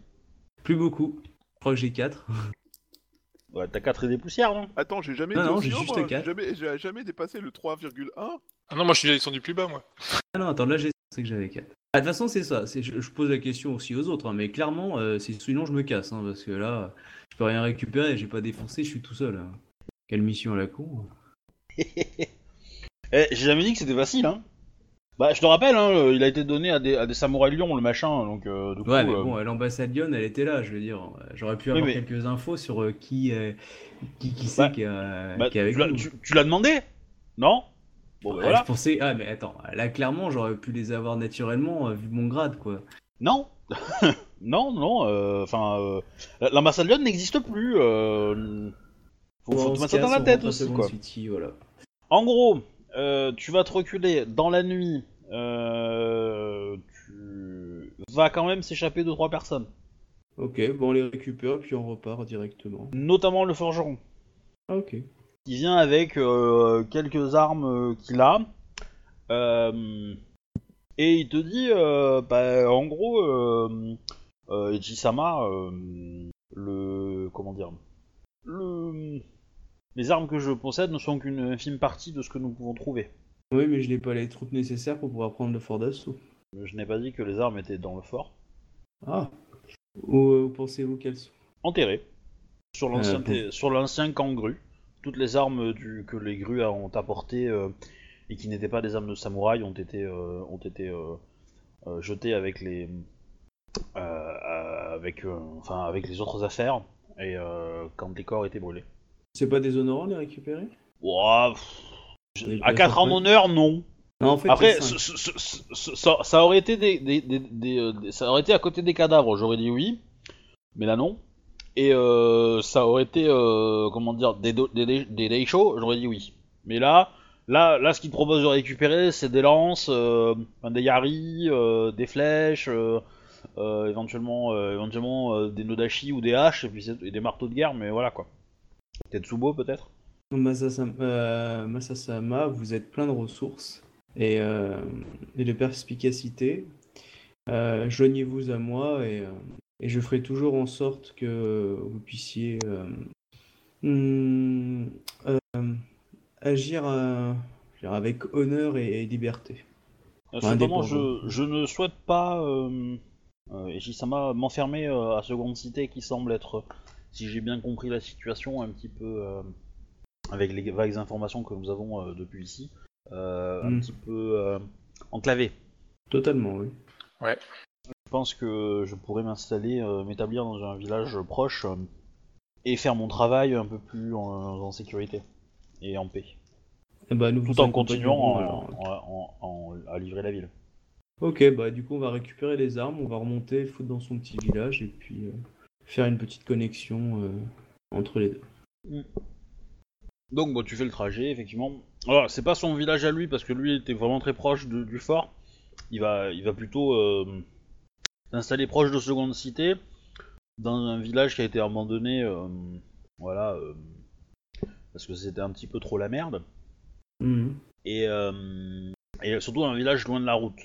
Plus beaucoup. Je crois que j'ai 4. Ouais, t'as 4 et des poussières, non? Attends, j'ai jamais Non, été non, aussi j'ai haut, juste moi. quatre. J'ai jamais, j'ai jamais dépassé le 3,1. Ah non, moi je suis descendu plus bas, moi. Ah non, attends, là j'ai pensé que j'avais 4. Ah, de toute façon, c'est ça. c'est- Je, je pose la question aussi aux autres, hein, mais clairement, euh, c'est sinon je me casse, hein, parce que là, je peux rien récupérer, j'ai pas défoncé, je suis tout seul. hein. Quelle mission à la con. *laughs* Eh, j'ai jamais dit que c'était facile, hein. Bah, je te rappelle, hein, euh, il a été donné à des, à des samouraïs lions, le machin, donc euh, du coup... Ouais, mais euh, bon, l'ambassade Lyon, elle était là, je veux dire. J'aurais pu avoir mais- quelques infos sur euh, qui, qui, qui c'est Bah, qui, bah, qui est avec tu l'as- nous. tu- tu l'as demandé? Non? Bon, bah, voilà. Je pensais. Ah, mais attends, là, clairement, j'aurais pu les avoir naturellement, vu mon grade, quoi. Non *laughs* Non, non, enfin, euh, la- l'ambassade Lyon n'existe plus. faut, faut te mettre ça dans la tête aussi, quoi. City, voilà. En gros, euh, tu vas te reculer dans la nuit. euh, tu vas quand même s'échapper de trois personnes, Ok, bon, on les récupère, puis on repart directement. notamment le forgeron, Ah, ok. qui vient avec euh, quelques armes qu'il a. Et il te dit, bah, en gros, euh, Ejisama, le. Comment dire le, Les armes que je possède ne sont qu'une infime partie de ce que nous pouvons trouver. Oui, mais je n'ai pas les troupes nécessaires pour pouvoir prendre le fort d'assaut. Je n'ai pas dit que les armes étaient dans le fort. Ah. Où, euh, pensez-vous qu'elles sont? Enterrées sur l'ancien Euh, sur l'ancien camp grue. Toutes les armes du, que les grues ont apportées euh, et qui n'étaient pas des armes de samouraï ont été ont été jetées avec les avec enfin avec les autres affaires et quand les corps étaient brûlés. C'est pas déshonorant de les récupérer? Ouah, pff, à le 4 en honneur, non. Non, en fait, Après, ce- ce- ce- ça, ça aurait été des, des- des- des, des- ça aurait été à côté des cadavres, j'aurais dit oui, mais là non. Et euh, ça aurait été, euh, comment dire, des, do- des, j'aurais dit oui. Mais là, là, là, ce qu'ils proposent de récupérer, c'est des lances, euh, enfin, des yaris, des flèches, éventuellement, éventuellement des nodashi ou des haches, et puis c'est- et des marteaux de guerre, mais voilà quoi. Tetsubo peut-être? Masasama, euh, Masasama, vous êtes plein de ressources et, euh, et de perspicacité. Euh, Joignez-vous à moi et, euh, et je ferai toujours en sorte que vous puissiez euh, hmm, euh, agir euh, dire, avec honneur et, et liberté. Cependant, je, ne souhaite pas, euh, euh, Ejisama, m'enfermer euh, à Seconde Cité qui semble être, si j'ai bien compris la situation, un petit peu, euh, avec les vagues informations que nous avons euh, depuis ici, euh, un Mm. petit peu euh, enclavé. Totalement, oui. Je pense que je pourrais m'installer, euh, m'établir dans un village proche euh, et faire mon travail un peu plus en, en sécurité et en paix, Eh ben, nous tout vous en continuant alors. en- en- en- en- à livrer la ville. Ok, bah du coup on va récupérer les armes, on va remonter, foutre dans son petit village et puis euh, faire une petite connexion euh, entre les deux. Donc bon, tu fais le trajet, effectivement. Alors, c'est pas son village à lui, parce que lui était vraiment très proche de- du fort. Il va, il va plutôt euh, s'installer proche de Seconde Cité, dans un village qui a été abandonné, euh, voilà, euh, parce que c'était un petit peu trop la merde. Mhm. Et, et surtout un village loin de la route,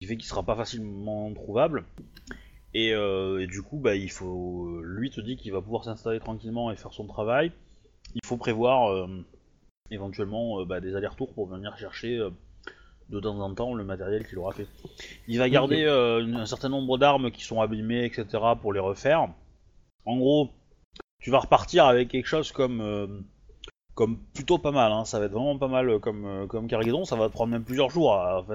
qui fait qu'il sera pas facilement trouvable. Et, euh, et du coup, bah, il faut, lui te dit qu'il va pouvoir s'installer tranquillement et faire son travail. Il faut prévoir euh, éventuellement euh, bah, des allers-retours pour venir chercher de temps en temps le matériel qu'il aura fait. Il va garder un certain nombre d'armes qui sont abîmées, etc. pour les refaire. En gros, tu vas repartir avec quelque chose comme comme plutôt pas mal, hein. ça va être vraiment pas mal comme, comme Cargaison, ça va te prendre même plusieurs jours à,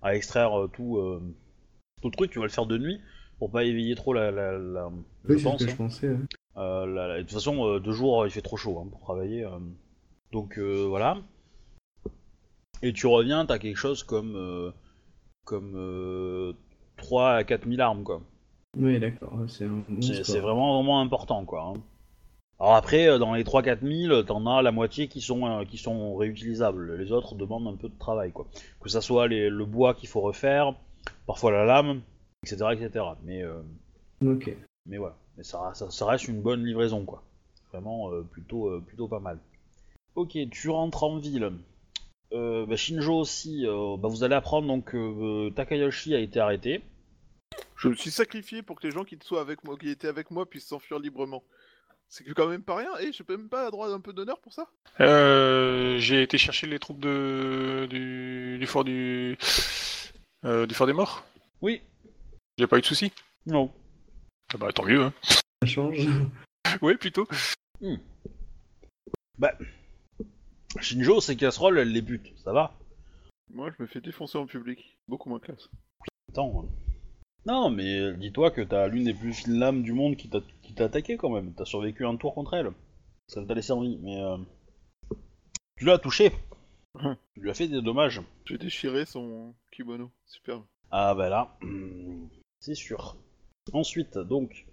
à extraire tout, tout le truc, tu vas le faire de nuit pour pas éveiller trop la... la, la- Oui, je c'est pense, ce que hein. je pensais. Euh, la- la- de toute façon, euh, deux jours, il fait trop chaud hein, pour travailler. euh. Donc euh, voilà. Et tu reviens, t'as quelque chose comme, euh, comme euh, 3 à 4 000 armes, quoi. Oui, d'accord, c'est un vraiment, vraiment important, quoi. hein. Alors après, euh, dans les 3-4 000, t'en as la moitié qui sont, euh, qui sont réutilisables. Les autres demandent un peu de travail, quoi. Que ça soit les- le bois qu'il faut refaire, parfois la lame, etc. etc. Mais, euh, Ok. mais voilà. Mais ça, ça, ça reste une bonne livraison, quoi. Vraiment euh, plutôt, euh, plutôt pas mal. Ok, tu rentres en ville. Euh, bah, Shinjo aussi, euh, bah, vous allez apprendre donc que euh, Takayoshi a été arrêté. Je me suis sacrifié pour que les gens qui soient avec moi, qui étaient avec moi, puissent s'enfuir librement. C'est quand même pas rien. Et je peux même pas droit d'un peu d'honneur pour ça? Euh, j'ai été chercher les troupes de, du, du fort du, euh, du fort des morts? Oui. J'ai pas eu de soucis. Non. Ah bah tant mieux. Hein. Ça change. *laughs* ouais, plutôt. Shinjo, ses casseroles, elle les bute, ça va Moi, je me fais défoncer en public. Beaucoup moins classe. Attends. hein. Non, mais euh, dis-toi que t'as l'une des plus fines lames du monde qui t'a qui t'a attaqué quand même. T'as survécu un tour contre elle. Ça t'a laissé en vie, mais. euh, Tu l'as touché. Tu lui as fait des dommages. J'ai déchiré son kimono. Super. Ah bah là, hmm, c'est sûr. Ensuite, donc,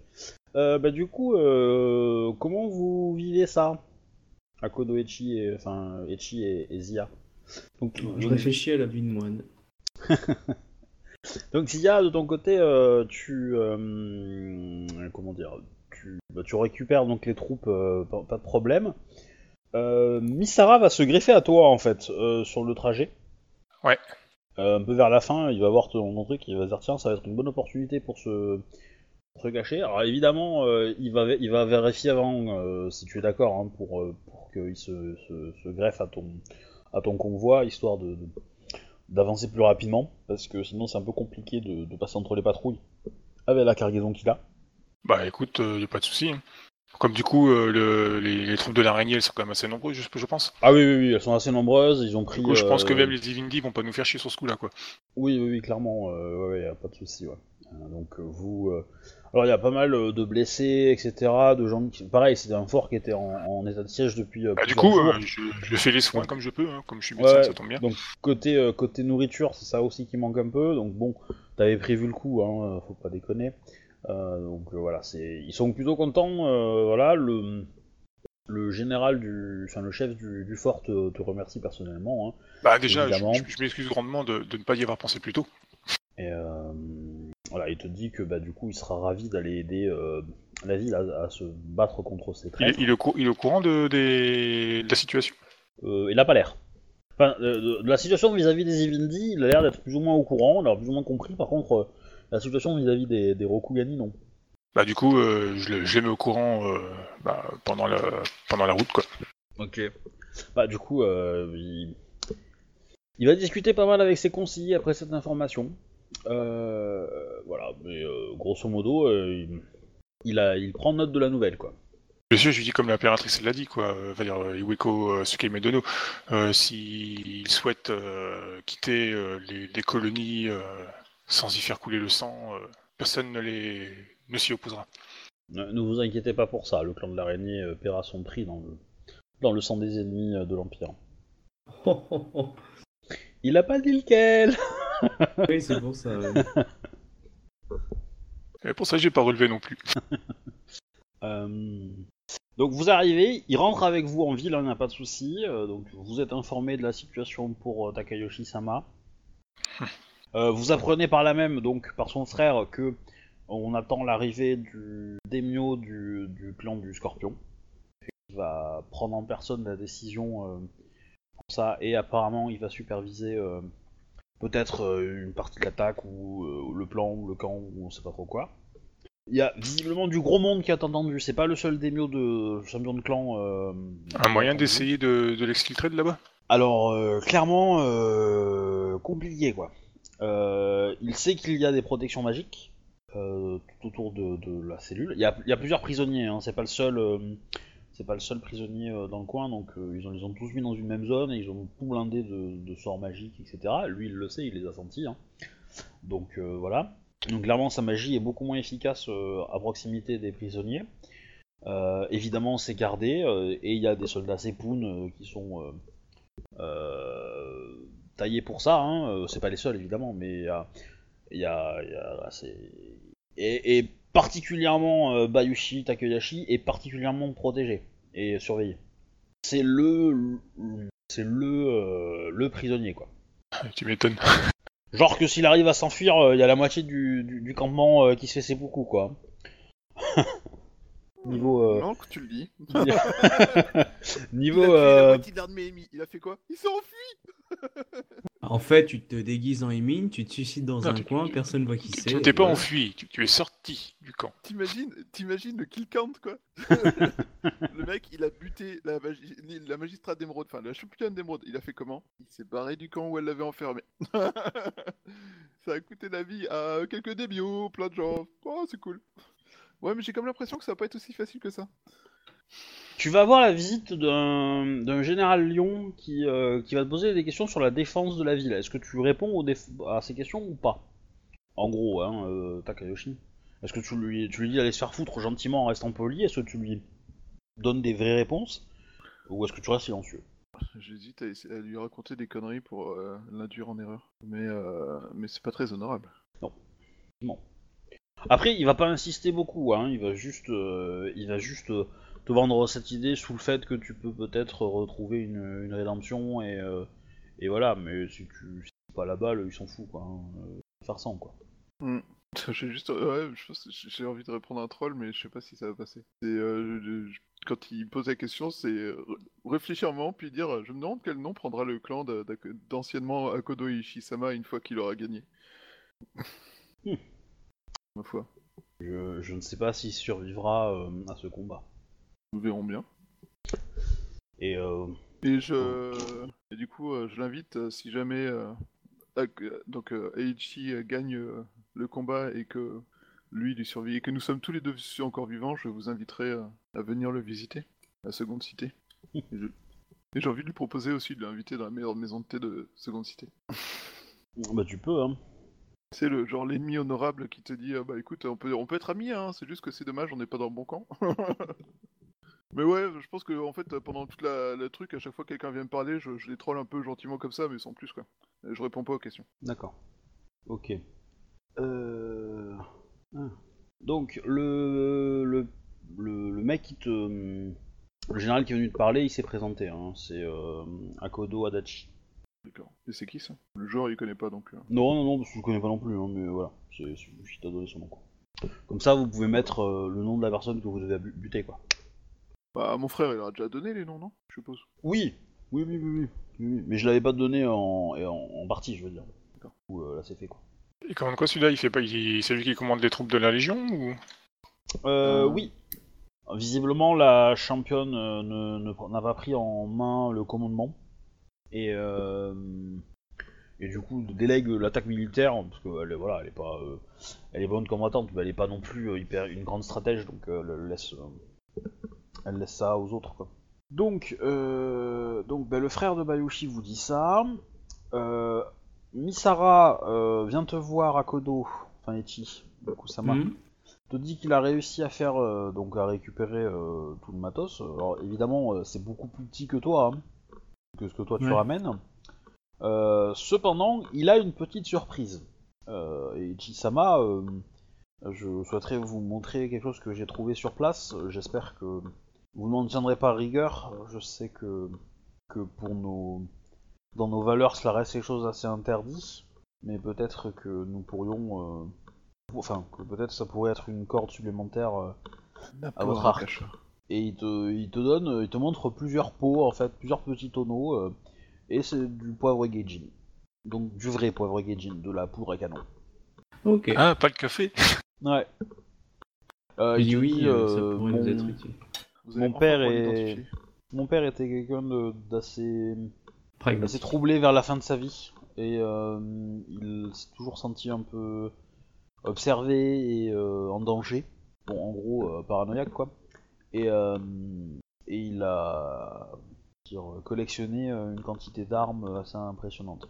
euh, bah du coup, euh, comment vous vivez ça? Akodo Echi et, enfin, Echi et, et Zia. Donc, Je donc, réfléchis à la vie de moine. *laughs* donc Zia, de ton côté, euh, tu, euh, comment dire, tu, bah, tu récupères donc les troupes, euh, pas, pas de problème. Euh, Misara va se greffer à toi en fait euh, sur le trajet. Ouais. Euh, un peu vers la fin, il va voir ton, truc, il va se dire tiens, ça va être une bonne opportunité pour se, cacher. Alors évidemment, euh, il, va, vérifier avant euh, si tu es d'accord hein, pour, pour qu'il se, se, greffe à ton, convoi, histoire d'avancer plus rapidement, parce que sinon c'est un peu compliqué de, passer entre les patrouilles avec la cargaison qu'il a. Bah écoute, y a pas de souci. Comme du coup, euh, le- les, les troupes de l'araignée, elles sont quand même assez nombreuses, je, je pense. Ah oui, oui, oui, elles sont assez nombreuses, ils ont pris... Du coup, je pense que euh, même les Ivindi vont pas nous faire chier sur ce coup-là, quoi. Oui, oui, oui, clairement, euh, ouais, ouais, y a pas de souci, ouais. Donc vous, euh, alors il y a pas mal de blessés, etc., de gens qui, pareil, c'était un fort qui était en, en état de siège depuis. Bah, du coup, euh, je, je fais les soins comme je peux, hein, comme je suis médecin, ouais. ça tombe bien. Donc côté euh, côté nourriture, c'est ça aussi qui manque un peu. Donc bon, t'avais prévu le coup, hein, faut pas déconner. Euh, donc euh, voilà, c'est, ils sont plutôt contents. euh, voilà, le le général du, enfin le chef du, du fort te, te remercie personnellement. Hein. Bah déjà, je, évidemment. je- je m'excuse grandement de, de ne pas y avoir pensé plus tôt. Et voilà, il te dit que bah du coup, il sera ravi d'aller aider la ville à, à se battre contre ces Il, est- traîtres. il est au cou- il est au courant de, la situation? Euh, il a pas l'air. Enfin, euh, de, de la situation vis-à-vis des Ivindi, il a l'air d'être plus ou moins au courant, il a plus ou moins compris. Par contre, la situation vis-à-vis des, des Rokugani, non. Bah du coup, euh, je, le- je les mets au courant euh, bah, pendant, la, pendant la route, quoi. Ok. Bah du coup, euh, il... il va discuter pas mal avec ses conseillers après cette information. Euh, voilà, mais euh, grosso modo, euh, il... il a, il prend note de la nouvelle, quoi. Bien sûr, je lui dis comme l'impératrice l'a dit, quoi, va dire Iweko euh, euh, s'il souhaite euh, quitter euh, les, les colonies euh, sans y faire couler le sang, euh, personne ne, les... ne s'y opposera. Ne, ne vous inquiétez pas pour ça, le clan de l'araignée euh, paiera son prix dans le, dans le sang des ennemis euh, de l'Empire. Oh, oh, oh. Il a pas dit lequel *laughs* Oui, c'est pour ça. ouais. *laughs* Et pour ça, j'ai pas relevé non plus. *laughs* Euh, Donc vous arrivez, il rentre avec vous en ville, il n'y a pas de souci. euh, donc vous êtes informé de la situation pour euh, Takayoshi Sama. Euh, vous apprenez par là même, donc par son frère, que on attend l'arrivée du daimyo du, du clan du Scorpion. Il va prendre en personne la décision euh, pour ça et apparemment il va superviser euh, peut-être euh, une partie de l'attaque ou euh, le plan ou le camp ou on sait pas trop quoi. Il y a visiblement du gros monde qui a entendu, c'est pas le seul daimyo de champion de clan. euh, Un moyen d'essayer de, de l'exfiltrer de là-bas? Alors, euh, clairement, euh, compliqué quoi. Euh, il sait qu'il y a des protections magiques euh, tout autour de, la cellule. Il y a, plusieurs prisonniers, hein, c'est pas le seul. euh, prisonnier dans le coin, donc ils, ont, ont tous mis dans une même zone et ils ont tout blindé de, sorts magiques, etc. Lui, il le sait, il les a sentis. hein. Donc voilà. Donc clairement, sa magie est beaucoup moins efficace à proximité des prisonniers. Évidemment, c'est gardé et il y a des soldats Sepun euh, qui sont taillés pour ça. Hein. euh, C'est pas les seuls évidemment, mais il y a, y a- et, et particulièrement euh, Bayushi Takeyashi est particulièrement protégé et surveillé. C'est le, c'est le, euh, le prisonnier quoi. *laughs* Tu m'étonnes. *laughs* Genre que s'il arrive à s'enfuir, il y a la moitié du, du, du campement qui se fait ses beaucoup quoi. *laughs* Niveau euh, Non, que tu le dis. *laughs* *laughs* niveau il a tué la euh, de. Il a fait quoi? Il s'est enfui *laughs* En fait, tu te déguises en émine, tu te suicides dans Non, un tu- coin, tu- personne voit qui c'est. tu t'es pas voilà. enfui, tu, tu es sorti du camp. T'imagines, t'imagines le kill count quoi Le mec, il a buté la, magi- la magistrate d'émeraude, enfin la championne d'émeraude. Il a fait comment? Il s'est barré du camp où elle l'avait enfermé. ça a coûté la vie à quelques débios, plein de gens. Oh, c'est cool. Ouais, mais j'ai comme l'impression que ça va pas être aussi facile que ça. Tu vas avoir la visite d'un d'un général Lyon qui, euh, qui va te poser des questions sur la défense de la ville. Est-ce que tu réponds aux déf- à ces questions ou pas? En gros, hein, euh, Takayoshi. Est-ce que tu lui, tu lui dis d'aller se faire foutre gentiment en restant poli? Est-ce que tu lui donnes des vraies réponses? Ou est-ce que tu restes silencieux? J'hésite à, lui raconter des conneries pour euh, l'induire en erreur. Mais, euh, mais c'est pas très honorable. Après, il va pas insister beaucoup, hein. Il va juste, euh, il va juste euh, te vendre cette idée sous le fait que tu peux peut-être retrouver une, une rédemption et, euh, et voilà. Mais si tu si pas la balle, il s'en fout, quoi. Hein. Faire sans, quoi. *laughs* J'ai juste, ouais, j'ai envie de répondre à un troll, mais je sais pas si ça va passer. C'est, je- je- quand il pose la question, c'est réfléchir un moment puis dire, je me demande quel nom prendra le clan d'anciennement Akodo Ishisama une fois qu'il aura gagné. Ma foi, Je, je ne sais pas s'il survivra euh, à ce combat. nous verrons bien. Et euh, Et je, et du coup, euh, je l'invite si jamais donc euh, gagne le combat et que lui, survit et que nous sommes tous les deux encore vivants, je vous inviterai à venir le visiter, la seconde cité. Et je- et j'ai envie de lui proposer aussi de l'inviter dans la meilleure maison de thé de seconde cité. bah tu peux, hein. C'est le genre l'ennemi honorable qui te dit ah bah écoute on peut on peut être amis hein, c'est juste que c'est dommage on n'est pas dans le bon camp. *laughs* mais ouais je pense que en fait pendant toute la, truc à chaque fois que quelqu'un vient me parler je, les troll un peu gentiment comme ça mais sans plus quoi. Je réponds pas aux questions. D'accord. Ok. Euh... ah. Donc le, le le le mec qui te le général qui est venu te parler, il s'est présenté. Hein. C'est euh, Akodo Adachi. D'accord. Et c'est qui ça? Le joueur il connaît pas donc. euh. Non, non, non, parce que je connais pas non plus, hein, mais voilà, c'est c'est lui qui t'a donné son nom. Quoi. Comme ça, vous pouvez mettre euh, le nom de la personne que vous devez bu- buter, quoi. Bah mon frère il a déjà donné les noms non? Je suppose. Oui, oui, oui, oui, oui, oui, oui. mais je l'avais pas donné en, et en, en partie, je veux dire. D'accord. Ou euh, là, c'est fait, quoi. Il commande quoi celui-là Il fait pas, il- c'est lui qui commande les troupes de la Légion ou? Euh, oui. Visiblement, la championne euh, ne- ne- n'a pas pris en main le commandement. Et, euh, et du coup, délègue l'attaque militaire, parce qu'elle est, voilà, elle est pas, euh, elle est bonne combattante, mais elle est pas non plus euh, hyper, une grande stratège, donc euh, elle, laisse, euh, elle laisse ça aux autres. Quoi. Donc, euh, donc ben, le frère de Bayushi vous dit ça. Euh, Misara euh, vient te voir à Kodo, enfin Echi, du coup ça Mhm. te dit qu'il a réussi à faire euh, donc à récupérer euh, tout le matos. Alors évidemment euh, c'est beaucoup plus petit que toi, hein, que ce que toi tu Ouais. ramènes. Euh, cependant, il a une petite surprise. Euh, et Chisama, euh, je souhaiterais vous montrer quelque chose que j'ai trouvé sur place. J'espère que vous n'en tiendrez pas rigueur. Je sais que que pour nos dans nos valeurs, cela reste quelque chose d'assez interdit, mais peut-être que nous pourrions euh, enfin, que peut-être ça pourrait être une corde supplémentaire. euh, À votre arc. Et il te, il te donne, euh, il te montre plusieurs pots, en fait, plusieurs petits tonneaux, euh, et c'est du poivre Gaijin. Donc du vrai poivre Gaijin, de la poudre à canon. Ok. Ah, pas le café Ouais. Euh, Oui, il oui, dit, euh, ça pourrait mon, nous être utile. Mon père est- mon père était quelqu'un d'assez assez troublé vers la fin de sa vie, et euh, il s'est toujours senti un peu observé et euh, en danger. Bon, en gros, euh, paranoïaque, quoi. Et, euh, et il a dire, collectionné euh, une quantité d'armes assez impressionnante.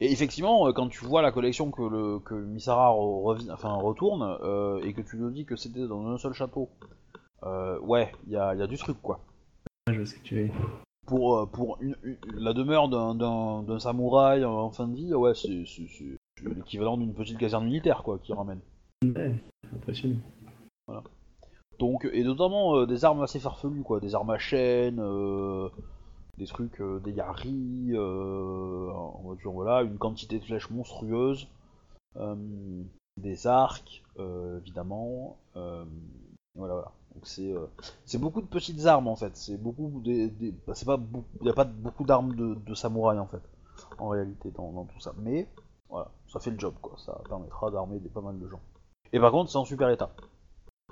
Et effectivement, euh, quand tu vois la collection que, le, que Misara enfin, retourne, euh, et que tu nous dis que c'était dans un seul château, euh, ouais, il y a, il y a du truc, quoi je sais que tu es. pour, pour une, une- la demeure d'un- samouraï en fin de vie, ouais, c'est l'équivalent d'une petite caserne militaire, quoi, qui ramène. Ouais, impressionnant. Donc, et notamment euh, des armes assez farfelues, quoi, des armes à chaîne, euh, des trucs, euh, des yaris, une quantité de flèches monstrueuses, des arcs, évidemment, voilà, voilà. Donc c'est beaucoup de petites armes en fait, c'est beaucoup des, bah, il y a pas beaucoup d'armes de, samouraï en fait, en réalité dans, tout ça, mais voilà, ça fait le job quoi, ça permettra d'armer pas mal de gens. Et par contre, c'est en super état.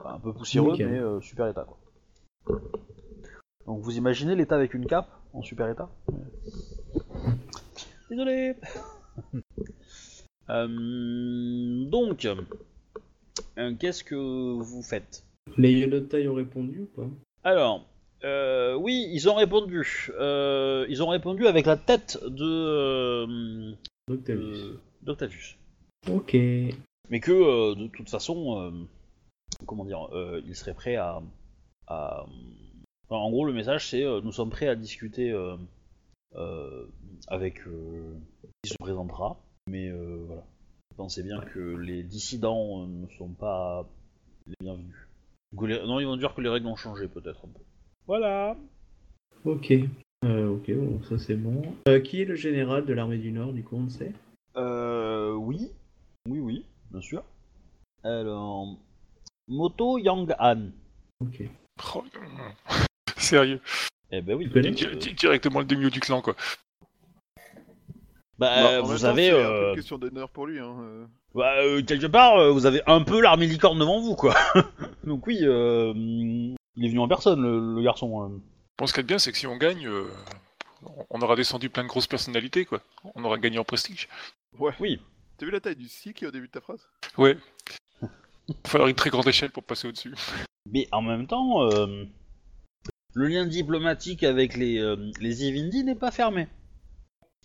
Enfin, un peu poussiéreux, Nickel. mais euh, super état quoi. Donc vous imaginez l'état avec une cape en super état? Désolé. *laughs* Euh, donc, euh, qu'est-ce que vous faites? Les Yodotai ont répondu ou pas? Alors, euh, oui, ils ont répondu. Euh, ils ont répondu avec la tête de Octavius. euh, d'Octavius. Ok. Mais que euh, de toute façon, euh, comment dire, euh, ils seraient prêts à, à- enfin, en gros, le message c'est euh, nous sommes prêts à discuter, euh, euh, avec euh, qui se présentera. Mais euh, voilà, pensez bien que les dissidents euh, ne sont pas les bienvenus. Les- Non, ils vont dire que les règles ont changé peut-être un peu. Voilà. Ok. Euh, ok, bon, ça c'est bon. Euh, qui est le général de l'armée du Nord, du coup, on le sait? Euh, oui, oui, oui, bien sûr. Alors, Moto Yang Han. Ok. Oh, *laughs* Sérieux. Eh ben oui. Tu connais Di- euh, di- Directement le demi du clan, quoi. bah, Bah, en vous temps, avez, c'est un peu euh, une question d'honneur pour lui. Hein. euh. bah, euh, quelque part, euh, vous avez un peu l'armée licorne devant vous, quoi. *laughs* Donc oui, euh, il est venu en personne, le, le garçon. euh. Bon, ce qu'il y a de bien, c'est que si on gagne, euh, on aura descendu plein de grosses personnalités, quoi. On aura gagné en prestige. Oui. T'as vu la taille du si qui est au début de ta phrase? Ouais. *laughs* Il va falloir une très grande échelle pour passer au-dessus. Mais en même temps, euh, le lien diplomatique avec les, euh, les Yvindi n'est pas fermé.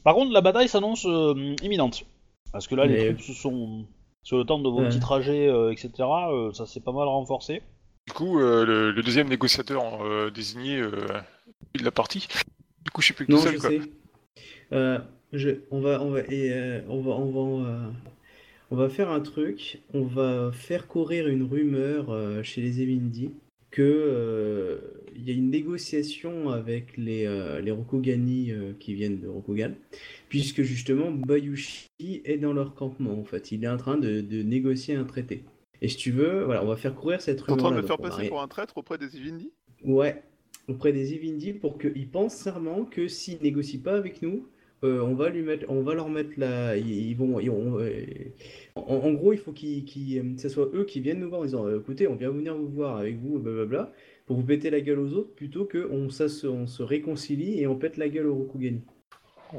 Par contre, la bataille s'annonce euh, imminente. Parce que là, les Mais- troupes se sont... Sur le temps de vos Ouais. petits trajets, euh, etc., euh, ça s'est pas mal renforcé. Du coup, euh, le, le deuxième négociateur euh, désigné, euh, il l'a parti. Du coup, je suis plus que Non, tout seul, je quoi. sais. Euh, je, on va, on va, et, euh, on va, on va, euh, on va faire un truc. On va faire courir une rumeur euh, chez les Evindi que euh, il y a une négociation avec les, euh, les Rokugani euh, qui viennent de Rokugan, puisque justement Bayushi est dans leur campement. En fait, il est en train de, de négocier un traité. Et si tu veux, voilà, on va faire courir cette T'es en train de rumeur. me faire passer pour un traître auprès des Ivindi Ouais, auprès des Evindi pour qu'ils pensent sincèrement que s'ils négocient pas avec nous, euh, on va lui mettre, on va leur mettre la, ils, vont, ils- euh, en, en gros, il faut qu'ils, euh, que ce soit eux qui viennent nous voir en disant, écoutez, on vient venir vous voir avec vous, blablabla, pour vous péter la gueule aux autres, plutôt que on, ça se, on se réconcilie et on pète la gueule au Rokugani.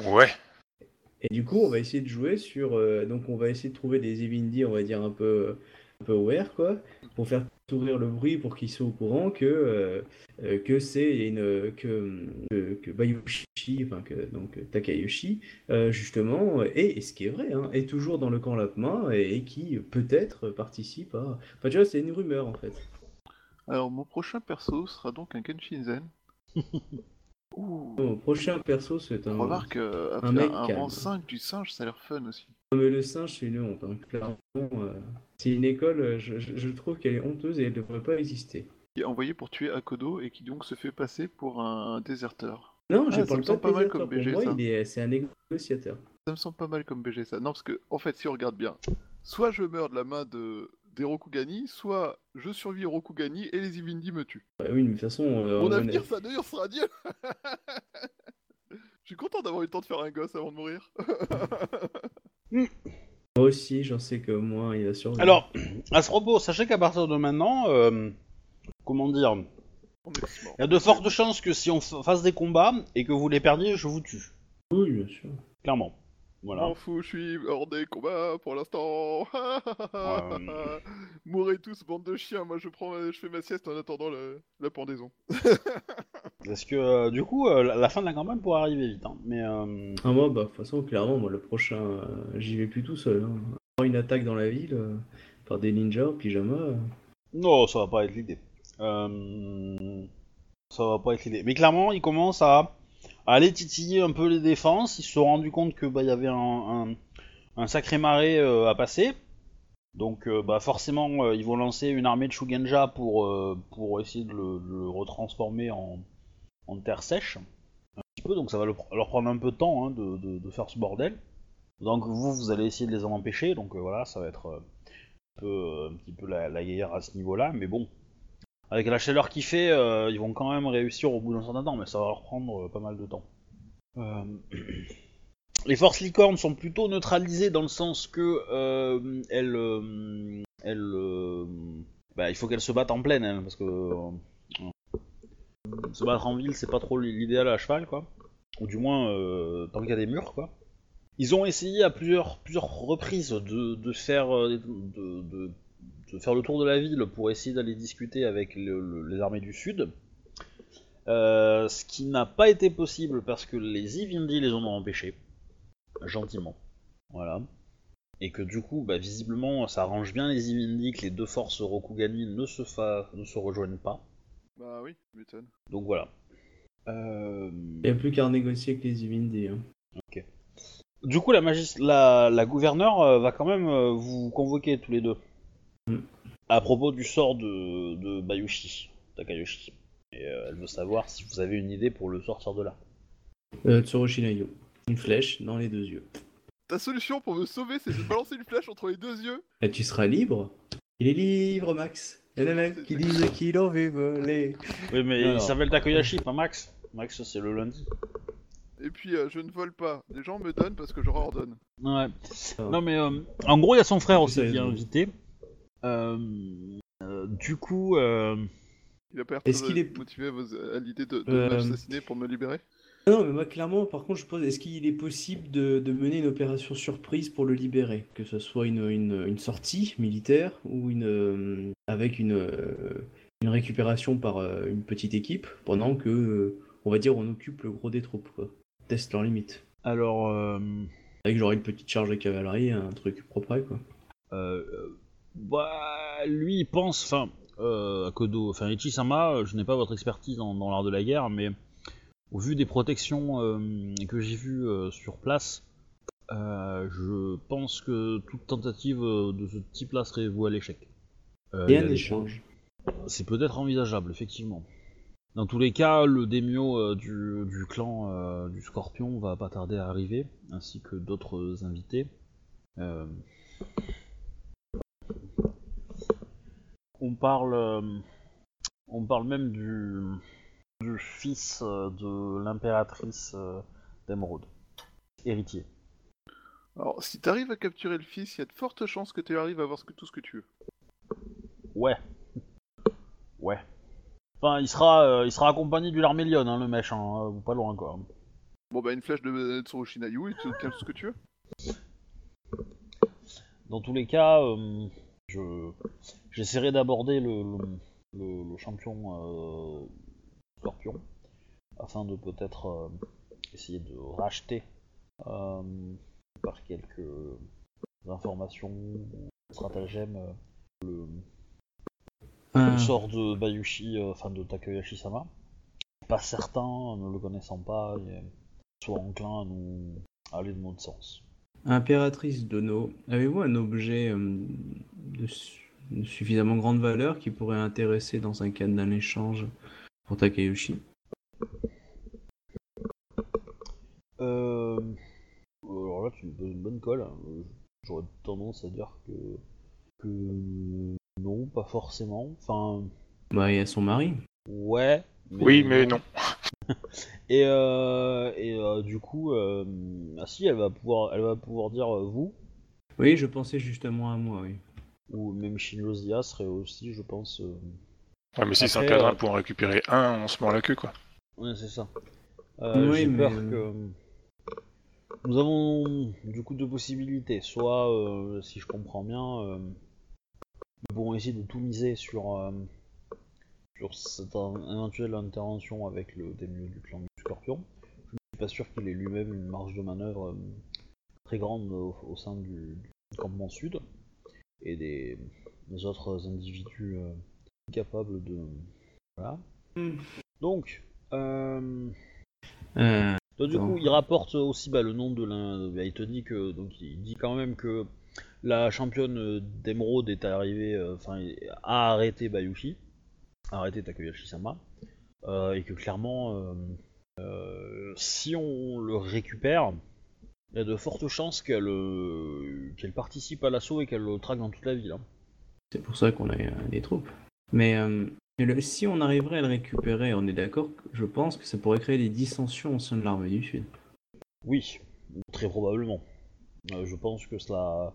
Ouais. Et du coup, on va essayer de jouer sur, euh, donc on va essayer de trouver des Evindi, on va dire un peu, peu aware quoi, pour faire ouvrir le bruit pour qu'ils soient au courant que euh, euh, que c'est une que, que Bayushi, enfin que donc Takayoshi euh, justement et, et ce qui est vrai hein, est toujours dans le camp Lapin et, et qui peut-être participe à enfin tu vois c'est une rumeur en fait Alors, mon prochain perso sera donc un Genshinzen. Ouh. *laughs* Mon prochain perso c'est un Remarque, euh, un mec un, calme. rang 5 du singe, ça a l'air fun aussi. Non, mais le singe c'est une honte hein, clairement euh, c'est une école euh, je, trouve qu'elle est honteuse et elle devrait pas exister Qui est envoyé pour tuer Akodo et qui donc se fait passer pour un déserteur. non Ah, je ça me parle pas pas mal comme pour BG, moi ça. il est c'est un négociateur Ça me semble pas mal comme BG ça. Non, parce que, en fait, si on regarde bien, soit je meurs de la main de des Rokugani, soit je survis aux Rokugani et les Ivindi me tuent. Ouais, oui mais de toute façon euh, Mon on avenir, ça d'ailleurs sera Dieu Je suis content d'avoir eu le temps de faire un gosse avant de mourir. *laughs* Moi aussi, j'en sais que moi, il va survivre. Alors, à ce propos, sachez qu'à partir de maintenant, euh, comment dire, il y a de fortes chances que si on fasse des combats et que vous les perdiez, je vous tue. oui, bien sûr. Clairement. Voilà. M'en fous, je suis hors des combats pour l'instant. Ouais. *laughs* Mourrez tous, bande de chiens. Moi, je prends, je fais ma sieste en attendant le- la pendaison. *laughs* Parce que euh, du coup, euh, la, fin de la campagne pourrait arriver vite. hein. Mais euh, Ah, moi, bah, de toute façon, clairement, moi, le prochain, j'y vais plus tout seul. Hein. Une attaque dans la ville par des ninjas en pyjama. non, ça va pas être l'idée. Ça va pas être l'idée. Mais clairement, ils commencent à, à aller titiller un peu les défenses. Ils se sont rendus compte que bah il y avait un, un, un sacré marais à passer. Donc euh, bah forcément, euh, ils vont lancer une armée de Shugenja pour euh, pour essayer de le, de le retransformer en, terre sèche. Un petit peu, donc ça va le- leur prendre un peu de temps hein, de, faire ce bordel. Donc vous, vous allez essayer de les en empêcher. Donc euh, voilà, ça va être euh, un peu, un petit peu la, la guerre à ce niveau-là, mais bon. Avec la chaleur qu'il fait, euh, ils vont quand même réussir au bout d'un certain temps, mais ça va leur prendre euh, pas mal de temps. Euh, *clears throat* Les forces licornes sont plutôt neutralisées dans le sens que euh, elles, euh, elles, euh, bah, il faut qu'elles se battent en pleine, elles, parce que euh, se battre en ville, c'est pas trop l'idéal à cheval, quoi. Ou du moins, euh, tant qu'il y a des murs, quoi. Ils ont essayé à plusieurs, reprises de, de faire, euh, de, faire le tour de la ville pour essayer d'aller discuter avec le- le- les armées du Sud. Euh, ce qui n'a pas été possible parce que les Ivindi les ont empêchés. Gentiment. Voilà. Et que du coup, bah, visiblement, ça arrange bien les Ivindi que les deux forces Rokugani ne se, ne se rejoignent pas. Bah oui, tu m'étonnes. Donc voilà. Euh, Il n'y a plus qu'à renégocier avec les Ivindi. Hein. Du coup, la, la, la gouverneure euh, va quand même euh, vous convoquer tous les deux. Mm. À propos du sort de, de Bayushi, Takayoshi. Et euh, elle veut savoir si vous avez une idée pour le sortir de là. Euh, Tsurushinayo. Une flèche dans les deux yeux. Ta solution pour me sauver, c'est de balancer une flèche entre les deux yeux Et tu seras libre Il est libre, Max. Il y en a même qui disent qu'il en veut voler. Oui, mais Alors. il s'appelle Takayoshi, pas Max. Max, c'est le lundi. Et puis, euh, je ne vole pas. Les gens me donnent parce que je leur ordonne. Ouais. Ah. Non, mais euh, en gros, il y a son frère aussi qui est ont- invité. Euh, euh, du coup, euh, Il a pas l'air Est-ce qu'il est- motivé à, l'idée de, de Euh, m'assassiner pour me libérer? Non, mais moi, clairement, par contre, je pose est-ce qu'il est possible de, de mener une opération surprise pour le libérer? Que ce soit une, une, une sortie militaire ou une. euh, avec une, euh, une récupération par euh, une petite équipe pendant que, on va dire, on occupe le gros des troupes, quoi. Teste leurs limites. alors, Avec genre une petite charge de cavalerie, un truc propre, quoi. bah, lui, il pense, enfin, Kodo, enfin, Ichi-sama, je n'ai pas votre expertise dans, dans l'art de la guerre, mais au vu des protections euh, que j'ai vues euh, sur place, euh, je pense que toute tentative de ce type-là serait vouée à l'échec. Et un échange. C'est peut-être envisageable, effectivement. Dans tous les cas, le euh, du, du clan euh, du Scorpion va pas tarder à arriver, ainsi que d'autres invités. Euh, On parle, on parle même du, du fils euh, de l'impératrice euh, d'Emeraude, héritier. Alors, si t'arrives à capturer le fils, il y a de fortes chances que tu arrives à avoir ce que- tout ce que tu veux. Ouais, *laughs* ouais. Enfin, il sera, euh, il sera accompagné du Larmélion, hein, le mèche, hein, euh, pas loin quoi. Bon, bah, une flèche de Tsurushinayu, il te tient tout ce que tu veux. Dans tous les cas, euh, je j'essaierai d'aborder le, le, le- le champion euh, Scorpion afin de peut-être euh, essayer de racheter euh, par quelques informations ou stratagèmes euh, le, Ah. le sort de Bayushi, enfin de Takayoshi-sama. Pas certain, ne le connaissant pas, et soit enclin à nous aller de notre sens. Impératrice Dono, avez-vous un objet euh, de suffisamment grande valeur qui pourrait intéresser dans un cadre d'un échange pour Takayoshi Euh... Alors là, tu me poses une bonne colle. Euh, J'aurais tendance à dire que... que non, pas forcément. Enfin, Bah, il y a son mari. ouais. Oui, mais non. *laughs* Et, euh, et euh, du coup, euh, ah si, elle va pouvoir, elle va pouvoir dire euh, vous, Oui, je pensais justement à moi, oui. ou même Shinjozia serait aussi, je pense. Euh, Ouais, mais si c'est un cadrin euh, pour en récupérer un, on se mord la queue, quoi. Ouais, c'est ça. Euh, Oui, J'ai mais- peur que. Nous avons du coup deux possibilités. Soit, euh, si je comprends bien, euh, nous pouvons essayer de tout miser sur, euh, sur cette éventuelle intervention avec le démieux du clan du Scorpion. Je ne suis pas sûr qu'il ait lui-même une marge de manœuvre euh, très grande au, au sein du, du campement sud et des, des autres individus capables de. Voilà. Hmm. Donc, euh, Euh, donc, du coup, il rapporte aussi bah, le nom de l'un. bah, il te dit que donc il dit quand même que la championne d'émeraude est arrivée, euh, enfin a arrêté Bayushi, a arrêté Takeyoshi-sama, euh, et que clairement, euh, euh, si on le récupère, il y a de fortes chances qu'elle euh, qu'elle participe à l'assaut et qu'elle le traque dans toute la ville. hein. c'est pour ça qu'on a des troupes. Mais euh, si on arriverait à le récupérer, on est d'accord je pense que ça pourrait créer des dissensions au sein de l'armée du Sud. Oui, très probablement. Euh, je pense que cela.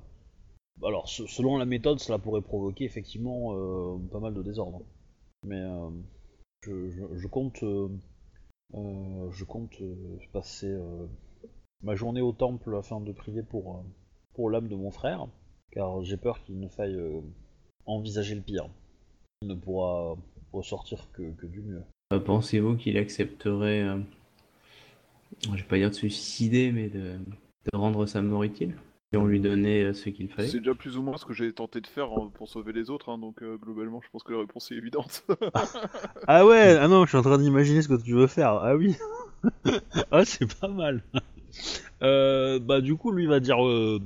Alors, se- selon la méthode, cela pourrait provoquer effectivement euh, pas mal de désordre. Mais je, je- compte. je compte passer ma journée au temple afin de prier pour, pour l'âme de mon frère, car j'ai peur qu'il ne faille envisager le pire. Ne pourra ressortir que, que du mieux. Euh, Pensez-vous qu'il accepterait, euh, je vais pas dire de se suicider, mais de, de rendre sa mort utile Et on lui donnait euh, ce qu'il fallait? C'est déjà plus ou moins ce que j'ai tenté de faire hein, pour sauver les autres, hein, donc euh, globalement, je pense que la réponse est évidente. *laughs* *laughs* Ah ouais, ah non, je suis en train d'imaginer ce que tu veux faire. Ah oui. *laughs* ah, c'est pas mal. Euh, bah du coup, lui va dire euh,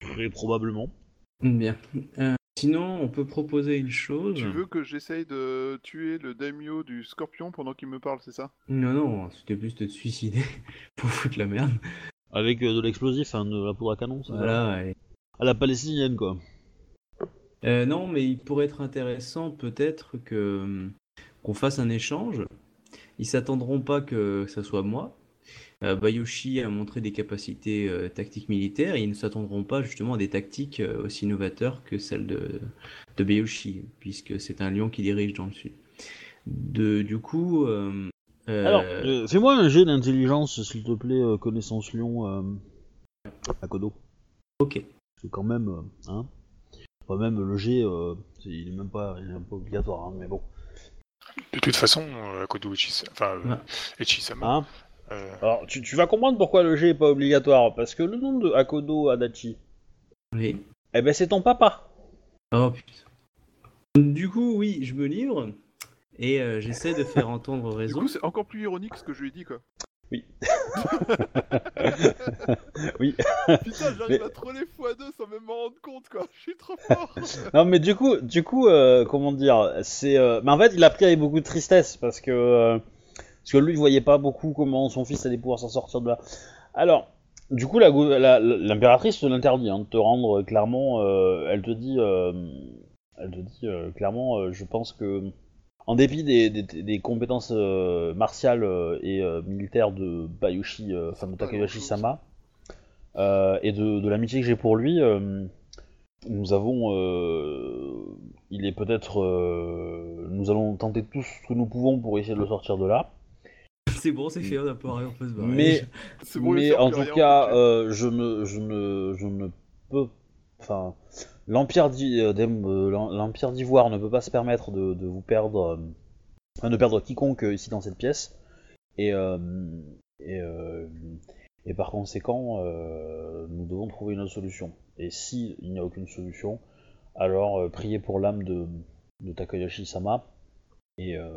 très probablement. Bien. Euh, sinon, on peut proposer une chose. tu veux que j'essaye de tuer le daimyo du scorpion pendant qu'il me parle, c'est ça? Non, non, c'était plus de te suicider *laughs* pour foutre la merde. Avec euh, de l'explosif, hein, de la poudre à canon, ça Voilà. et- À la palestinienne, quoi. Euh, non, mais il pourrait être intéressant peut-être que qu'on fasse un échange. Ils s'attendront pas que ça soit moi. Euh, Bayoshi a montré des capacités euh, tactiques militaires et ils ne s'attendront pas justement à des tactiques euh, aussi novateurs que celles de, de Bayoshi, puisque c'est un lion qui dirige dans le sud. De, du coup, euh, euh, Alors, euh, fais-moi un jet d'intelligence, s'il te plaît, euh, connaissance lion euh, à Kodo. ok. Parce que quand même, euh, hein. Enfin, même le jet, euh, c'est- il est même pas, il est même pas obligatoire, hein, mais bon. De toute façon, Akodo Echis- enfin, euh, Alors, tu, tu vas comprendre pourquoi le jet est pas obligatoire. Parce que le nom de Akodo Adachi, Oui. eh ben c'est ton papa. Oh putain. Du coup, oui, je me livre et euh, j'essaie de faire entendre Du raison. coup, c'est encore plus ironique ce que je lui ai dit, quoi. Oui. *laughs* Oui. Putain, j'arrive Mais- à troller x2 sans même m'en rendre compte, quoi. Je suis trop fort. *laughs* Non, mais du coup, du coup, euh, comment dire, c'est. euh, Mais en fait, il a pris avec beaucoup de tristesse parce que euh, parce que lui, il voyait pas beaucoup comment son fils allait pouvoir s'en sortir de là. Alors, du coup, la- la- l'impératrice te l'interdit hein, de te rendre euh, clairement. euh, elle te dit, euh, elle te dit euh, clairement, je pense que en dépit des, des, des compétences martiales et militaires de Bayushi, enfin de Takayoshi. Sama, et de, de l'amitié que j'ai pour lui, nous avons, il est peut-être, nous allons tenter tout ce que nous pouvons pour essayer de le sortir de là. C'est bon, c'est fait, on a pas rien, on peut se barrer. Mais, *laughs* bon, en tout cas, euh, je ne, je ne, je ne peux, enfin, l'empire euh, euh, l'em- l'empire d'Ivoire ne peut pas se permettre de, de vous perdre, euh, enfin, de perdre quiconque ici dans cette pièce. Et, euh, et, euh, et par conséquent, euh, nous devons trouver une autre solution. Et si il n'y a aucune solution, alors euh, priez pour l'âme de, de Takayoshi Sama et, euh,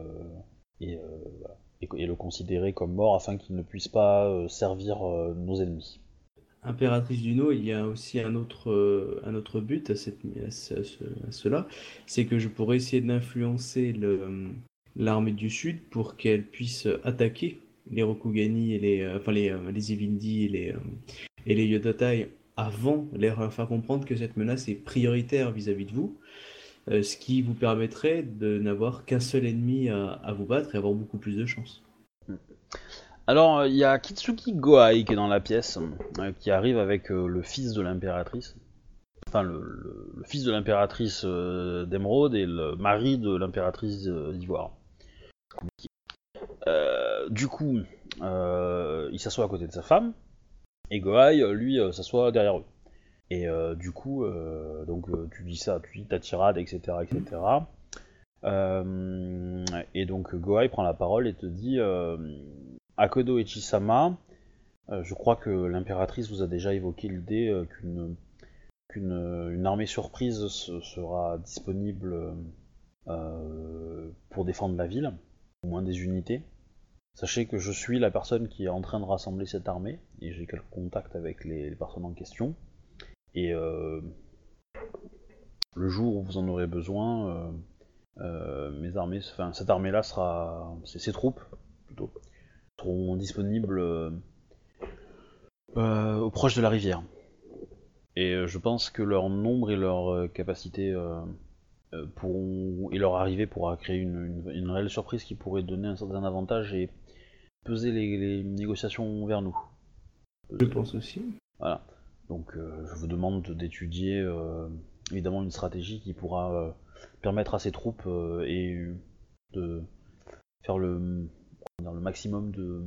et, euh, voilà. Et, le considérer comme mort afin qu'il ne puisse pas euh, servir euh, nos ennemis. Impératrice Duno, il y a aussi un autre, euh, un autre but à, cette, cela, c'est que je pourrais essayer d'influencer l'armée du Sud pour qu'elle puisse attaquer les Rokugani et les, enfin les, les et les, et les Yodotai avant leur faire comprendre que cette menace est prioritaire vis-à-vis de vous, euh, ce qui vous permettrait de n'avoir qu'un seul ennemi à, vous battre et avoir beaucoup plus de chance. Alors, euh, il y a Kitsuki Goai qui est dans la pièce, euh, qui arrive avec le fils de l'impératrice. Enfin, le, fils de l'impératrice d'Emeraude et le mari de l'impératrice d'Ivoire. Du coup, il s'assoit à côté de sa femme, et Goai, lui, s'assoit derrière eux. Et euh, du coup, euh, donc euh, tu dis ça, tu dis ta tirade, etc., etc. Et donc Goai prend la parole et te dit Akodo Echisama, je crois que l'impératrice vous a déjà évoqué l'idée qu'une qu'une une armée surprise se- sera disponible pour défendre la ville, au moins des unités. Sachez que je suis la personne qui est en train de rassembler cette armée et j'ai quelques contacts avec les personnes en question. Et euh, le jour où vous en aurez besoin, euh, euh, mes armées, enfin cette armée-là sera, c'est ses troupes plutôt, seront disponibles au proche de la rivière. Et je pense que leur nombre et leur capacité euh, euh, pourront et leur arrivée pourra créer une, une- une réelle surprise qui pourrait donner un certain avantage et peser les, les négociations vers nous. Je pense aussi. Voilà. Donc euh, je vous demande d'étudier euh, évidemment une stratégie qui pourra euh, permettre à ces troupes euh, et de faire le, comment dire, le maximum de.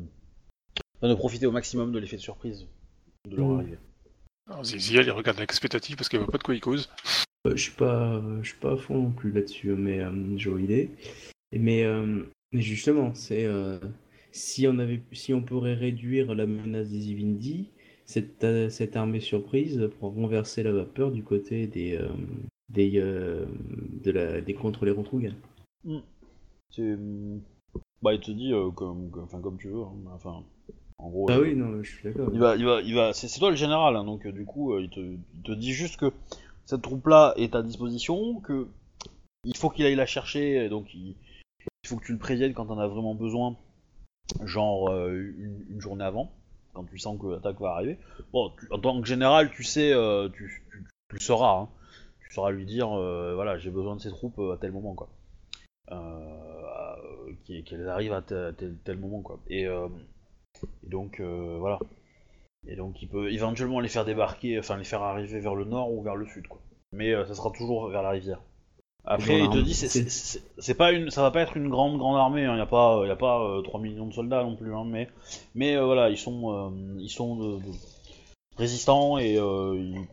enfin, de profiter au maximum de l'effet de surprise de leur Mhm. arrivée. alors, Zizia, il regarde avec expectative parce qu'elle voit pas de quoi il cause. Euh, je suis pas, euh, je suis pas à fond non plus là-dessus, mais euh, j'ai idée. Mais, euh, mais justement, c'est euh, si on avait, si on pourrait réduire la menace des Ivindi, cette, euh, cette armée surprise pour renverser la vapeur du côté des, euh, des, euh, de la, des contre les Rentrougan. C'est. Bah, il te dit euh, comme, comme- enfin, comme tu veux. hein. Enfin, en gros. Ah euh, oui, non, je suis d'accord. Il va, il va, il va. C'est toi le général, hein, donc euh, du coup, euh, il, te, il te dit juste que cette troupe-là est à disposition, que il faut qu'il aille la chercher, donc il, il faut que tu le préviennes quand t'en as vraiment besoin, genre euh, une, une journée avant, quand tu sens que l'attaque va arriver. Bon, en tant que général, tu sais, euh, tu, tu, le sauras, hein. tu sauras lui dire, euh, voilà, j'ai besoin de ces troupes euh, à tel moment, quoi. Qu'elles arrivent à tel, moment, quoi. Et, donc, voilà. Et donc il peut éventuellement les faire débarquer, enfin les faire arriver vers le nord ou vers le sud quoi. Mais ça sera toujours vers la rivière. Après il te dit c'est- pas une ça va pas être une grande grande armée, il n'y a pas y a pas euh, 3 millions de soldats non plus hein, mais mais euh, voilà, ils sont euh, ils sont de- de- résistants et euh, ils-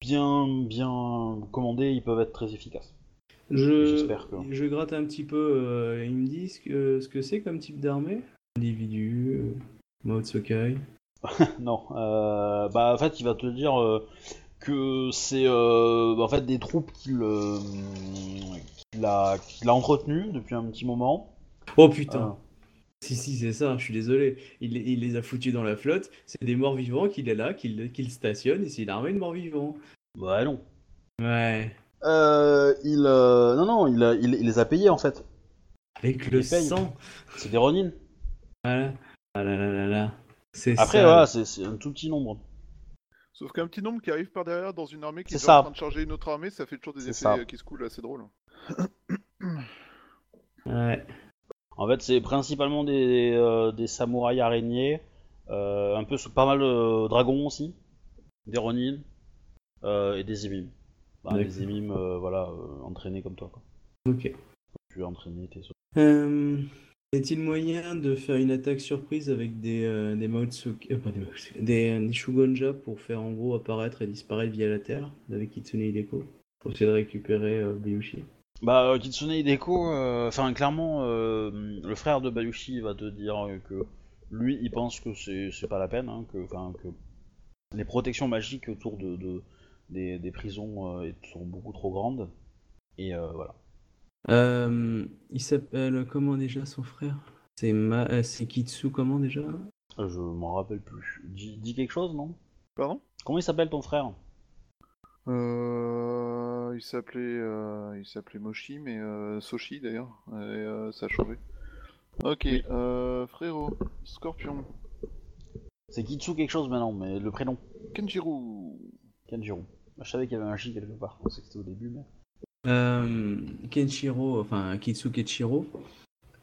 bien bien commandés, ils peuvent être très efficaces. Je, J'espère que- je gratte un petit peu. euh, ils me disent que, ce que c'est comme type d'armée? Individu, euh, mode Sokai? *laughs* Non, euh, bah en fait il va te dire euh, que c'est euh, en fait des troupes qu'il euh, qu'il a, qu'il a entretenues depuis un petit moment. Oh putain Euh, Si, si, c'est ça, je suis désolé. Il, il les a foutus dans la flotte. C'est des morts vivants qu'il est là, qu'il qu'il stationne, et c'est une armée de morts vivants. bah non. Ouais. Euh, il euh, non non il, a- il, il les a payés en fait. Avec Il le sang. C'est des Ronin. Voilà. Ah là là là là. C'est Après ça. voilà c'est c'est un tout petit nombre. Sauf qu'un petit nombre qui arrive par derrière dans une armée qui est C'est déjà ça. en train de charger une autre armée, ça fait toujours des C'est effets ça. euh, qui se coulent assez drôles. Ouais. En fait c'est principalement des, euh, des samouraïs araignées, euh, un peu pas mal de dragons aussi, des Ronin euh, et des émimes. Bah, des émimes euh, voilà euh, entraînés comme toi quoi. Ok. Tu es entraîné t'es Euh, Est-il moyen de faire une attaque surprise avec des, euh, des euh, pas des, Maotsuki, des, Shugonja pour faire en gros apparaître et disparaître via la terre avec Kitsune Hideko pour essayer de récupérer euh, Bayushi? Bah, euh, Kitsune Hideko, euh, enfin, clairement, euh, le frère de Bayushi va te dire euh, que lui, il pense que c'est pas la peine, hein, que, que les protections magiques autour de, de- des, prisons euh, sont beaucoup trop grandes. Et euh, voilà. Euh, il s'appelle comment déjà son frère? C'est Ma... euh, c'est Kitsu comment déjà? Euh, Je m'en rappelle plus. Dis, dis quelque chose, non? Pardon? Comment il s'appelle ton frère? Euh, il s'appelait euh, il s'appelait Moshi, mais euh, Soshi d'ailleurs, et euh, ça a changé. Ok, euh, frérot, Scorpion, C'est Kitsu quelque chose maintenant, mais le prénom. Kenjiro, Kenjiro. Je savais qu'il y avait un J quelque part, je pensais que c'était au début, mais... Euh, Kenshiro, enfin Kitsu Kenshiro.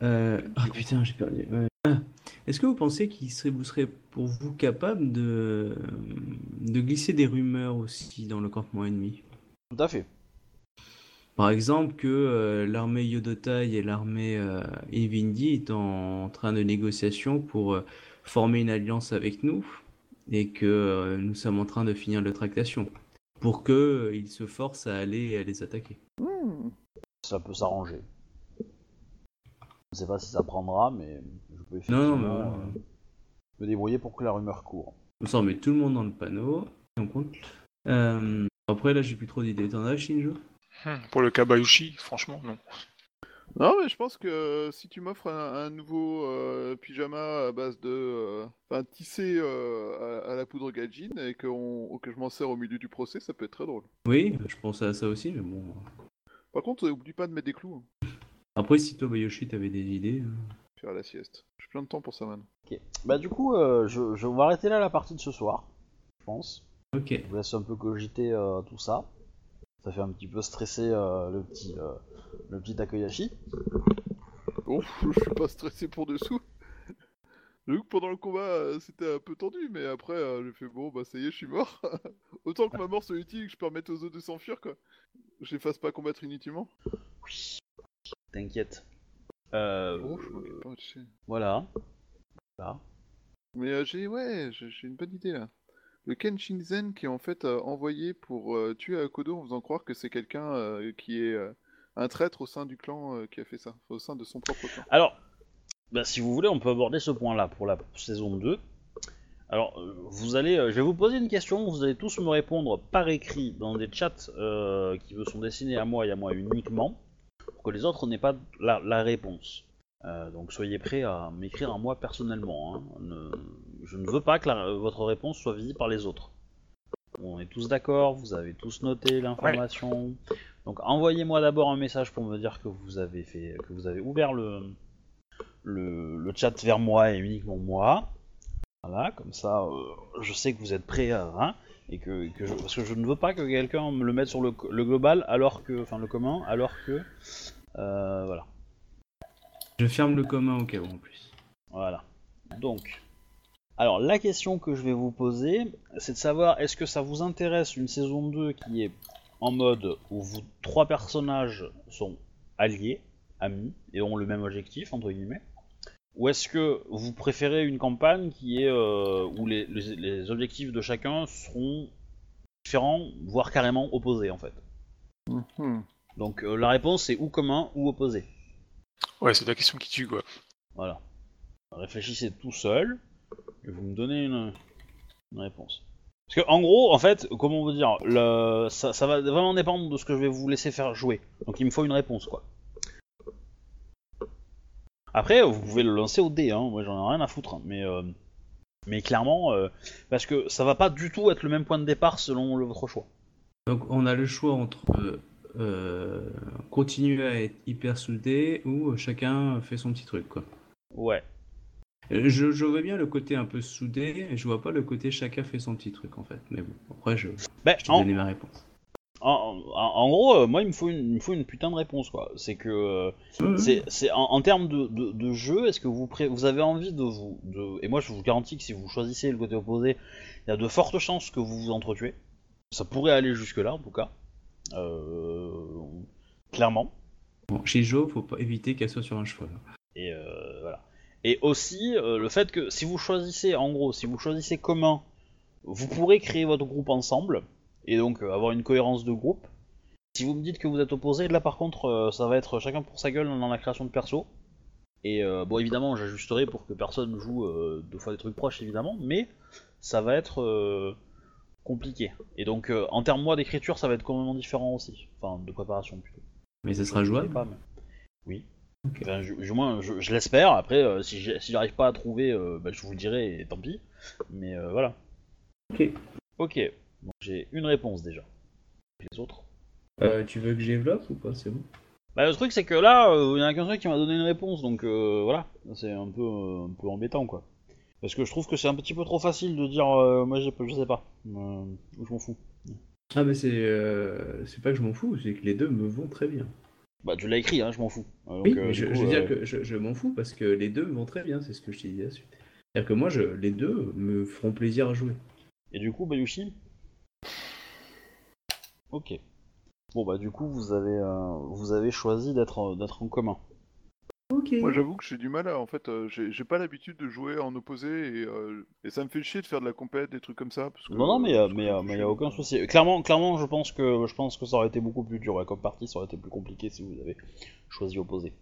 Euh... Ah putain, j'ai perdu. ouais. Ah. Est-ce que vous pensez qu'il serait, vous serez pour vous capable de, de glisser des rumeurs aussi dans le campement ennemi? Tout à fait. Par exemple que euh, l'armée Yodotai et l'armée euh, Evindi est en, train de négociation pour euh, former une alliance avec nous et que nous sommes en train de finir la tractation pour que euh, ils se forcent à aller à les attaquer. Hmm, Ça peut s'arranger. Je sais pas si ça prendra, mais je peux Non, effectivement mais voilà. euh, me débrouiller pour que la rumeur court. Ça, on met tout le monde dans le panneau. et on compte. Euh, après, là, j'ai plus trop d'idées. T'en as, Shinjo? Hmm, Pour le Kabayushi, franchement, non. Non, mais je pense que euh, si tu m'offres un, un nouveau euh, pyjama à base de. euh, Enfin, tissé euh, à, à la poudre Gajin et que, on- que je m'en sers au milieu du procès, ça peut être très drôle. Oui, je pensais à ça aussi, mais bon. Par contre, euh, oublie pas de mettre des clous. hein, Après, si toi, Bayoshi, t'avais des idées. euh, faire la sieste. J'ai plein de temps pour ça, man. Ok. Bah du coup, euh, je, je vais arrêter là la partie de ce soir, je pense. Ok. Je vous laisse un peu cogiter euh, tout ça. Ça fait un petit peu stresser euh, le petit euh, le petit Takoyashi. Bon, je suis pas stressé pour dessous. J'avoue que pendant le combat, euh, c'était un peu tendu, mais après, euh, j'ai fait bon, bah ça y est, je suis mort. *laughs* Autant que ma mort soit utile et que je permette aux autres de s'enfuir, quoi. Je les fasse pas combattre inutilement. Oui. T'inquiète. Euh, Oh, je m'inquiète pas, tu sais. voilà. Voilà. Mais euh, j'ai, ouais, j'ai une bonne idée là. Le Ken Shinzen qui est en fait euh, envoyé pour euh, tuer Akodo en faisant croire que c'est quelqu'un euh, qui est un traître au sein du clan qui a fait ça, au sein de son propre clan. Alors, bah, si vous voulez, on peut aborder ce point-là pour la saison 2. Alors, vous allez, je vais vous poser une question, vous allez tous me répondre par écrit dans des chats qui me sont destinés à moi et à moi uniquement, pour que les autres n'aient pas la, réponse. Donc soyez prêts à m'écrire à moi personnellement. hein. Je ne veux pas que la- votre réponse soit visible par les autres. On est tous d'accord, vous avez tous noté l'information. Donc envoyez-moi d'abord un message pour me dire que vous avez fait, que vous avez ouvert le, le, le chat vers moi et uniquement moi. Voilà, comme ça, euh, je sais que vous êtes prêts à, hein, et que, que je, parce que je ne veux pas que quelqu'un me le mette sur le, le global alors que, enfin le commun, alors que, euh, voilà, Je ferme le commun au cas où en plus. voilà. Donc, alors la question que je vais vous poser, c'est de savoir est-ce que ça vous intéresse une saison 2 qui est en mode où vous trois personnages sont alliés, amis et ont le même objectif entre guillemets, ou est-ce que vous préférez une campagne qui est euh, où les, les- les objectifs de chacun seront différents, voire carrément opposés en fait. Mhm. Donc euh, la réponse c'est ou commun ou opposé. Ouais, c'est la question qui tue, quoi. Voilà. Réfléchissez tout seul et vous me donnez une, une réponse. Parce que en gros, en fait, comment vous dire, le, ça, ça va vraiment dépendre de ce que je vais vous laisser faire jouer. Donc il me faut une réponse, quoi. Après, vous pouvez le lancer au dé, hein. moi j'en ai rien à foutre, hein. mais euh, mais clairement, euh, parce que ça va pas du tout être le même point de départ selon le- votre choix. Donc on a le choix entre euh, continuer à être hyper soudé ou chacun fait son petit truc quoi. Ouais. Euh, Je, je vois bien le côté un peu soudé, et je vois pas le côté chacun fait son petit truc en fait. Mais bon, après je, Ben, je en, ma réponse. en- en- en gros, euh, moi il me faut une, il me faut une putain de réponse, quoi. C'est que euh. C'est, c'est en, termes de, de- de jeu, est-ce que vous, pré- vous avez envie de vous. De, et moi, je vous garantis que si vous choisissez le côté opposé, il y a de fortes chances que vous vous entretuez. Ça pourrait aller jusque-là, en tout cas. Euh, clairement. Bon, chez Jo, faut pas éviter qu'elle soit sur un cheval. Et euh, voilà. Et aussi, euh, le fait que si vous choisissez, en gros, si vous choisissez commun, vous pourrez créer votre groupe ensemble. Et donc euh, avoir une cohérence de groupe. Si vous me dites que vous êtes opposé, là par contre, euh, ça va être chacun pour sa gueule dans la création de perso. Et bon, évidemment, j'ajusterai pour que personne joue euh, deux fois des trucs proches, évidemment, mais ça va être compliqué. Et donc, en termes moi d'écriture, ça va être complètement différent aussi. Enfin, de préparation plutôt. Mais ça sera jouable. pas, mais- Oui. Ok. Enfin, je, du moins, je, je l'espère. Après, euh, si j'arrive pas à trouver, euh, bah, je vous le dirai et tant pis. Mais euh, voilà. Ok. Ok. Donc j'ai une réponse déjà. Les autres. Euh, tu veux que je développe ou pas C'est bon? Bah, le truc, c'est que là, il y en a qu'un seul qui m'a donné une réponse. Donc euh, voilà. C'est un peu, un peu embêtant quoi. Parce que je trouve que c'est un petit peu trop facile de dire, euh, moi j'ai- je sais pas. Je m'en fous. Ah mais c'est euh, c'est pas que je m'en fous, c'est que les deux me vont très bien. Bah, tu l'as écrit, hein, je m'en fous. Euh, donc, oui, euh, mais je, coup, je veux euh, dire que je, je m'en fous parce que les deux vont très bien, c'est ce que je t'ai dit à la suite. C'est-à-dire que moi, je, les deux me feront plaisir à jouer. Et du coup, Bayushi? Ok. Bon bah du coup vous avez euh, vous avez choisi d'être d'être en commun. Moi j'avoue que j'ai du mal à. En fait, euh, j'ai j'ai pas l'habitude de jouer en opposé et, euh, et ça me fait chier de faire de la compète, des trucs comme ça. Parce que, Non non mais euh, parce que mais ça euh, mais y a aucun souci. Clairement clairement je pense que je pense que ça aurait été beaucoup plus dur ouais, comme partie, ça aurait été plus compliqué si vous avez choisi opposé.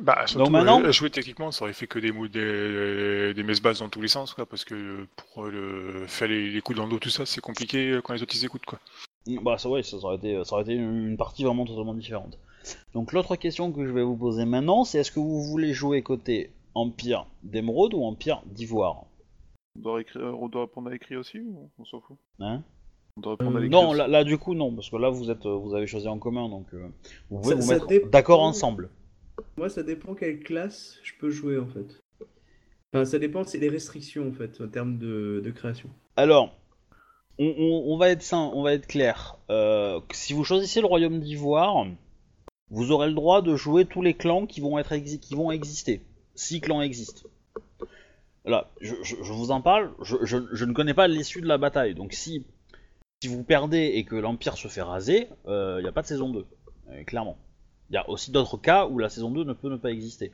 Bah, surtout, maintenant- euh, jouer techniquement, ça aurait fait que des, mou- des, des messes basses dans tous les sens, quoi, parce que pour euh, le, faire les, les coups dans le dos, tout ça, c'est compliqué euh, quand les autres ils écoutent, quoi. Mm, Bah ça ouais ça, ça aurait été ça aurait été une, une partie vraiment totalement différente. Donc l'autre question que je vais vous poser maintenant c'est est-ce que vous voulez jouer côté Empire d'émeraude ou Empire d'ivoire? On doit, écrire, on doit répondre à écrit aussi ou on s'en fout? Hein? On doit répondre à Euh, l'écrit Non aussi. là, là du coup non parce que là vous êtes vous avez choisi en commun donc euh, vous pouvez Ça- vous ça mettre dépend. d'accord ensemble. Moi, ça dépend quelle classe je peux jouer en fait. Enfin, ça dépend, c'est les restrictions en fait, en termes de, de création. Alors, on, on- on va être sain, on va être clair. Euh, si vous choisissez le royaume d'Ivoire, vous aurez le droit de jouer tous les clans qui vont, exister. Six clans existent. Là, je, vous en parle, je, ne connais pas l'issue de la bataille, donc si, si vous perdez et que l'Empire se fait raser, il n'y a pas de saison 2, euh, clairement. Il y a aussi d'autres cas où la saison 2 ne peut ne pas exister.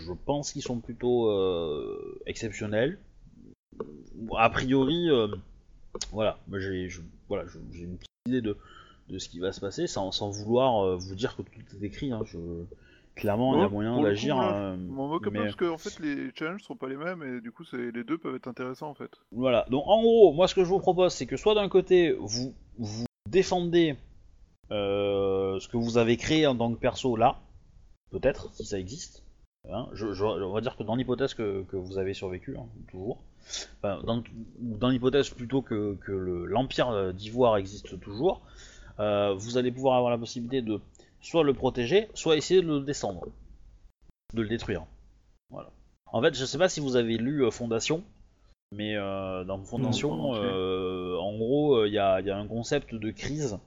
Je pense qu'ils sont plutôt euh, exceptionnels. A priori, euh, voilà, j'ai une petite idée de, de ce qui va se passer sans, sans vouloir euh, vous dire que tout est écrit. hein, je- clairement, il y a moyen d'agir. euh, Je m'en moque mais- parce que en fait les challenges sont pas les mêmes et du coup les deux peuvent être intéressants en fait. Voilà, donc en gros, moi ce que je vous propose, c'est que soit d'un côté, vous, vous défendez euh, ce que vous avez créé en tant que perso là, peut-être, si ça existe. Hein, je, je- on va dire que dans l'hypothèse que, que vous avez survécu, hein, toujours. Enfin, dans, l'hypothèse plutôt que, que le- l'Empire euh, d'Ivoire existe toujours, euh, vous allez pouvoir avoir la possibilité de soit le protéger, soit essayer de le descendre, de le détruire. Voilà. En fait, je sais pas si vous avez lu euh, Fondation, mais euh, dans Fondation, Non, euh, en gros, il y, a, y a un concept de crise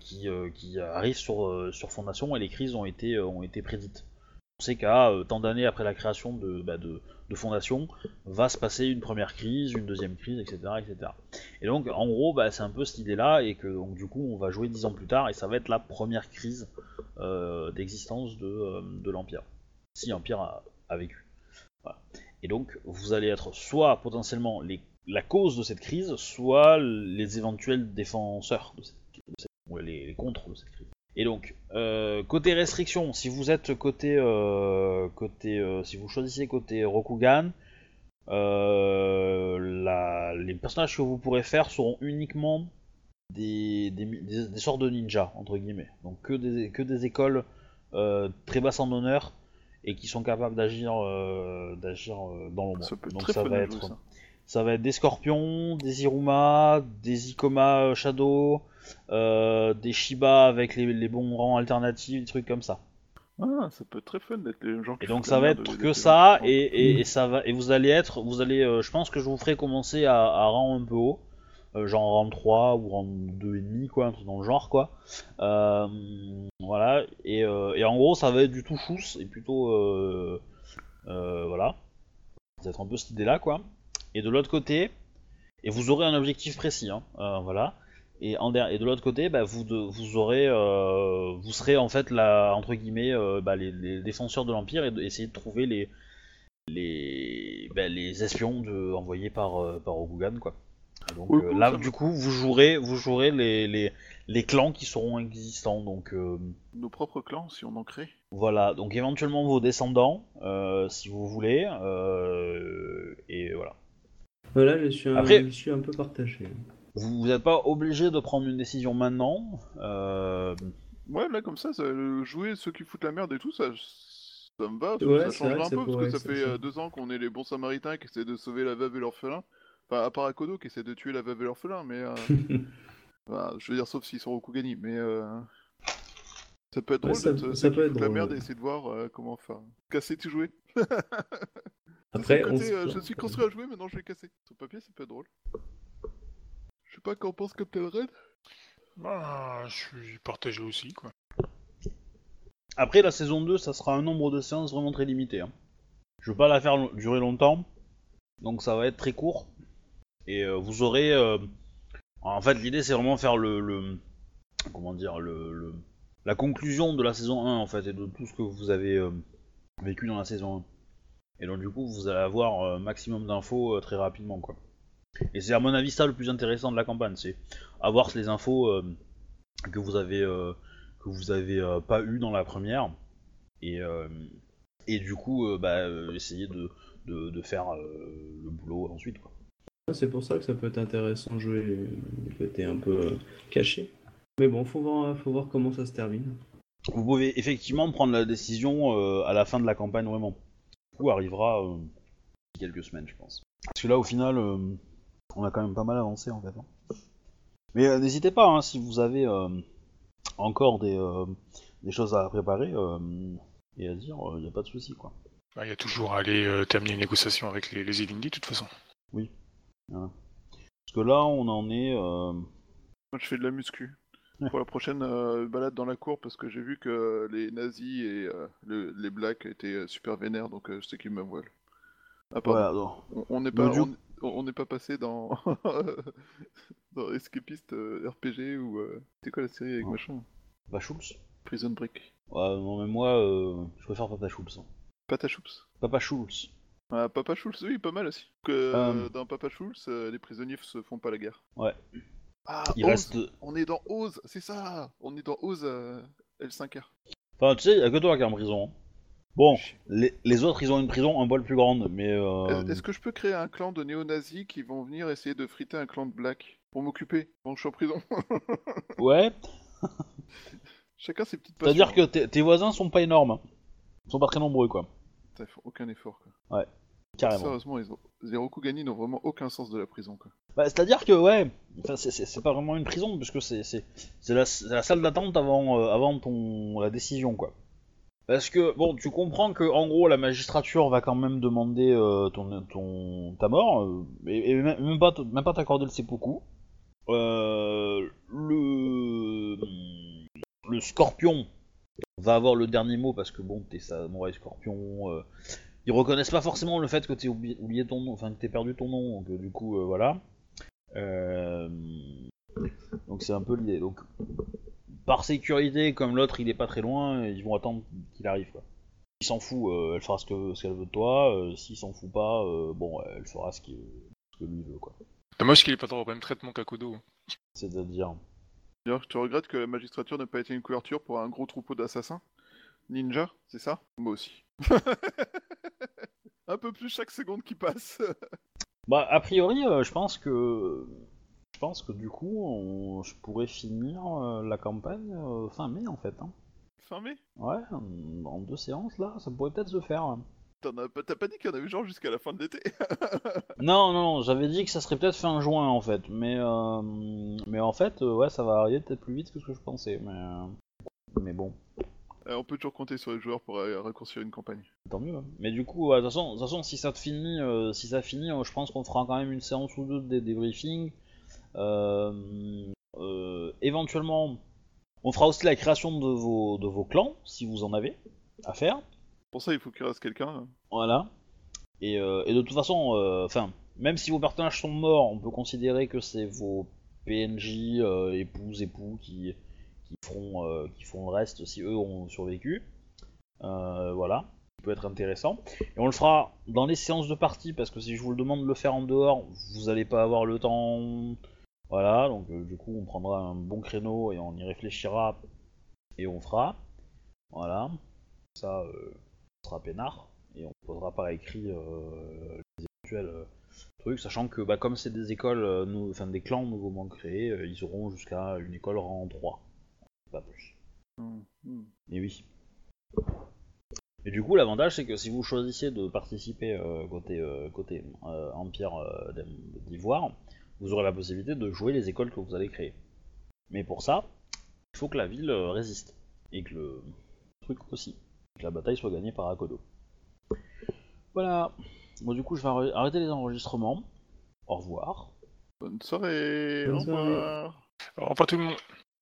qui, qui arrive sur, sur Fondation et les crises ont été, ont été prédites. On sait qu'à euh, tant d'années après la création de, bah, Fondation, va se passer une première crise, une deuxième crise, etc. etc. Et donc, en gros, bah, c'est un peu cette idée-là, et que du coup, on va jouer dix ans plus tard, et ça va être la première crise euh, d'existence de, euh, de l'Empire. Si l'Empire a, vécu. Et donc, vous allez être soit potentiellement la cause de cette crise, soit les éventuels défenseurs de cette, de ou les, les contre de cette crise. Et donc, euh, côté restriction, si vous êtes côté, euh, côté, euh, si vous choisissez côté Rokugan, la- les personnages que vous pourrez faire seront uniquement des, des, des- des sortes de ninjas entre guillemets. Donc que des, que des écoles très basses en honneur et qui sont capables d'agir, d'agir dans l'ombre. Donc très ça va être, ça. ça va être des scorpions, des Iruma, des Ikoma Shadow, des Shiba avec les, les bons rangs alternatifs, des trucs comme ça. Ah, ça peut être très fun d'être les gens qui Et donc ça va être que ça et, et, et ça va et vous allez être vous allez euh, je pense que je vous ferai commencer à, à rang un peu haut euh, genre rang 3 ou rang 2 et demi quoi un truc dans le genre quoi. Euh, voilà et, euh, et en gros ça va être du tout chousse et plutôt euh, euh, voilà. Ça va être un peu cette idée là quoi. Et de l'autre côté et vous aurez un objectif précis hein, euh, voilà et, en der- et de l'autre côté, bah, vous, de- vous aurez, euh, vous serez en fait la, entre guillemets, euh, bah, les, les défenseurs de l'empire et d'essayer de trouver les, les, bah, les espions de, envoyés par, euh, par quoi. Et donc Oui, euh, là, du coup, vous jouerez, vous jouerez les, les, les clans qui seront existants. Donc euh, Nos propres clans, si on en crée. voilà, donc éventuellement vos descendants, euh, si vous voulez, euh, et voilà. Voilà, je suis un, Après- je suis un peu partagé. Vous n'êtes pas obligé de prendre une décision maintenant. euh, Ouais, là comme ça, jouer ceux qui foutent la merde et tout, ça, ça me va. Ouais, ça change vrai un peu parce pourrait, que ça fait ça. euh, deux ans qu'on est les bons samaritains qui essaient de sauver la veuve et l'orphelin. Enfin, à part Akodo qui essaie de tuer la veuve et l'orphelin, mais. euh, enfin, *laughs* je veux dire, sauf s'ils sont Rokugani, mais. euh, Ça peut être Ouais, drôle ça- d'être ça ceux qui peut être foutent la drôle, merde ouais. et essayer de voir euh, comment faire. Casser tout jouer. *laughs* Après, C'est le on côté, se- euh, *laughs* je suis construit à jouer, maintenant je vais casser. Sur papier, ça peut être drôle. Sais pas qu'en pense Captain Red. Bah, je suis partagé aussi, quoi. Après, la saison 2, ça sera un nombre de séances vraiment très limité. hein. Je veux pas la faire lo- durer longtemps, donc ça va être très court. Et euh, vous aurez. euh, En fait, l'idée c'est vraiment faire le, le- Comment dire le, le- La conclusion de la saison 1 en fait, et de tout ce que vous avez euh, vécu dans la saison 1. Et donc, du coup, vous allez avoir un maximum d'infos euh, très rapidement, quoi. Et c'est à mon avis ça le plus intéressant de la campagne, c'est avoir les infos euh, que vous avez. euh, que vous avez euh, pas eu dans la première et, et du coup bah, essayer de, de, de faire le boulot ensuite quoi. C'est pour ça que ça peut être intéressant de jouer le côté un peu euh, caché. Mais bon, faut voir, faut voir comment ça se termine. Vous pouvez effectivement prendre la décision à la fin de la campagne vraiment. Du coup arrivera quelques semaines je pense. Parce que là au final on a quand même pas mal avancé en fait. hein. Mais euh, n'hésitez pas hein, si vous avez euh, encore des, euh, des choses à préparer euh, et à dire, il n'y a pas de souci quoi. Bah, Il y a toujours à aller euh, terminer une négociation avec les, les Ilindi, de toute façon. Parce que là on en est... euh, Moi, je fais de la muscu. Ouais. Pour la prochaine euh, balade dans la cour, parce que j'ai vu que les nazis et euh, le- les blacks étaient super vénères, donc euh, je sais qu'ils me voilent. Ah, voilà, On- n'est Bah, pas, du- on, on n'est pas passé dans, *laughs* dans Escapist euh, RPG ou euh, c'est quoi la série avec Oh. machin Papa Schultz Prison Break. Ouais, non, mais moi, euh, je préfère Papa Schultz. hein. Pata Choups. Papa Schultz. Ah, Papa Schultz, oui, pas mal aussi. Que Euh. dans Papa Schultz, euh, les prisonniers se font pas la guerre. Ouais. Ah, Il Oz reste. On est dans Oz, c'est ça On est dans Oz euh, L5R. Enfin, tu sais, y a que toi qui es en prison. hein. Bon, les, les autres, ils ont une prison un poil plus grande, mais... euh, Est- Est-ce que je peux créer un clan de néo-nazis qui vont venir essayer de friter un clan de black pour m'occuper quand je suis en prison? *laughs* *laughs* Ouais, Chacun ses petites passions. c'est-à-dire que tes, voisins sont pas énormes. Ils sont pas très nombreux, quoi. Ils font aucun effort quoi. Carrément. Sérieusement, ils ont... les Rokugani n'ont vraiment aucun sens de la prison quoi. Bah, c'est-à-dire que, ouais, enfin, c'est- pas vraiment une prison, puisque c'est la, salle d'attente avant, euh, avant ton, la décision, quoi. Parce que, bon, tu comprends que, en gros, la magistrature va quand même demander euh, ton, ta mort, euh, et, même pas, même pas t'accorder le seppuku. Euh, le, le scorpion va avoir le dernier mot, parce que, bon, t'es samouraï scorpion, ils reconnaissent pas forcément le fait que t'aies oublié, ton nom, enfin que t'aies perdu ton nom, donc du coup, voilà. Donc c'est un peu l'idée. Par sécurité, comme l'autre il est pas très loin, ils vont attendre qu'il arrive. Quoi. S'il s'en fout, euh, elle fera ce que- ce qu'elle veut de toi. euh, S'il s'en fout pas, euh, bon, elle fera ce, que lui veut. quoi. Dommage qu'il ait pas trop le même traitement qu'Akodo. C'est-à-dire. D'ailleurs, tu regrettes que la magistrature n'ait pas été une couverture pour un gros troupeau d'assassins? Ninja, c'est ça? Moi aussi. *laughs* un peu plus chaque seconde qui passe. Bah a priori, euh, je pense que pense que du coup, on- je pourrais finir euh, la campagne euh, fin mai en fait. hein. fin mai? Ouais, en- en deux séances là, ça pourrait peut-être se faire. hein. T'en as pas- T'as pas dit qu'il y en avait genre jusqu'à la fin de l'été? *laughs* Non, non, j'avais dit que ça serait peut-être fin juin en fait, mais euh, mais en fait, euh, ouais, ça va arriver peut-être plus vite que ce que je pensais, mais euh, mais bon, Euh, On peut toujours compter sur les joueurs pour euh, raccourcir une campagne. tant mieux. hein. Mais du coup, ouais, de toute façon, de toute façon, si ça te finit, euh, si ça finit, euh, je pense qu'on fera quand même une séance ou deux de dé- débriefing. Euh, euh, éventuellement, on fera aussi la création de vos de vos clans si vous en avez à faire. Pour ça, il faut qu'il reste quelqu'un. hein. Voilà. Et, euh, et de toute façon, euh, enfin, même si vos personnages sont morts, on peut considérer que c'est vos PNJ, euh, épouses, époux qui, qui, feront, qui feront le reste si eux ont survécu. Voilà. Ça peut être intéressant. Et on le fera dans les séances de partie, parce que si je vous le demande de le faire en dehors, vous n'allez pas avoir le temps. Voilà, donc euh, du coup, on prendra un bon créneau et on y réfléchira et on fera. Voilà. Ça, euh, sera peinard et on posera par écrit euh, les éventuels trucs, sachant que bah, comme c'est des écoles, enfin des clans nouvellement créés, ils auront jusqu'à une école rang 3, pas plus. Hmm, hmm. Mais oui. Et du coup, l'avantage c'est que si vous choisissez de participer euh, côté, euh, côté euh, Empire d'Ivoire, vous aurez la possibilité de jouer les écoles que vous allez créer. Mais pour ça, il faut que la ville euh, résiste et que le truc aussi que la bataille soit gagnée par Akodo. Voilà. Bon, du coup, je vais arr- arrêter les enregistrements. Au revoir. Bonne soirée. Bonne Au revoir. Alors, pas tout le monde.